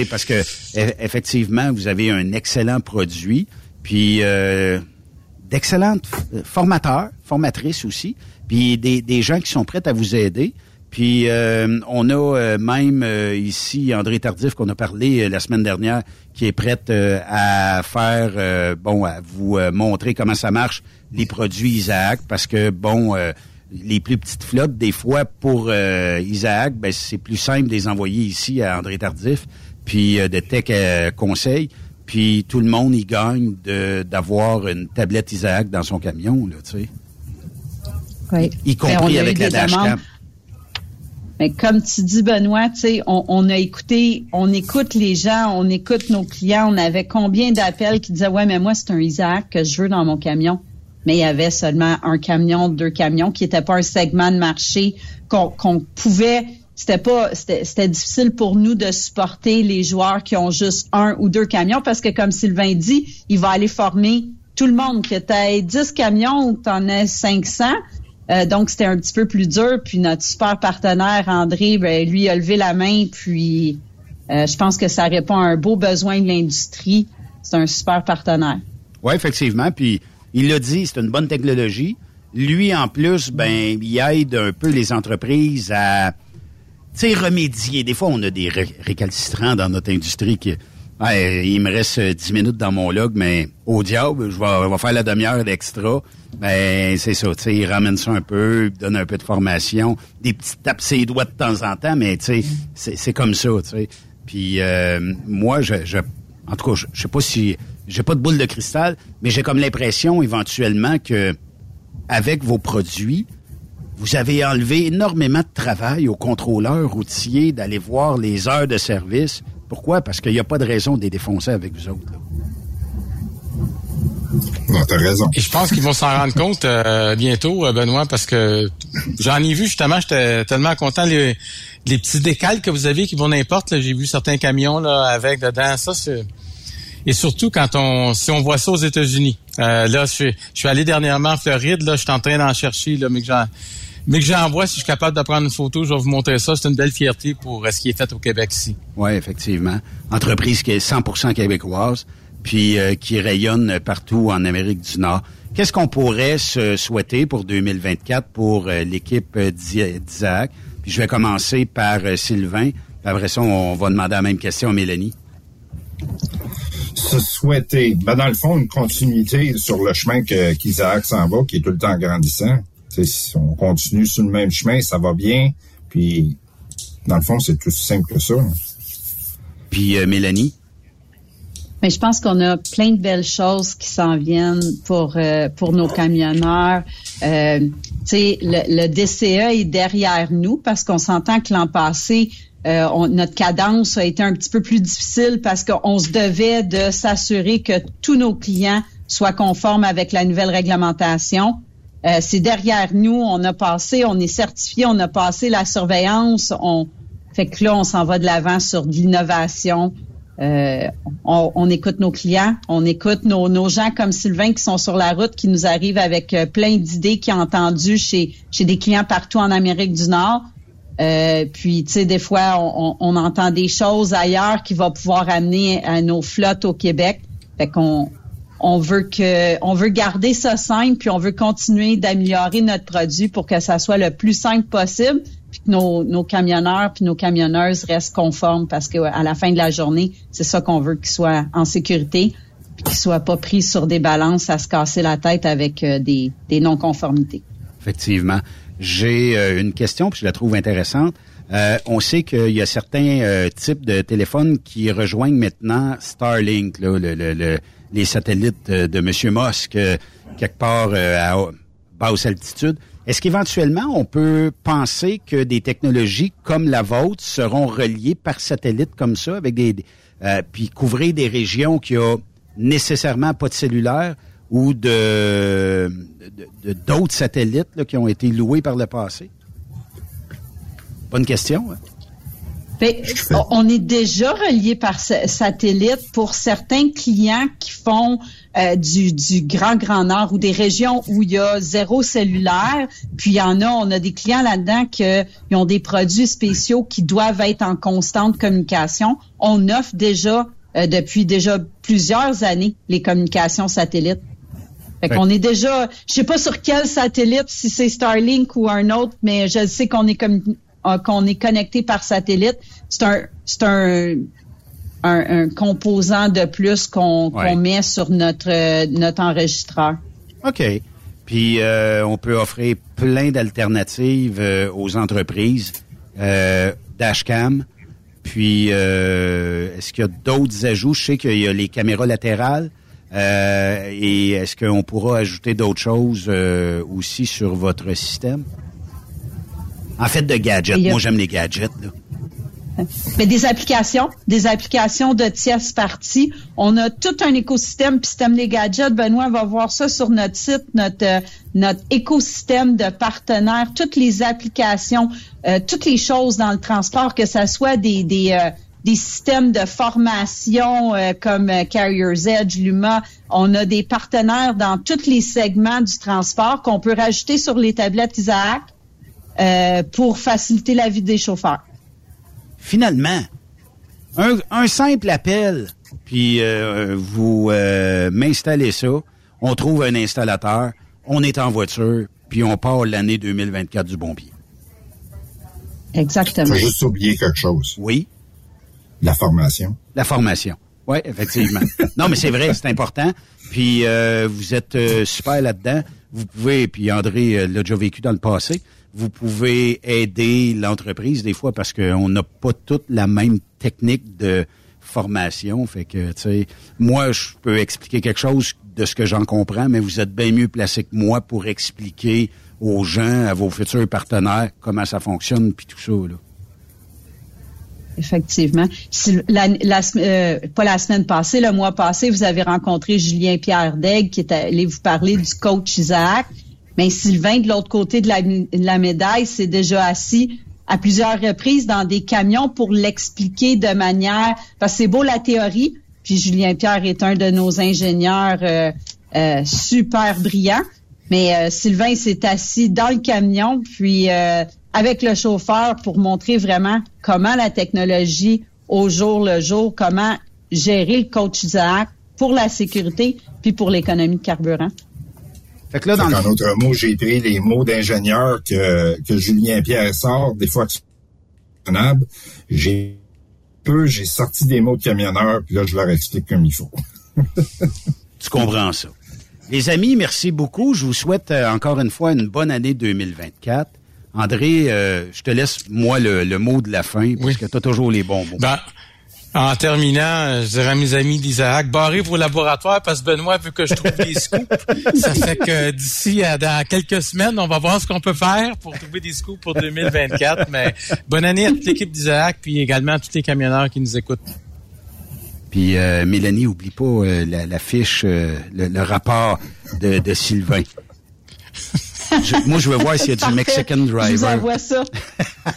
parce que e- effectivement, vous avez un excellent produit, puis euh, d'excellentes f- formateurs, formatrices aussi, puis des, des gens qui sont prêts à vous aider. Puis euh, on a euh, même euh, ici André Tardif qu'on a parlé euh, la semaine dernière, qui est prête euh, à faire euh, bon à vous euh, montrer comment ça marche les produits Isaac, parce que bon euh, les plus petites flottes des fois pour euh, Isaac, ben c'est plus simple de les envoyer ici à André Tardif, puis euh, de Tech euh, Conseil, puis tout le monde y gagne de d'avoir une tablette Isaac dans son camion là, tu sais, Oui. y Ben, compris avec la dashcam. Mais comme tu dis, Benoît, tu sais, on, on, a écouté, on écoute les gens, on écoute nos clients. On avait combien d'appels qui disaient, ouais, mais moi, c'est un Isaac que je veux dans mon camion. Mais il y avait seulement un camion, deux camions, qui n'était pas un segment de marché qu'on pouvait c'était pas c'était difficile pour nous de supporter les joueurs qui ont juste un ou deux camions parce que comme Sylvain dit, il va aller former tout le monde que tu as 10 camions ou que tu en as 500. Euh, donc c'était un petit peu plus dur puis notre super partenaire André ben, lui a levé la main puis euh, je pense que ça répond à un beau besoin de l'industrie. C'est un super partenaire. Oui, effectivement, puis il l'a dit, c'est une bonne technologie. Lui en plus ben il aide un peu les entreprises à remédier. Des fois, on a des récalcitrants dans notre industrie qui, il me reste 10 minutes dans mon log, mais au diable, je vais, faire la demi-heure d'extra. Ben, c'est ça, tu sais, il ramène ça un peu, donne un peu de formation, des petites tapes ses doigts de temps en temps, mais tu sais, c'est comme ça, tu sais. Puis euh, moi, je, je, en tout cas, je, sais pas si, j'ai pas de boule de cristal, mais j'ai comme l'impression éventuellement que avec vos produits, vous avez enlevé énormément de travail aux contrôleurs routiers d'aller voir les heures de service. Pourquoi? Parce qu'il n'y a pas de raison de les défoncer avec vous autres. Non, t'as raison. Et je pense qu'ils vont s'en rendre compte euh, bientôt, euh, Benoît, parce que j'en ai vu justement, j'étais tellement content les, les petits décals que vous avez qui vont n'importe. J'ai vu certains camions là avec dedans. Ça, c'est et surtout quand on si on voit ça aux États-Unis. Euh, là, je suis, je suis allé dernièrement en Floride. Là, je suis en train d'en chercher, là, mais que j'en mais que j'envoie, si je suis capable de prendre une photo, je vais vous montrer ça. C'est une belle fierté pour ce qui est fait au Québec ici. Oui, effectivement. Entreprise qui est 100% québécoise, puis euh, qui rayonne partout en Amérique du Nord. Qu'est-ce qu'on pourrait se souhaiter pour 2024 pour euh, l'équipe euh, d'Isaac? Puis je vais commencer par Sylvain. Puis après ça, on va demander la même question à Mélanie. Se souhaiter, ben dans le fond, une continuité sur le chemin qu'Isaac s'en va, qui est tout le temps grandissant si on continue sur le même chemin, ça va bien. Puis, dans le fond, c'est tout simple que ça. Puis, euh, Mélanie? Mais je pense qu'on a plein de belles choses qui s'en viennent pour euh, pour nos camionneurs. Euh, le, le DCE est derrière nous parce qu'on s'entend que l'an passé, euh, notre cadence a été un petit peu plus difficile parce qu'on se devait de s'assurer que tous nos clients soient conformes avec la nouvelle réglementation. Euh, c'est derrière nous. On a passé, on est certifié, on a passé la surveillance. On fait que là, on s'en va de l'avant sur de l'innovation. Euh, on, écoute nos clients, on écoute nos, gens comme Sylvain qui sont sur la route, qui nous arrivent avec euh, plein d'idées qu'ils ont entendues chez, des clients partout en Amérique du Nord. puis, tu sais, des fois, on, entend des choses ailleurs qui vont pouvoir amener à nos flottes au Québec. Fait qu'on on veut que on veut garder ça simple puis on veut continuer d'améliorer notre produit pour que ça soit le plus simple possible nos, camionneurs puis nos camionneuses restent conformes parce que à la fin de la journée c'est ça qu'on veut qu'ils soient en sécurité puis qu'ils soient pas pris sur des balances à se casser la tête avec euh, des, des non conformités effectivement j'ai euh, une question puis je la trouve intéressante euh, on sait qu'il y a certains types de téléphones qui rejoignent maintenant Starlink, là, le, le les satellites de, M. Musk quelque part à basse altitude. Est-ce qu'éventuellement, on peut penser que des technologies comme la vôtre seront reliées par satellite comme ça, avec des, euh, puis couvrir des régions qui ont nécessairement pas de cellulaire ou de d'autres satellites qui ont été loués par le passé? Bonne question. Hein? Ben, on est déjà relié par satellite pour certains clients qui font euh, du, du grand grand nord ou des régions où il y a zéro cellulaire. Puis il y en a, on a des clients là-dedans qui ont des produits spéciaux qui doivent être en constante communication. On offre déjà euh, depuis déjà plusieurs années les communications satellites. Fait qu'on est déjà, je sais pas sur quel satellite, si c'est Starlink ou un autre, mais je sais qu'on est comme qu'on est connecté par satellite, c'est un, c'est un, un, composant de plus qu'on met sur notre, notre enregistreur. OK. Puis euh, on peut offrir plein d'alternatives euh, aux entreprises. Dashcam. Puis est-ce qu'il y a d'autres ajouts? Je sais qu'il y a les caméras latérales. et est-ce qu'on pourra ajouter d'autres choses aussi sur votre système? En fait, de gadgets. Et, Moi, j'aime les gadgets. Là. Mais des applications, des applications de tierces parties. On a tout un écosystème, puis système des gadgets. Benoît va voir ça sur notre site, notre euh, notre écosystème de partenaires, toutes les applications, euh, toutes les choses dans le transport, que ça soit des des euh, des systèmes de formation euh, comme euh, Carrier's Edge, Luma. On a des partenaires dans tous les segments du transport qu'on peut rajouter sur les tablettes Isaac euh, pour faciliter la vie des chauffeurs. Finalement, un, un simple appel, puis euh, vous euh, m'installez ça, on trouve un installateur, on est en voiture, puis on part l'année 2024 du bon pied. Exactement. Faut juste oublier quelque chose. Oui. La formation. La formation. Oui, effectivement. non, mais c'est vrai, c'est important. Puis euh, vous êtes euh, super là-dedans. Vous pouvez, puis André euh, l'a déjà vécu dans le passé, vous pouvez aider l'entreprise des fois parce qu'on n'a pas toute la même technique de formation. Fait que, tu sais, moi, je peux expliquer quelque chose de ce que j'en comprends, mais vous êtes bien mieux placé que moi pour expliquer aux gens, à vos futurs partenaires, comment ça fonctionne, puis tout ça, là. Effectivement. Euh, pas la semaine passée, le mois passé, vous avez rencontré Julien Pierre Daigle qui est allé vous parler du coach Isaac. Mais Sylvain, de l'autre côté de la, médaille, s'est déjà assis à plusieurs reprises dans des camions pour l'expliquer de manière... Parce que c'est beau la théorie, puis Julien Pierre est un de nos ingénieurs euh, euh, super brillants. Mais euh, Sylvain s'est assis dans le camion, puis avec le chauffeur pour montrer vraiment comment la technologie au jour le jour, comment gérer le coach pour la sécurité puis pour l'économie de carburant. Fait que là, dans Fait le en autre mot, j'ai pris les mots d'ingénieur que, que Julien Pierre sort, des fois. J'ai peu, j'ai sorti des mots de camionneur, puis là, je leur explique comme il faut. Tu comprends ça. Les amis, merci beaucoup. Je vous souhaite euh, encore une fois une bonne année 2024. André, euh, je te laisse, moi, le, le mot de la fin, parce que tu as toujours les bons mots. Ben, en terminant, je dirais à mes amis d'Isaac, barrez vos laboratoires parce que Benoît veut que je trouve des scoops. Ça fait que d'ici à dans quelques semaines, on va voir ce qu'on peut faire pour trouver des scoops pour 2024. Mais bonne année à toute l'équipe d'Isaac, puis également à tous les camionneurs qui nous écoutent. Puis euh, Mélanie, oublie pas euh, la, la fiche, euh, le, le rapport de, de Sylvain. Je- moi, je veux voir s'il y a du Mexican Je vous Driver. envoie ça.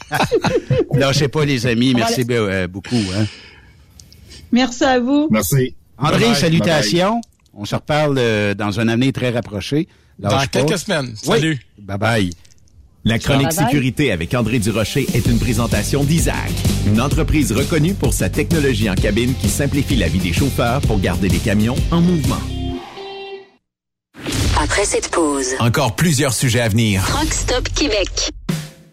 Lâchez pas, les amis. Merci be- euh, beaucoup. Hein. Merci à vous. Merci. André, salutations. On se reparle euh, dans une année très rapprochée. Dans pas. quelques semaines. Oui. Salut. Bye-bye. La chronique Bye bye. sécurité avec André Durocher est une présentation d'Isaac, une entreprise reconnue pour sa technologie en cabine qui simplifie la vie des chauffeurs pour garder les camions en mouvement. Après cette pause, Encore plusieurs sujets à venir. Truck Stop Québec.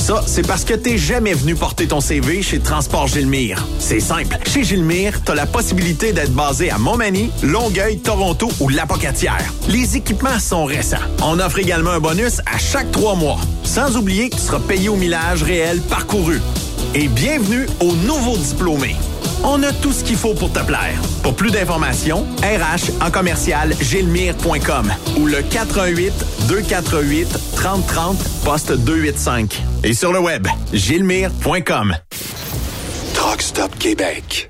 Ça, c'est parce que t'es jamais venu porter ton CV chez Transport Gilmire. C'est simple. Chez Gilmire, t'as la possibilité d'être basé à Montmagny, Longueuil, Toronto ou Lapocatière. Les équipements sont récents. On offre également un bonus à chaque trois mois. Sans oublier que tu seras payé au millage réel parcouru. Et bienvenue aux nouveaux diplômés. On a tout ce qu'il faut pour te plaire. Pour plus d'informations, RH en commercial gilmire.com ou le 418 248 3030 poste 285. Et sur le web, gilmire.com. Truck Stop Québec.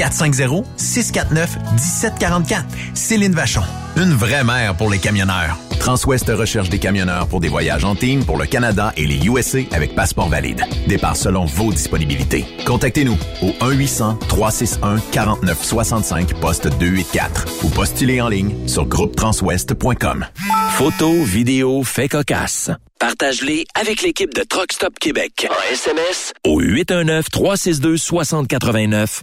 450-649-1744. Céline Vachon. Une vraie mère pour les camionneurs. Transwest recherche des camionneurs pour des voyages en team pour le Canada et les USA avec passeport valide. Départ selon vos disponibilités. Contactez-nous au 1-800-361-4965 poste 284 ou postulez en ligne sur groupetranswest.com. Photos, vidéos, faits cocasse. Partage-les avec l'équipe de Truck Stop Québec. En SMS au 819-362-6089.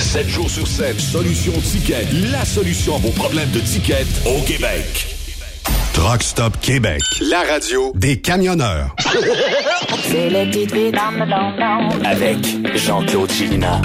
7 jours sur 7. Solution Ticket, la solution à vos problèmes de tickets au Québec. Truck Stop Québec, la radio des camionneurs. C'est le petit vite dans le don Avec Jean-Claude Chilina.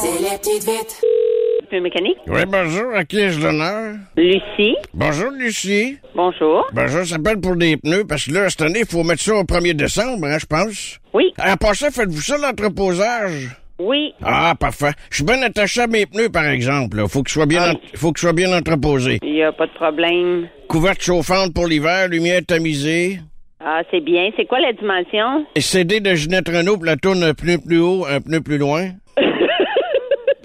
C'est. Le mécanique? Oui, bonjour. À qui ai-je l'honneur? Lucie. Bonjour, Lucie. Bonjour. Bonjour, ça s'appelle pour des pneus, parce que là, cette année, il faut mettre ça au 1er décembre, hein, je pense. Oui. En passant, faites-vous ça, l'entreposage? Oui. Ah, parfait. Je suis bien attaché à mes pneus, par exemple. là. Faut que je sois bien, Ah. faut que je sois bien entreposé. Il n'y a pas de problème. Couverte chauffante pour l'hiver, lumière tamisée. Ah, c'est bien. C'est quoi la dimension? CD de Ginette Renault pour la tourne un pneu plus haut, un pneu plus loin.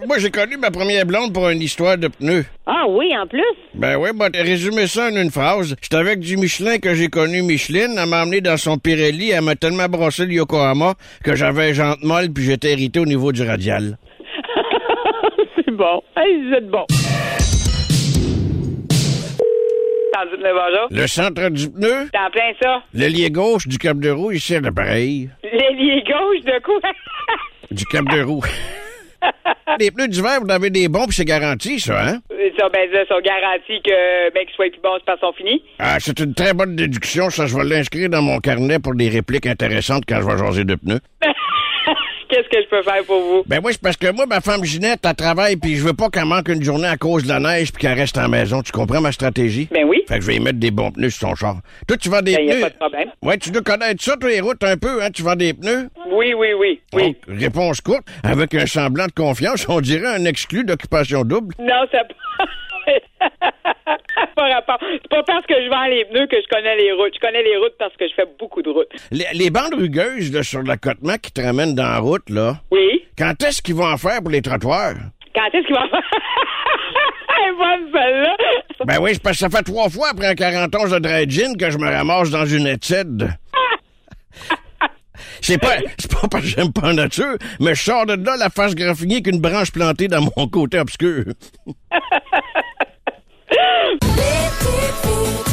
Moi, j'ai connu ma première blonde pour une histoire de pneus. Ah oui, en plus? Ben oui, bah, résumer ça en une phrase. J'étais avec du Michelin que j'ai connu Micheline. Elle m'a emmené dans son Pirelli. Elle m'a tellement brossé le Yokohama que j'avais jante molle puis j'étais irrité au niveau du radial. c'est bon. Hey, vous êtes bon. Le centre du pneu, T'es en plein ça. l'ailier gauche du cap de roue, ici l'appareil. L'ailier gauche de quoi? Du cap de roue. Les pneus d'hiver, vous en avez des bons puis c'est garanti, ça, hein? ça, ben, ça, sont garantis que, ben, qu'ils soient plus bons, c'est pas sont finis. Ah, c'est une très bonne déduction. Ça, je vais l'inscrire dans mon carnet pour des répliques intéressantes quand je vais jaser de pneus. Qu'est-ce que je peux faire pour vous? Ben moi, c'est parce que moi, ma femme Ginette, elle travaille, puis je veux pas qu'elle manque une journée à cause de la neige, puis qu'elle reste en maison. Tu comprends ma stratégie? Ben oui. Fait que je vais y mettre des bons pneus sur son char. Toi, tu vends des Ben, y a pneus? pas de problème. Ouais, tu dois connaître ça, toi, les routes, un peu, hein? Tu vends des pneus? Oui, oui, oui. Oui. Donc, réponse courte, avec un semblant de confiance, on dirait un exclu d'occupation double. Non, ça pas rapport. C'est pas parce que je vends les pneus que je connais les routes. Je connais les routes parce que je fais beaucoup de routes. Les, les bandes rugueuses, là, sur l'accotement qui te ramènent dans la route, là. Oui. Quand est-ce qu'ils vont en faire pour les trottoirs? Quand est-ce qu'il va faire? Elle est bonne, celle-là. Ben oui, c'est parce que ça fait trois fois après un 41 de dry gin que je me ramasse dans une étude. C'est pas, c'est pas parce que j'aime pas la nature, mais je sors de là la face graffinée qu'une branche plantée dans mon côté obscur. Let it be.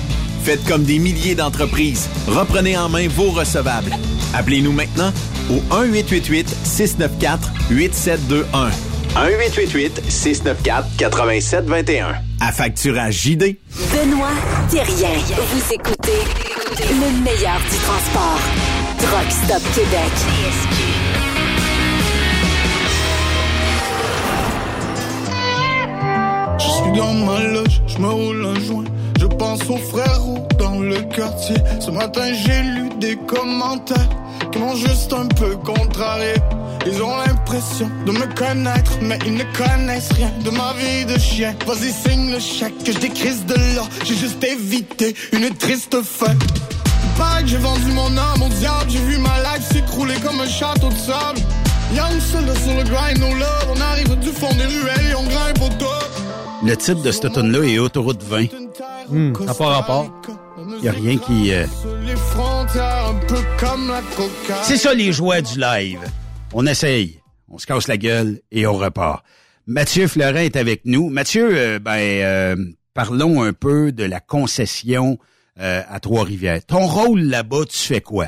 Faites comme des milliers d'entreprises. Reprenez en main vos recevables. Appelez-nous maintenant au 1-888-694-8721. 1-888-694-8721. À facturage JD. Benoît Thérien. Vous écoutez le meilleur du transport. Truck Stop Québec. Je suis dans ma loge, je me roule un joint. Je pense aux frères roux dans le quartier. Ce matin, j'ai lu des commentaires qui m'ont juste un peu contrarié. Ils ont l'impression de me connaître, mais ils ne connaissent rien de ma vie de chien. Vas-y, signe le chèque, que je décrisse de là. J'ai juste évité une triste fin. Que j'ai vendu mon âme au diable, j'ai vu ma life s'écrouler comme un château de sable. Young soldat sur le grind, no love, on arrive du fond des ruelles et on grimpe au. Le titre de cette tune là est Autoroute 20. Hum, à part rapport. Il a rien qui... euh. C'est ça les joies du live. On essaye, on se casse la gueule et on repart. Mathieu Florent est avec nous. Mathieu, euh, ben, euh, parlons un peu de la concession euh, à Trois-Rivières. Ton rôle là-bas, tu fais quoi?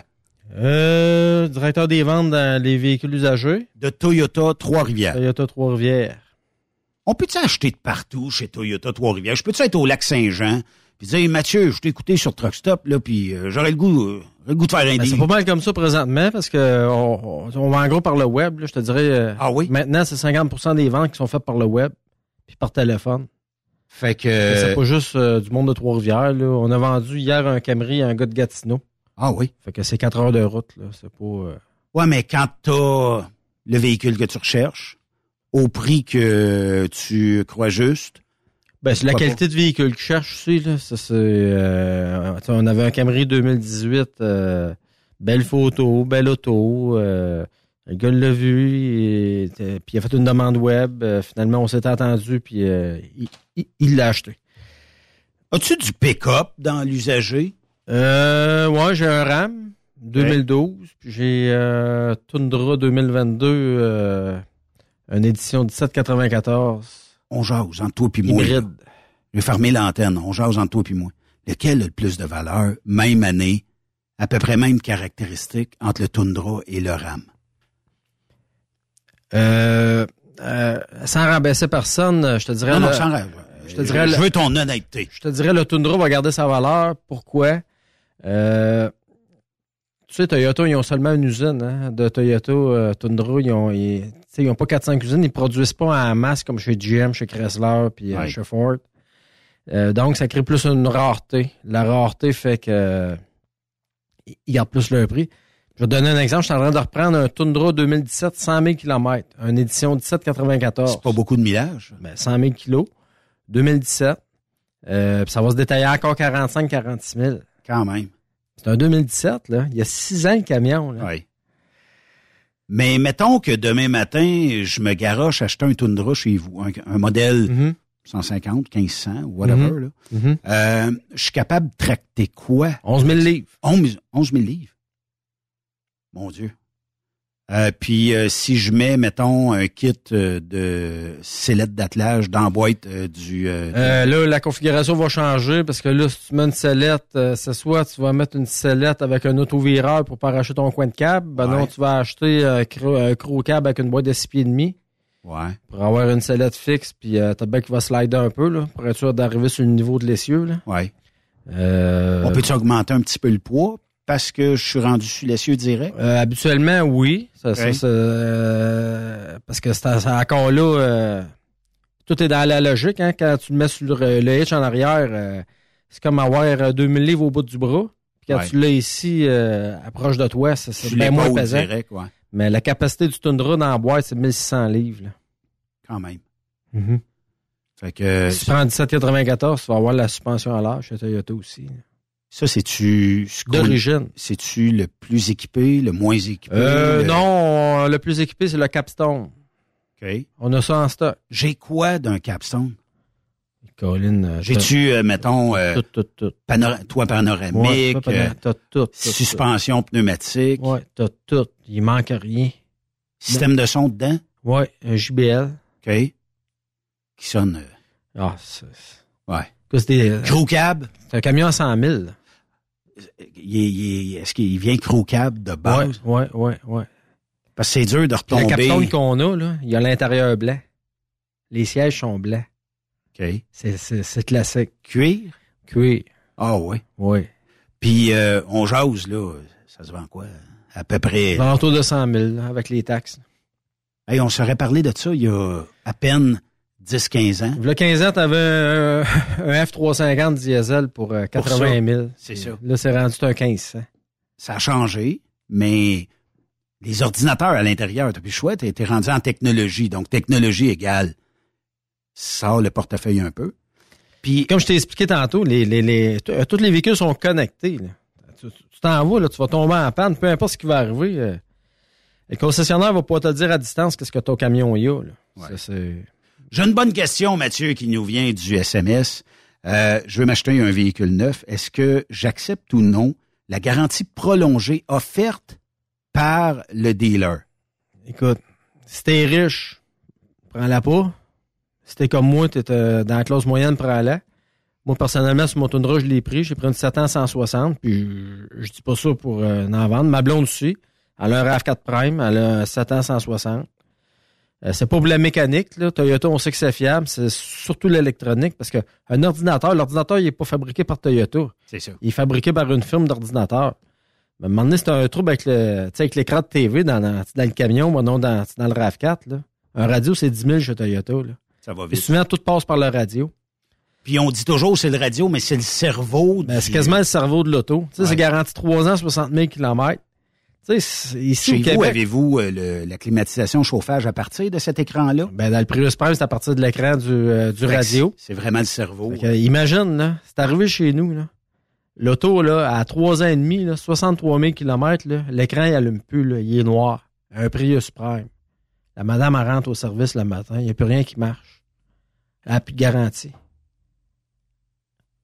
Euh, directeur des ventes dans les véhicules usagés. De Toyota Trois-Rivières. Toyota Trois-Rivières. On peut-tu acheter de partout chez Toyota Trois-Rivières? Je peux-tu être au lac Saint-Jean? Puis dire, Mathieu, je t'ai écouté sur Truck Stop, là, puis euh, j'aurais le goût, euh, le goût de faire un Ben, c'est pas mal comme ça présentement parce que on, on- en gros par le web. là, je te dirais. ah oui? Maintenant, c'est 50% des ventes qui sont faites par le web puis par téléphone. Fait que. C'est pas juste euh, du monde de Trois-Rivières. là. On a vendu hier un Camry à un gars de Gatineau. Ah oui? Fait que c'est 4 heures de route. là. C'est pas. euh, Ouais, mais quand t'as le véhicule que tu recherches, au prix que tu crois juste? Ben, c'est la qualité de véhicule que je cherche aussi. Là. Ça, c'est, euh, on avait un Camry 2018, euh, belle photo, belle auto. euh, le gars l'a vu, puis il a fait une demande web. euh, finalement, on s'est attendu, puis il- l'a acheté. As-tu du pick-up dans l'usager? Euh, ouais, j'ai un RAM 2012, puis j'ai Tundra 2022, euh, une édition 1794. On jase entre toi puis moi. Hybride. Je vais fermer l'antenne. On jase entre toi puis moi. Lequel a le plus de valeur, même année, à peu près même caractéristiques entre le Tundra et le RAM? Euh, euh, sans rabaisser personne, je te dirais. Non, non, le- sans ra- Je te dirais. Je le- veux ton honnêteté. Je te dirais le Tundra va garder sa valeur. Pourquoi? Euh, tu sais, Toyota, ils ont seulement une usine hein, de Toyota euh, Tundra. Ils ont, ils, ils ont pas 4-5 usines. Ils produisent pas en masse comme chez GM, chez Chrysler, puis euh, Ouais. chez Ford. Euh, donc, ça crée plus une rareté. La rareté fait que euh, ils gardent plus leur prix. Je vais te donner un exemple. Je suis en train de reprendre un Tundra 2017, 100 000 km. Une édition 1794. C'est pas beaucoup de millage. Ben, 100 000 kilos. 2017. Euh, ça va se détailler encore 45-46 000. Quand même. C'est un 2017, là. Il y a six ans, le camion, là. Oui. Mais mettons que demain matin, je me garoche acheter un Tundra chez vous, un, un modèle 150, 1500, ou whatever. Mhm. là. Mhm. Euh, je suis capable de tracter quoi? 11 000 livres. 11, 11 000 livres. Mon Dieu. Euh, puis euh, si je mets, mettons, un kit euh, de sellette d'attelage dans la boîte du... là, la configuration va changer parce que là, si tu mets une sellette, c'est soit tu vas mettre une sellette avec un autovireur pour pas arracher ton coin de câble, ben non, tu vas acheter un câble avec une boîte de 6 pieds et demi ouais. pour avoir une sellette fixe, puis t'as bien qui va slider un peu, là, pour être sûr d'arriver sur le niveau de l'essieu, là. Ouais. On peut-tu augmenter un petit peu le poids? Parce que je suis rendu sur l'essieu direct? Euh, habituellement, oui. Ça, ça, Ok. ça, euh, parce que c'est encore là, euh, tout est dans la logique. Hein, quand tu le mets sur le, le hitch en arrière, c'est comme avoir euh, 2000 livres au bout du bras. Puis quand Ouais. tu l'as ici, approche de toi, c'est bien moins pesant. direct, ouais. Mais la capacité du Tundra dans la boîte, c'est 1600 livres. là. Quand même. Mhm. Fait que... Si tu prends 1794, tu vas avoir la suspension à l'air chez Toyota aussi. là. Ça, c'est-tu... D'origine. C'est-tu le plus équipé, le moins équipé? Euh, le- Non, le plus équipé, c'est le Capstone. OK. On a ça en stock. J'ai quoi d'un Capstone? Colin, euh, J'ai-tu, euh, mettons, euh, Tout, tout, tout. panora- toit panoramique, Ouais, euh, t'as tout, tout, suspension pneumatique, Ouais, t'as tout. Il manque rien. système de son dedans, Ouais, un JBL. OK, qui sonne... euh, Ah, c'est... ouais. que c'est des- Crew cab, c'est un camion à 100 000. Là. il est- il est- est-ce qu'il vient crew cab de base? ouais, ouais, ouais. Parce que c'est dur de retomber. capsule qu'on a, là, il y a l'intérieur blanc. Les sièges sont blancs. OK. C'est, c'est, c'est classique. Cuir? Cuir. Ah oui. Oui. Puis euh, on jase, là, ça se vend quoi? À peu près... Dans l'entour de 100 000, là, avec les taxes. Hey, on serait parlé de ça il y a à peine 10-15 ans. A 15 ans, t'avais un, un F350 diesel pour euh, 80 000. C'est ça. Là, c'est rendu un 1500. Ça a changé, mais les ordinateurs à l'intérieur, t'as plus le choix, t'es t'es rendu en technologie. Donc, technologie égale, sort le portefeuille un peu. Puis, comme je t'ai expliqué tantôt, les, les, les, euh, tous les véhicules sont connectés. là. Tu tu t'en vas, là, tu vas tomber en panne, peu importe ce qui va arriver. euh, le concessionnaire va pouvoir te dire à distance qu'est-ce que ton camion y a. là. Ça, c'est- J'ai une bonne question, Mathieu, qui nous vient du SMS. Euh, je veux m'acheter un véhicule neuf. Est-ce que j'accepte ou non la garantie prolongée offerte par le dealer? Écoute, si t'es riche, prends-la pas. Si t'es comme moi, t'es euh, dans la classe moyenne, prends-la. Moi, personnellement, sur mon Tundra, je l'ai pris. J'ai pris une 7 ans 160, puis je, dis pas ça pour euh, en vendre. Ma blonde aussi. Elle a un RAV4 Prime, elle a un 7 ans 160. Euh, c'est pas pour la mécanique, là. Toyota, on sait que c'est fiable. C'est surtout l'électronique, parce que un ordinateur, l'ordinateur, il est pas fabriqué par Toyota. C'est ça. Il est fabriqué par une firme d'ordinateur. Mais à un moment donné, c'est un trouble avec le, avec l'écran de TV dans, dans, dans le camion, moi non dans, dans le RAV4. Là. Un radio, c'est 10 000 chez Toyota. Là. Ça va Et vite. souvent, tout passe par le radio. Puis on dit toujours c'est le radio, mais c'est le cerveau. Ben, du- c'est quasiment le cerveau de l'auto. Tu sais, Ouais. C'est garanti 3 ans, 60 000 km. Ici Chez au vous, avez-vous euh, le- la climatisation chauffage à partir de cet écran-là? ben, dans le Prius Prime, c'est à partir de l'écran du, euh, du radio. C'est vraiment le cerveau. Que, imagine, là, c'est arrivé chez nous, là. L'auto, là, à 3 ans et demi, là, 63 000 km, là, l'écran, il allume plus, là, il est noir. Un Prius Prime. La madame, elle rentre au service le matin, il n'y a plus rien qui marche. Elle n'a plus de garantie.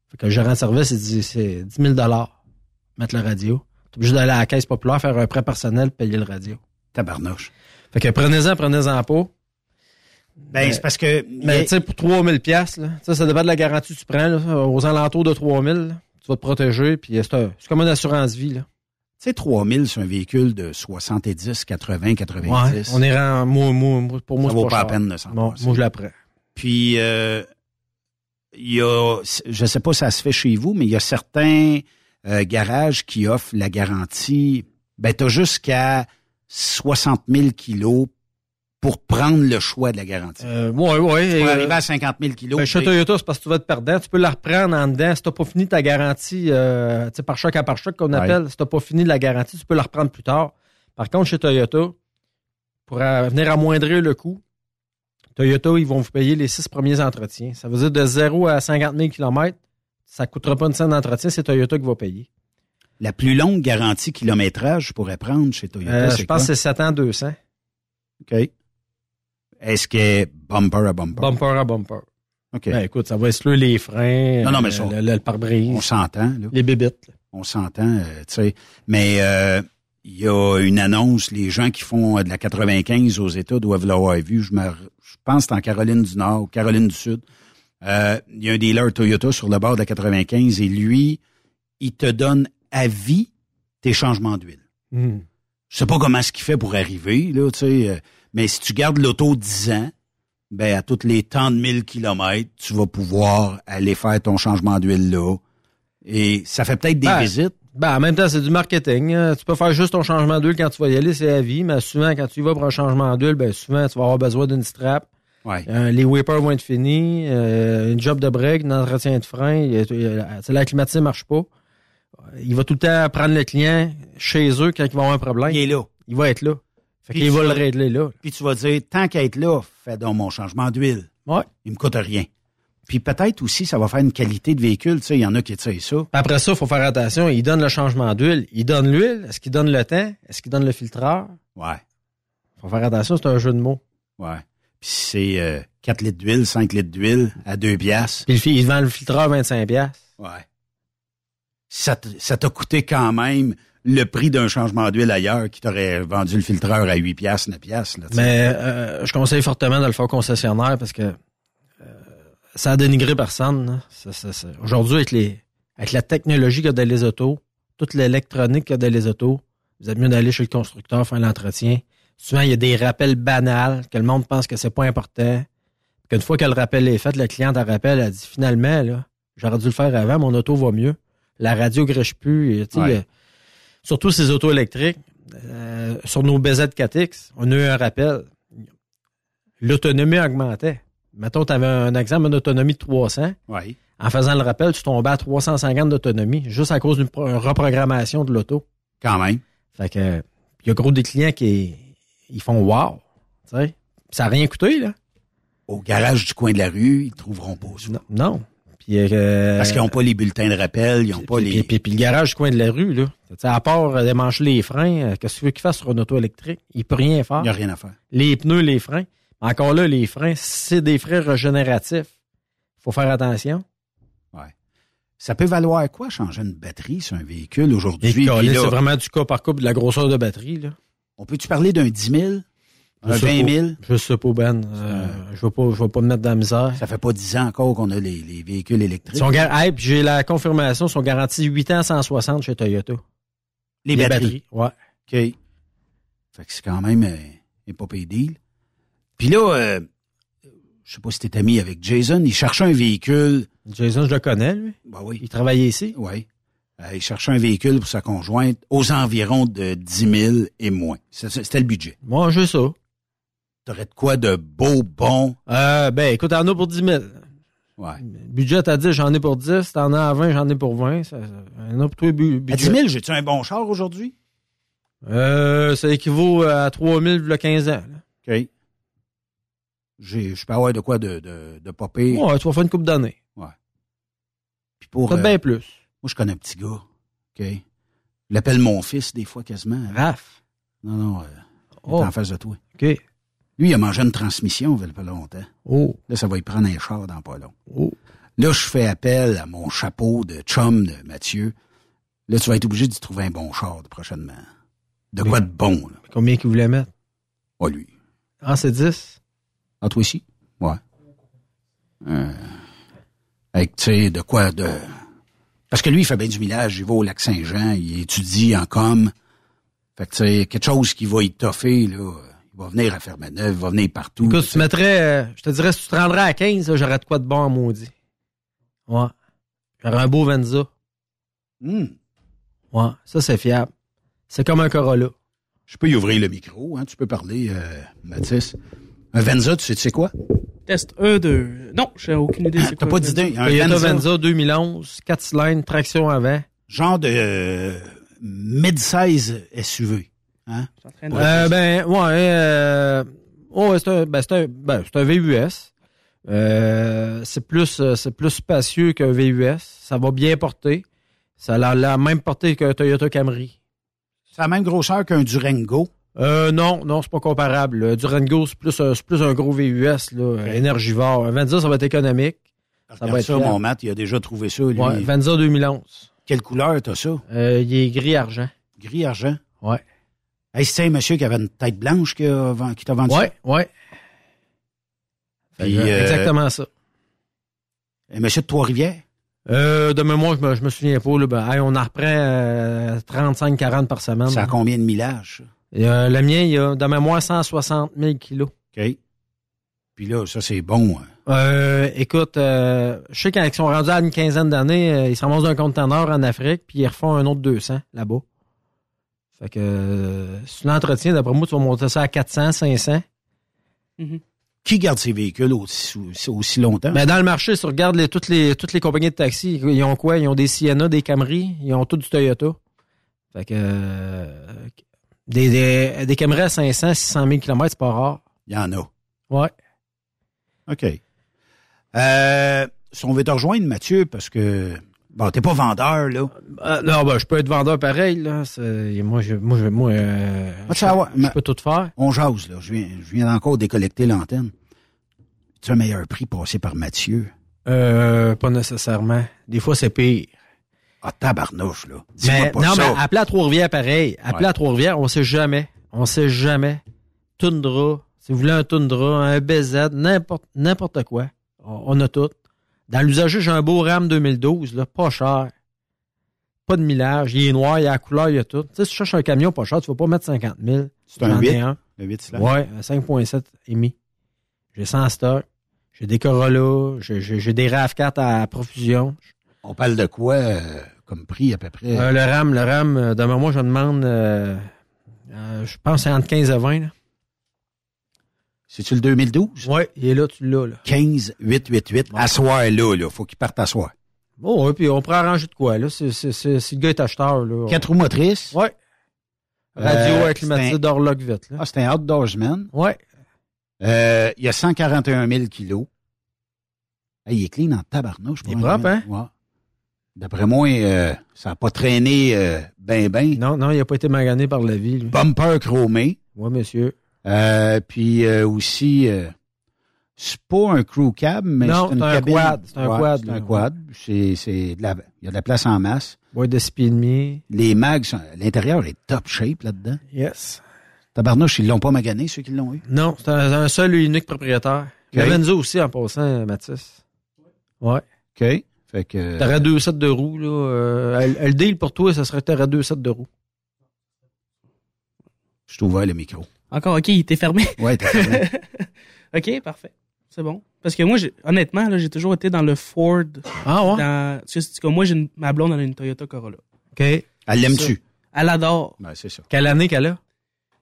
Fait que le gérant de service, il dit, c'est 10 000 mettre le radio. T'es obligé d'aller à la caisse populaire, faire un prêt personnel, payer le radio. Tabarnouche. Fait que prenez-en, prenez-en pas. Ben, c'est parce que... Mais tu sais, pour 3000 pièces sais, ça dépend de la garantie que tu prends, là, aux alentours de 3000, là, tu vas te protéger, puis c'est un- c'est comme une assurance vie, là. Tu sais, 3000, c'est un véhicule de 70, 80, 90. Ouais, on est rend, moi, moi, pour moi, Ça vaut pas pas la peine de s'en Bon, moi, je la prends. Puis, euh, il y a, je sais pas si ça se fait chez vous, mais il y a certains euh, garages qui offrent la garantie. Ben, t'as jusqu'à 60 000 kilos pour prendre le choix de la garantie. Euh, ouais, ouais. Tu peux euh, arriver à 50 000 kilos. Ben, chez t'es- Toyota, c'est parce que tu vas être perdant. Tu peux la reprendre en dedans. Si t'as pas fini ta garantie, euh, tu sais, par choc à par choc qu'on Ouais. appelle, si t'as pas fini la garantie, tu peux la reprendre plus tard. Par contre, chez Toyota, pour euh, venir amoindrir le coût, Toyota, ils vont vous payer les six premiers entretiens. Ça veut dire de 0 à 50 000 km, ça coûtera pas une scène d'entretien, c'est Toyota qui va payer. La plus longue garantie kilométrage, je pourrais prendre chez Toyota, Euh, je pense que c'est 7 ans 200. OK. Est-ce que bumper à bumper? Bumper à bumper. OK. Ben, écoute, ça va exclure les freins, Non, non, mais euh, ça- le, le- le pare-brise, On s'entend, là. les bébites. là. On s'entend, euh, tu sais. Mais euh, il y a une annonce, les gens qui font euh, de la 95 aux États doivent l'avoir vu. Je, me, je pense que c'est en Caroline du Nord ou Caroline du Sud. Euh, il y a un dealer Toyota sur le bord de la 95 et lui, il te donne à vie tes changements d'huile. Hmm. Je sais pas comment ce qu'il fait pour arriver, là, tu sais. euh, mais si tu gardes l'auto 10 ans, ben, à toutes les tant de 1000 kilomètres, tu vas pouvoir aller faire ton changement d'huile là. Et ça fait peut-être des Ben, visites. Ben, en même temps, c'est du marketing. hein. Tu peux faire juste ton changement d'huile quand tu vas y aller, c'est à vie. Mais souvent, quand tu y vas pour un changement d'huile, ben, souvent, tu vas avoir besoin d'une strap. Ouais. Euh, les whippers vont être finis. Euh, une job de break, un entretien de frein. La climatisée marche pas. Il va tout le temps prendre le client chez eux quand il va avoir un problème. Il est là. Il va être là. Fait Puis qu'il va le régler là. Puis tu vas dire, tant qu'à être là, fais donc mon changement d'huile. Ouais. Il me coûte rien. Puis peut-être aussi, ça va faire une qualité de véhicule. Tu sais, il y en a qui essayent ça. Après ça, il faut faire attention. Il donne le changement d'huile. Il donne l'huile. Est-ce qu'il donne le temps? Est-ce qu'il donne le filtreur? Ouais. faut faire attention, c'est un jeu de mots. Ouais. Puis c'est euh, 4 litres d'huile, 5 litres d'huile à 2 piastres. Puis il vend le filtreur 25 piastres. Ouais. Ça t'a coûté quand même le prix d'un changement d'huile ailleurs qui t'aurait vendu le filtreur à 8 piastres, 9 piastres. Là. Mais euh, je conseille fortement de le faire au concessionnaire parce que euh, ça a dénigré personne. là. Ça- ça- ça- Aujourd'hui, avec les avec la technologie qu'il y a dans les autos, toute l'électronique qu'il y a dans les autos, vous êtes mieux d'aller chez le constructeur faire l'entretien. Souvent, il y a des rappels banals que le monde pense que c'est pas important. Qu'une fois que le rappel est fait, la cliente elle rappelle, elle dit finalement, là, j'aurais dû le faire avant, mon auto va mieux. La radio grèche plus. et, tu sais, Ouais. surtout ces autos électriques. euh, sur nos BZ4X, on a eu un rappel. L'autonomie augmentait. Mettons, tu avais un exemple d'autonomie de 300. Ouais. En faisant le rappel, tu tombais à 350 d'autonomie, juste à cause d'une pro- reprogrammation de l'auto. Quand même. Fait que, il y a gros des clients qui ils font wow. Ça n'a rien coûté, là. Au garage du coin de la rue, ils trouveront pas ça. Non. non. Puis, euh, Parce qu'ils n'ont pas les bulletins de rappel, ils n'ont pas puis, les... Puis, puis, le garage du coin de la rue, là. À part euh, démancher les freins, euh, qu'est-ce que tu veux qu'il fasse sur une auto électrique? Il peut rien faire. Il n'y a rien à faire. Les pneus, les freins. Encore là, les freins, c'est des freins régénératifs. faut faire attention. Ouais. Ça peut valoir quoi, changer une batterie sur un véhicule aujourd'hui? C'est vraiment du cas par cas de la grosseur de batterie, là. On peut-tu parler d'un 10 000? Un 20 000? Je sais pas, Ben. Euh, je vais pas, je vais pas me mettre dans la misère. Ça fait pas 10 ans encore qu'on a les, les véhicules électriques. Son gar... hey, puis j'ai la confirmation, ils sont garantis 8 ans 160 chez Toyota. Les, les batteries. Ouais. OK. Fait que c'est quand même euh, un pas pay deal. Puis là, euh, je sais pas si t'es ami avec Jason, il cherchait un véhicule. Jason, je le connais, lui. Ben oui. Il travaillait ici. Oui. Euh, il cherchait un véhicule pour sa conjointe aux environs de 10 000 et moins. C'était le budget. Moi, j'ai ça. T'aurais de quoi de beau, bon? Euh, ben, écoute, t'en as pour 10 000. Ouais. Budget, t'as dit, j'en ai pour 10. T'en as à 20, j'en ai pour 20. Ça, en a pour toi, budget. À 10 000, j'ai-tu un bon char aujourd'hui? Euh, ça équivaut à 3 000 le 15 ans. Là. OK. Je peux avoir de quoi de, de, de popper. Ouais, tu vas faire une coupe d'années. Ouais. Puis pour. Peut-être euh, bien plus. Moi, je connais un petit gars. OK? Je l'appelle mon fils, des fois, quasiment. Raph? Non, non. Euh, il oh. est en face de toi. OK. Lui, il a mangé une transmission il y a pas longtemps. Oh. Là, ça va y prendre un char dans pas long. Oh. Là, je fais appel à mon chapeau de chum de Mathieu. Là, tu vas être obligé d'y trouver un bon char prochainement. De Mais, quoi de bon, là? Combien qu'il voulait mettre? Pas lui. Ah, c'est 10? Ah, toi aussi? Ouais. Euh, avec, tu sais, de quoi de... Parce que lui, il fait bien du millage. Il va au lac Saint-Jean, il étudie en com. Fait que, tu sais, quelque chose qui va y toffer, là. Il va venir à Fermeneuve, il va venir partout. Écoute, tu mettrais, euh, je te dirais, si tu te rendrais à 15, j'aurais de quoi de bon en maudit. Ouais. J'aurais un beau Venza. Mm. Ouais, ça, c'est fiable. C'est comme un Corolla. Je peux y ouvrir le micro, hein, tu peux parler, euh, Mathis. Un Venza, tu sais, tu sais quoi? Test 1, 2. Non, j'ai aucune idée. T'as pas d'idée? Un Toyota Venza. Venza 2011, 4 cylindres, traction avant. Genre de euh, mid-size SUV. Hein? Euh, ben, ouais, euh, oh, c'est un, ben, c'est un, ben, c'est un VUS. Euh, c'est plus, c'est plus spacieux qu'un VUS. Ça va bien porter. Ça a la même portée qu'un Toyota Camry. C'est la même grosseur qu'un Durango. Euh, non, non, c'est pas comparable. Le Durango, c'est plus, un gros VUS, là, okay. énergivore. Un Venza, ça va être économique. Ça va être ça, mon Matt, il a déjà trouvé ça, lui. Ouais, Venza 2011. Quelle couleur t'as ça? Euh, il est gris-argent. Gris-argent? Ouais. Hey, c'est un monsieur qui avait une tête blanche qui, t'a vendu ouais, ça? Ouais, Puis, euh, Exactement ça. Un monsieur de Trois-Rivières? Euh, de mémoire, je me, je me souviens pas. Là, ben, hey, on en reprend euh, 35-40 par semaine. Ça a combien de millage? Euh, le mien, il a de mémoire 160 000 kilos. OK. Puis là, ça, c'est bon. Hein. Euh, écoute, euh, je sais qu'ils sont rendus à une quinzaine d'années, euh, ils se ramassent d'un conteneur en Afrique, puis ils refont un autre 200 là-bas. Fait que euh, si tu l'entretiens, d'après moi, tu vas monter ça à 400, 500. Mm -hmm. Qui garde ces véhicules aussi, aussi longtemps? Ben, dans le marché, si tu regardes les, toutes, les, toutes les compagnies de taxi, ils ont quoi? Ils ont des Sienna, des Camry, ils ont tout du Toyota. Fait que euh, des, des, des Camry à 500, 600 000 km, c'est pas rare. Il y en a. Ouais. OK. Euh, si on veut te rejoindre, Mathieu, parce que bon, t'es pas vendeur, là. Euh, non, ben, je peux être vendeur pareil, là. Moi, je, moi, je, moi, euh, je, savoir, je peux tout faire. On jase, là. Je viens, je viens encore décollecter l'antenne. Tu as un meilleur prix passé par Mathieu? Euh, pas nécessairement. Des fois, c'est pire. Ah, tabarnouche, là. Mais, pas non, ça. mais appelez à Trois-Rivières, pareil. Appelez ouais. à Trois-Rivières, on sait jamais. On sait jamais. Tundra, si vous voulez un Tundra, un BZ, n'importe, n'importe quoi. On, on, a tout. Dans l'usager, j'ai un beau RAM 2012, là, pas cher. Pas de millage. Il est noir, il a la couleur, il y a tout. Tu sais, si tu cherches un camion pas cher, tu vas pas mettre 50 000. C'est un 8? Un. Le 8 cylindres? Ouais, 5.7 émis. J'ai 100 stock. J'ai des Corolla. J'ai des RAV4 à profusion. On parle de quoi euh, comme prix à peu près? Euh, le RAM, le RAM, euh, demain, moi, je demande, je pense, entre 15 et 20. Là. C'est-tu le 2012? Oui, il est là, tu l'as. Là. 15 888. Ouais. À soir, là, là. Faut qu'il parte à soir. Bon, oui, puis on pourrait arranger de quoi, là? C'est, c'est, c'est, si le gars est acheteur, là. Quatre roues motrices? Oui. Radio Euh, acclimatisée un- vite. Là. Ah, c'est un outdoorsman. Ouais. Euh, il y a 141 000 kilos. Hey, il est clean en tabarnouche. Il est propre, hein? Ouais. D'après moi, euh, ça n'a pas traîné euh, ben ben. Non, non, il n'a pas été magané par la vie. lui. Bumper chromé. Oui, monsieur. Euh, puis euh, aussi, c'est pas un crew cab, mais c'est une un cabine. quad. C'est un Ouais, quad, C'est un quad. C'est, c'est de la, il y a de la place en masse. Boîte de 6 pieds et demi. Les mags, l'intérieur est top shape là-dedans. Yes. Tabarnouche, ils l'ont pas magané, ceux qui l'ont eu? Non, c'est un, un seul et unique propriétaire. Ok. Lorenzo aussi, en passant, Mathis. Ouais. OK. Fait que. T'aurais deux sets de roues, là. Euh, le- deal pour toi, ça serait que t'aurais deux sets de roues. Je suis ouvert le micro. Encore, OK, il était fermé. Ouais, t'as raison. OK, parfait. C'est bon. Parce que moi, honnêtement, là, j'ai toujours été dans le Ford. Ah ouais? Dans, tu sais, c'est comme moi, j'ai une- ma blonde, elle a une Toyota Corolla. OK. Elle l'aime-tu? Elle adore. Ben, c'est ça. Quelle année qu'elle a?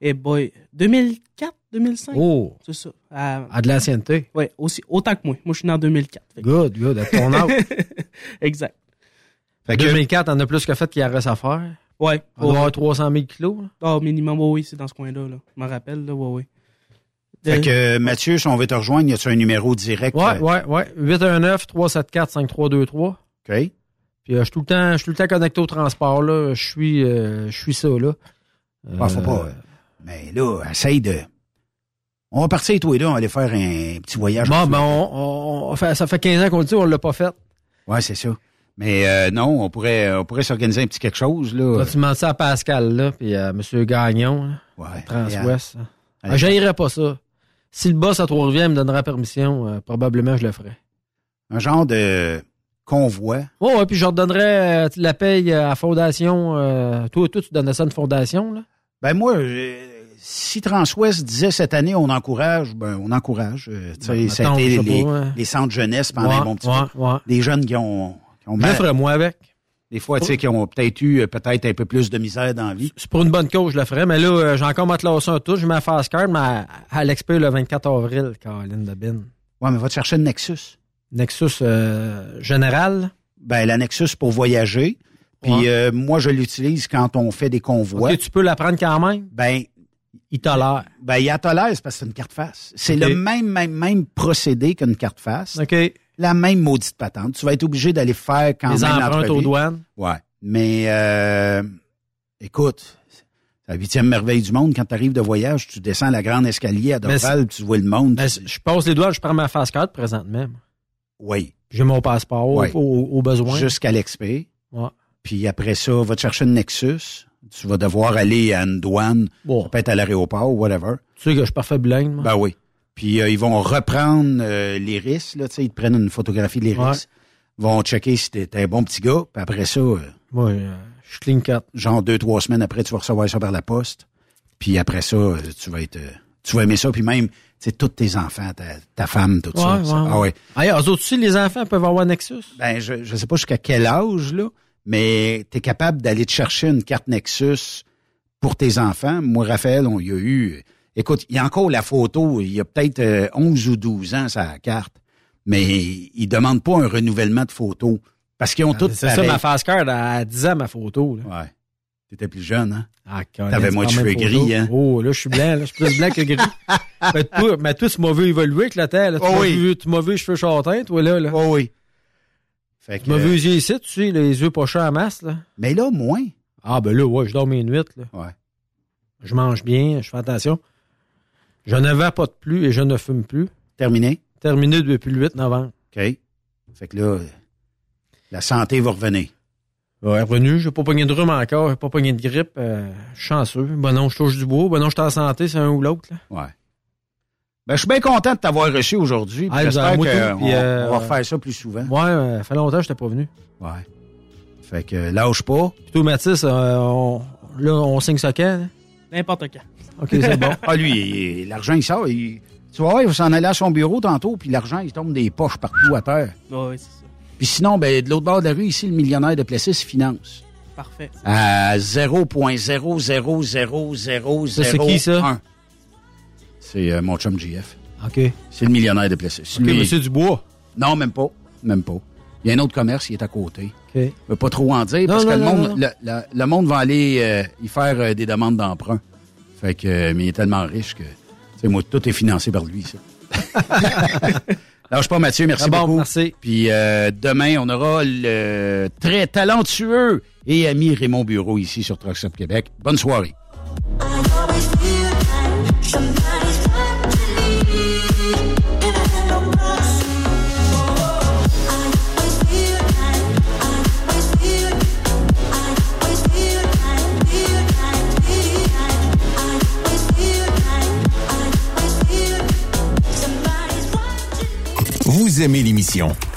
Eh boy, 2004, 2005. Oh. C'est ça. À de l'ancienneté. Ouais, aussi, autant que moi. Moi, je suis né en 2004. Fait que- Good, good. À ton âge. exact. Fait que 2004, on a plus que fait qu'il y a reste à faire. Ouais. On doit avoir 300 000 kilos. là. Ah, minimum, oui, oui, c'est dans ce coin-là. Là. Je m'en rappelle, là, oui, oui. Fait que, euh, Mathieu, si on veut te rejoindre, y a-tu un numéro direct? Ouais, euh, ouais, ouais. 819-374-5323. OK. Puis euh, je suis tout le temps, je suis tout le temps connecté au transport là. Je suis, euh, je suis ça là. Ah, faut pas. euh, Mais là, essaye de. On va partir, toi et deux, on va aller faire un petit voyage. Bon, ben on, on- ça fait 15 ans qu'on le dit, on l'a pas fait. Ouais, c'est ça. Mais euh, non, on pourrait, on pourrait s'organiser un petit quelque chose, là. Tu demandes ça à Pascal là, puis à M. Gagnon, là, Ouais. Transwest. À- Ah, J'haïrais pas ça. Si le boss à Trois-Rivières me donnerait permission, euh, probablement je le ferais. Un genre de convoi. Oh, ouais, puis je redonnerais euh, la paye à la fondation. euh, toi, toi, tu donnais ça à une fondation, là? Ben moi, euh, si Transwest disait cette année on encourage, ben on encourage. Euh, tu sais, Ben, ça a été les, pas, ouais. les centres jeunesse pendant Ouais, un bon petit ouais, peu. ouais. Des jeunes qui ont, qui ont Je le mal- ferais moi avec. Des fois, tu sais, qui ont peut-être eu euh, peut-être un peu plus de misère dans la vie. C'est pour une bonne cause, je le ferais. Mais là, euh, j'ai encore ma classe 1 tout. Je mets ma fast card, mais à, l'expo le 24 avril, Caroline de Bin. Ouais, mais va te chercher une Nexus. Nexus euh, général? Ben, la Nexus pour voyager. Puis Ouais. euh, moi, je l'utilise quand on fait des convois. Ok, tu peux la prendre quand même? Ben, il tolère. Ben, il a tolère, c'est parce que c'est une carte face. C'est le même, même, même procédé qu'une carte face. OK. La même maudite patente. Tu vas être obligé d'aller faire quand Les même l'entrevue. aux douanes. Ouais. Mais, euh, écoute, c'est la huitième merveille du monde. Quand tu arrives de voyage, tu descends la grande escalier à Dorval, tu vois le monde. Je passe les doigts, je prends ma fast card présentement. oui. J'ai mon passeport au, besoin. Jusqu'à l'expé. Ouais. Puis après ça, va te chercher une Nexus. Tu vas devoir aller à une douane. Ça peut être à l'aéroport ou whatever. Tu sais que je suis parfait bilingue, moi. Ben oui. Puis euh, ils vont reprendre euh, l'iris, là, tu sais, ils te prennent une photographie de l'iris. Ouais. Vont checker si t'es un bon petit gars. Puis après ça, euh, euh, je suis clean cut. genre deux, trois semaines après, tu vas recevoir ça par la poste. Puis après ça, tu vas être tu vas aimer ça. Puis même, tu sais, tous tes enfants, ta, ta femme, tout ça. Ouais, ça. Ah ouais. Ah, eux autres aussi, les enfants peuvent avoir Nexus? Ben, je, je sais pas jusqu'à quel âge, là, mais tu es capable d'aller te chercher une carte Nexus pour tes enfants. Moi, Raphaël, on y a eu. Écoute, il y a encore la photo, il y a peut-être euh, 11 ou 12 ans, sa carte, mais ils demandent pas un renouvellement de photo. Parce qu'ils ont toutes Ah, C'est ça, ma fast card à 10 ans, ma photo. Là. Ouais. T'étais plus jeune, hein? Ah, T'avais moins de cheveux gris, hein? Oh, là, je suis blanc, là. Je suis plus blanc que gris. mais, toi, mais toi, tu m'as vu évoluer avec la terre, là. Tu Oh m'as oui. vu, tu m'as vu cheveux châtains, toi, là, là. Oh oui. Fait Tu m'as vu yeux ici, tu sais, les yeux pochés à masse, là. Mais là, moins. Ah, ben là, ouais, je dors mes nuits, là. Ouais. Je mange bien, je fais attention. Je ne de plus et je ne fume plus. Terminé? Terminé depuis le 8 novembre. OK. Fait que là, euh, la santé va revenir. Ouais, revenu, j'ai pas pogné de rhume encore, j'ai pas pogné de grippe, euh, je suis chanceux. Ben non, je touche du bois, ben non, je suis en santé, c'est un ou l'autre, là. Ouais. Ben, je suis bien content de t'avoir reçu aujourd'hui. Ah, J'espère moi, qu'on puis, euh, va refaire ça plus souvent. Ouais, euh, ça fait longtemps que je t'ai pas venu. Ouais. Fait que euh, lâche pas. Puis toi, Mathis, euh, on, là, on signe ça quand? là? N'importe quand. OK, c'est bon. ah, lui, l'argent, il sort. il- tu vois, il va s'en aller à son bureau tantôt, puis l'argent, il tombe des poches partout à terre. Ouais, c'est ça. Puis sinon, ben, de l'autre bord de la rue, ici, le millionnaire de Plessis finance. Parfait. À 0.0000001. Ça, c'est qui, ça? C'est euh, mon chum GF. OK. C'est le millionnaire de Plessis. OK, Lui- monsieur Dubois. Non, même pas. Même pas. Il y a un autre commerce, il est à côté. OK. Je veux pas trop en dire parce Non, que non, le, non, monde, non. Le, la- le monde va aller euh, y faire euh, des demandes d'emprunt. Fait que, euh, mais il est tellement riche que, tu sais, moi, tout est financé par lui, ça. Lâche pas, Mathieu. Merci Ah bon, beaucoup. merci. Puis euh, demain, on aura le très talentueux et ami Raymond Bureau ici sur Truck Stop Québec. Bonne soirée. Aimez l'émission?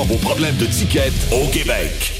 à vos problèmes de ticket au Québec.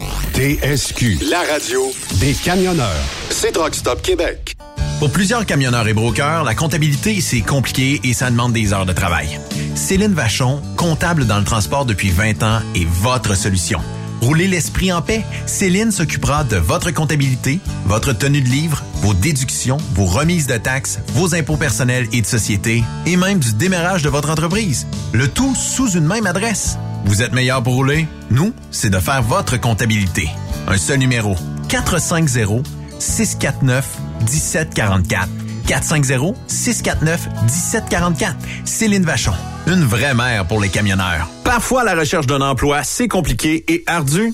TSQ, la radio des camionneurs. C'est Truck Stop Québec. Pour plusieurs camionneurs et brokers, la comptabilité, c'est compliqué et ça demande des heures de travail. Céline Vachon, comptable dans le transport depuis 20 ans, est votre solution. Roulez l'esprit en paix. Céline s'occupera de votre comptabilité, votre tenue de livre, vos déductions, vos remises de taxes, vos impôts personnels et de société, et même du démarrage de votre entreprise. Le tout sous une même adresse. Vous êtes meilleur pour rouler? Nous, c'est de faire votre comptabilité. Un seul numéro. 450 649 1744. 450-649-1744. Céline Vachon, une vraie mère pour les camionneurs. Parfois, la recherche d'un emploi, c'est compliqué et ardu.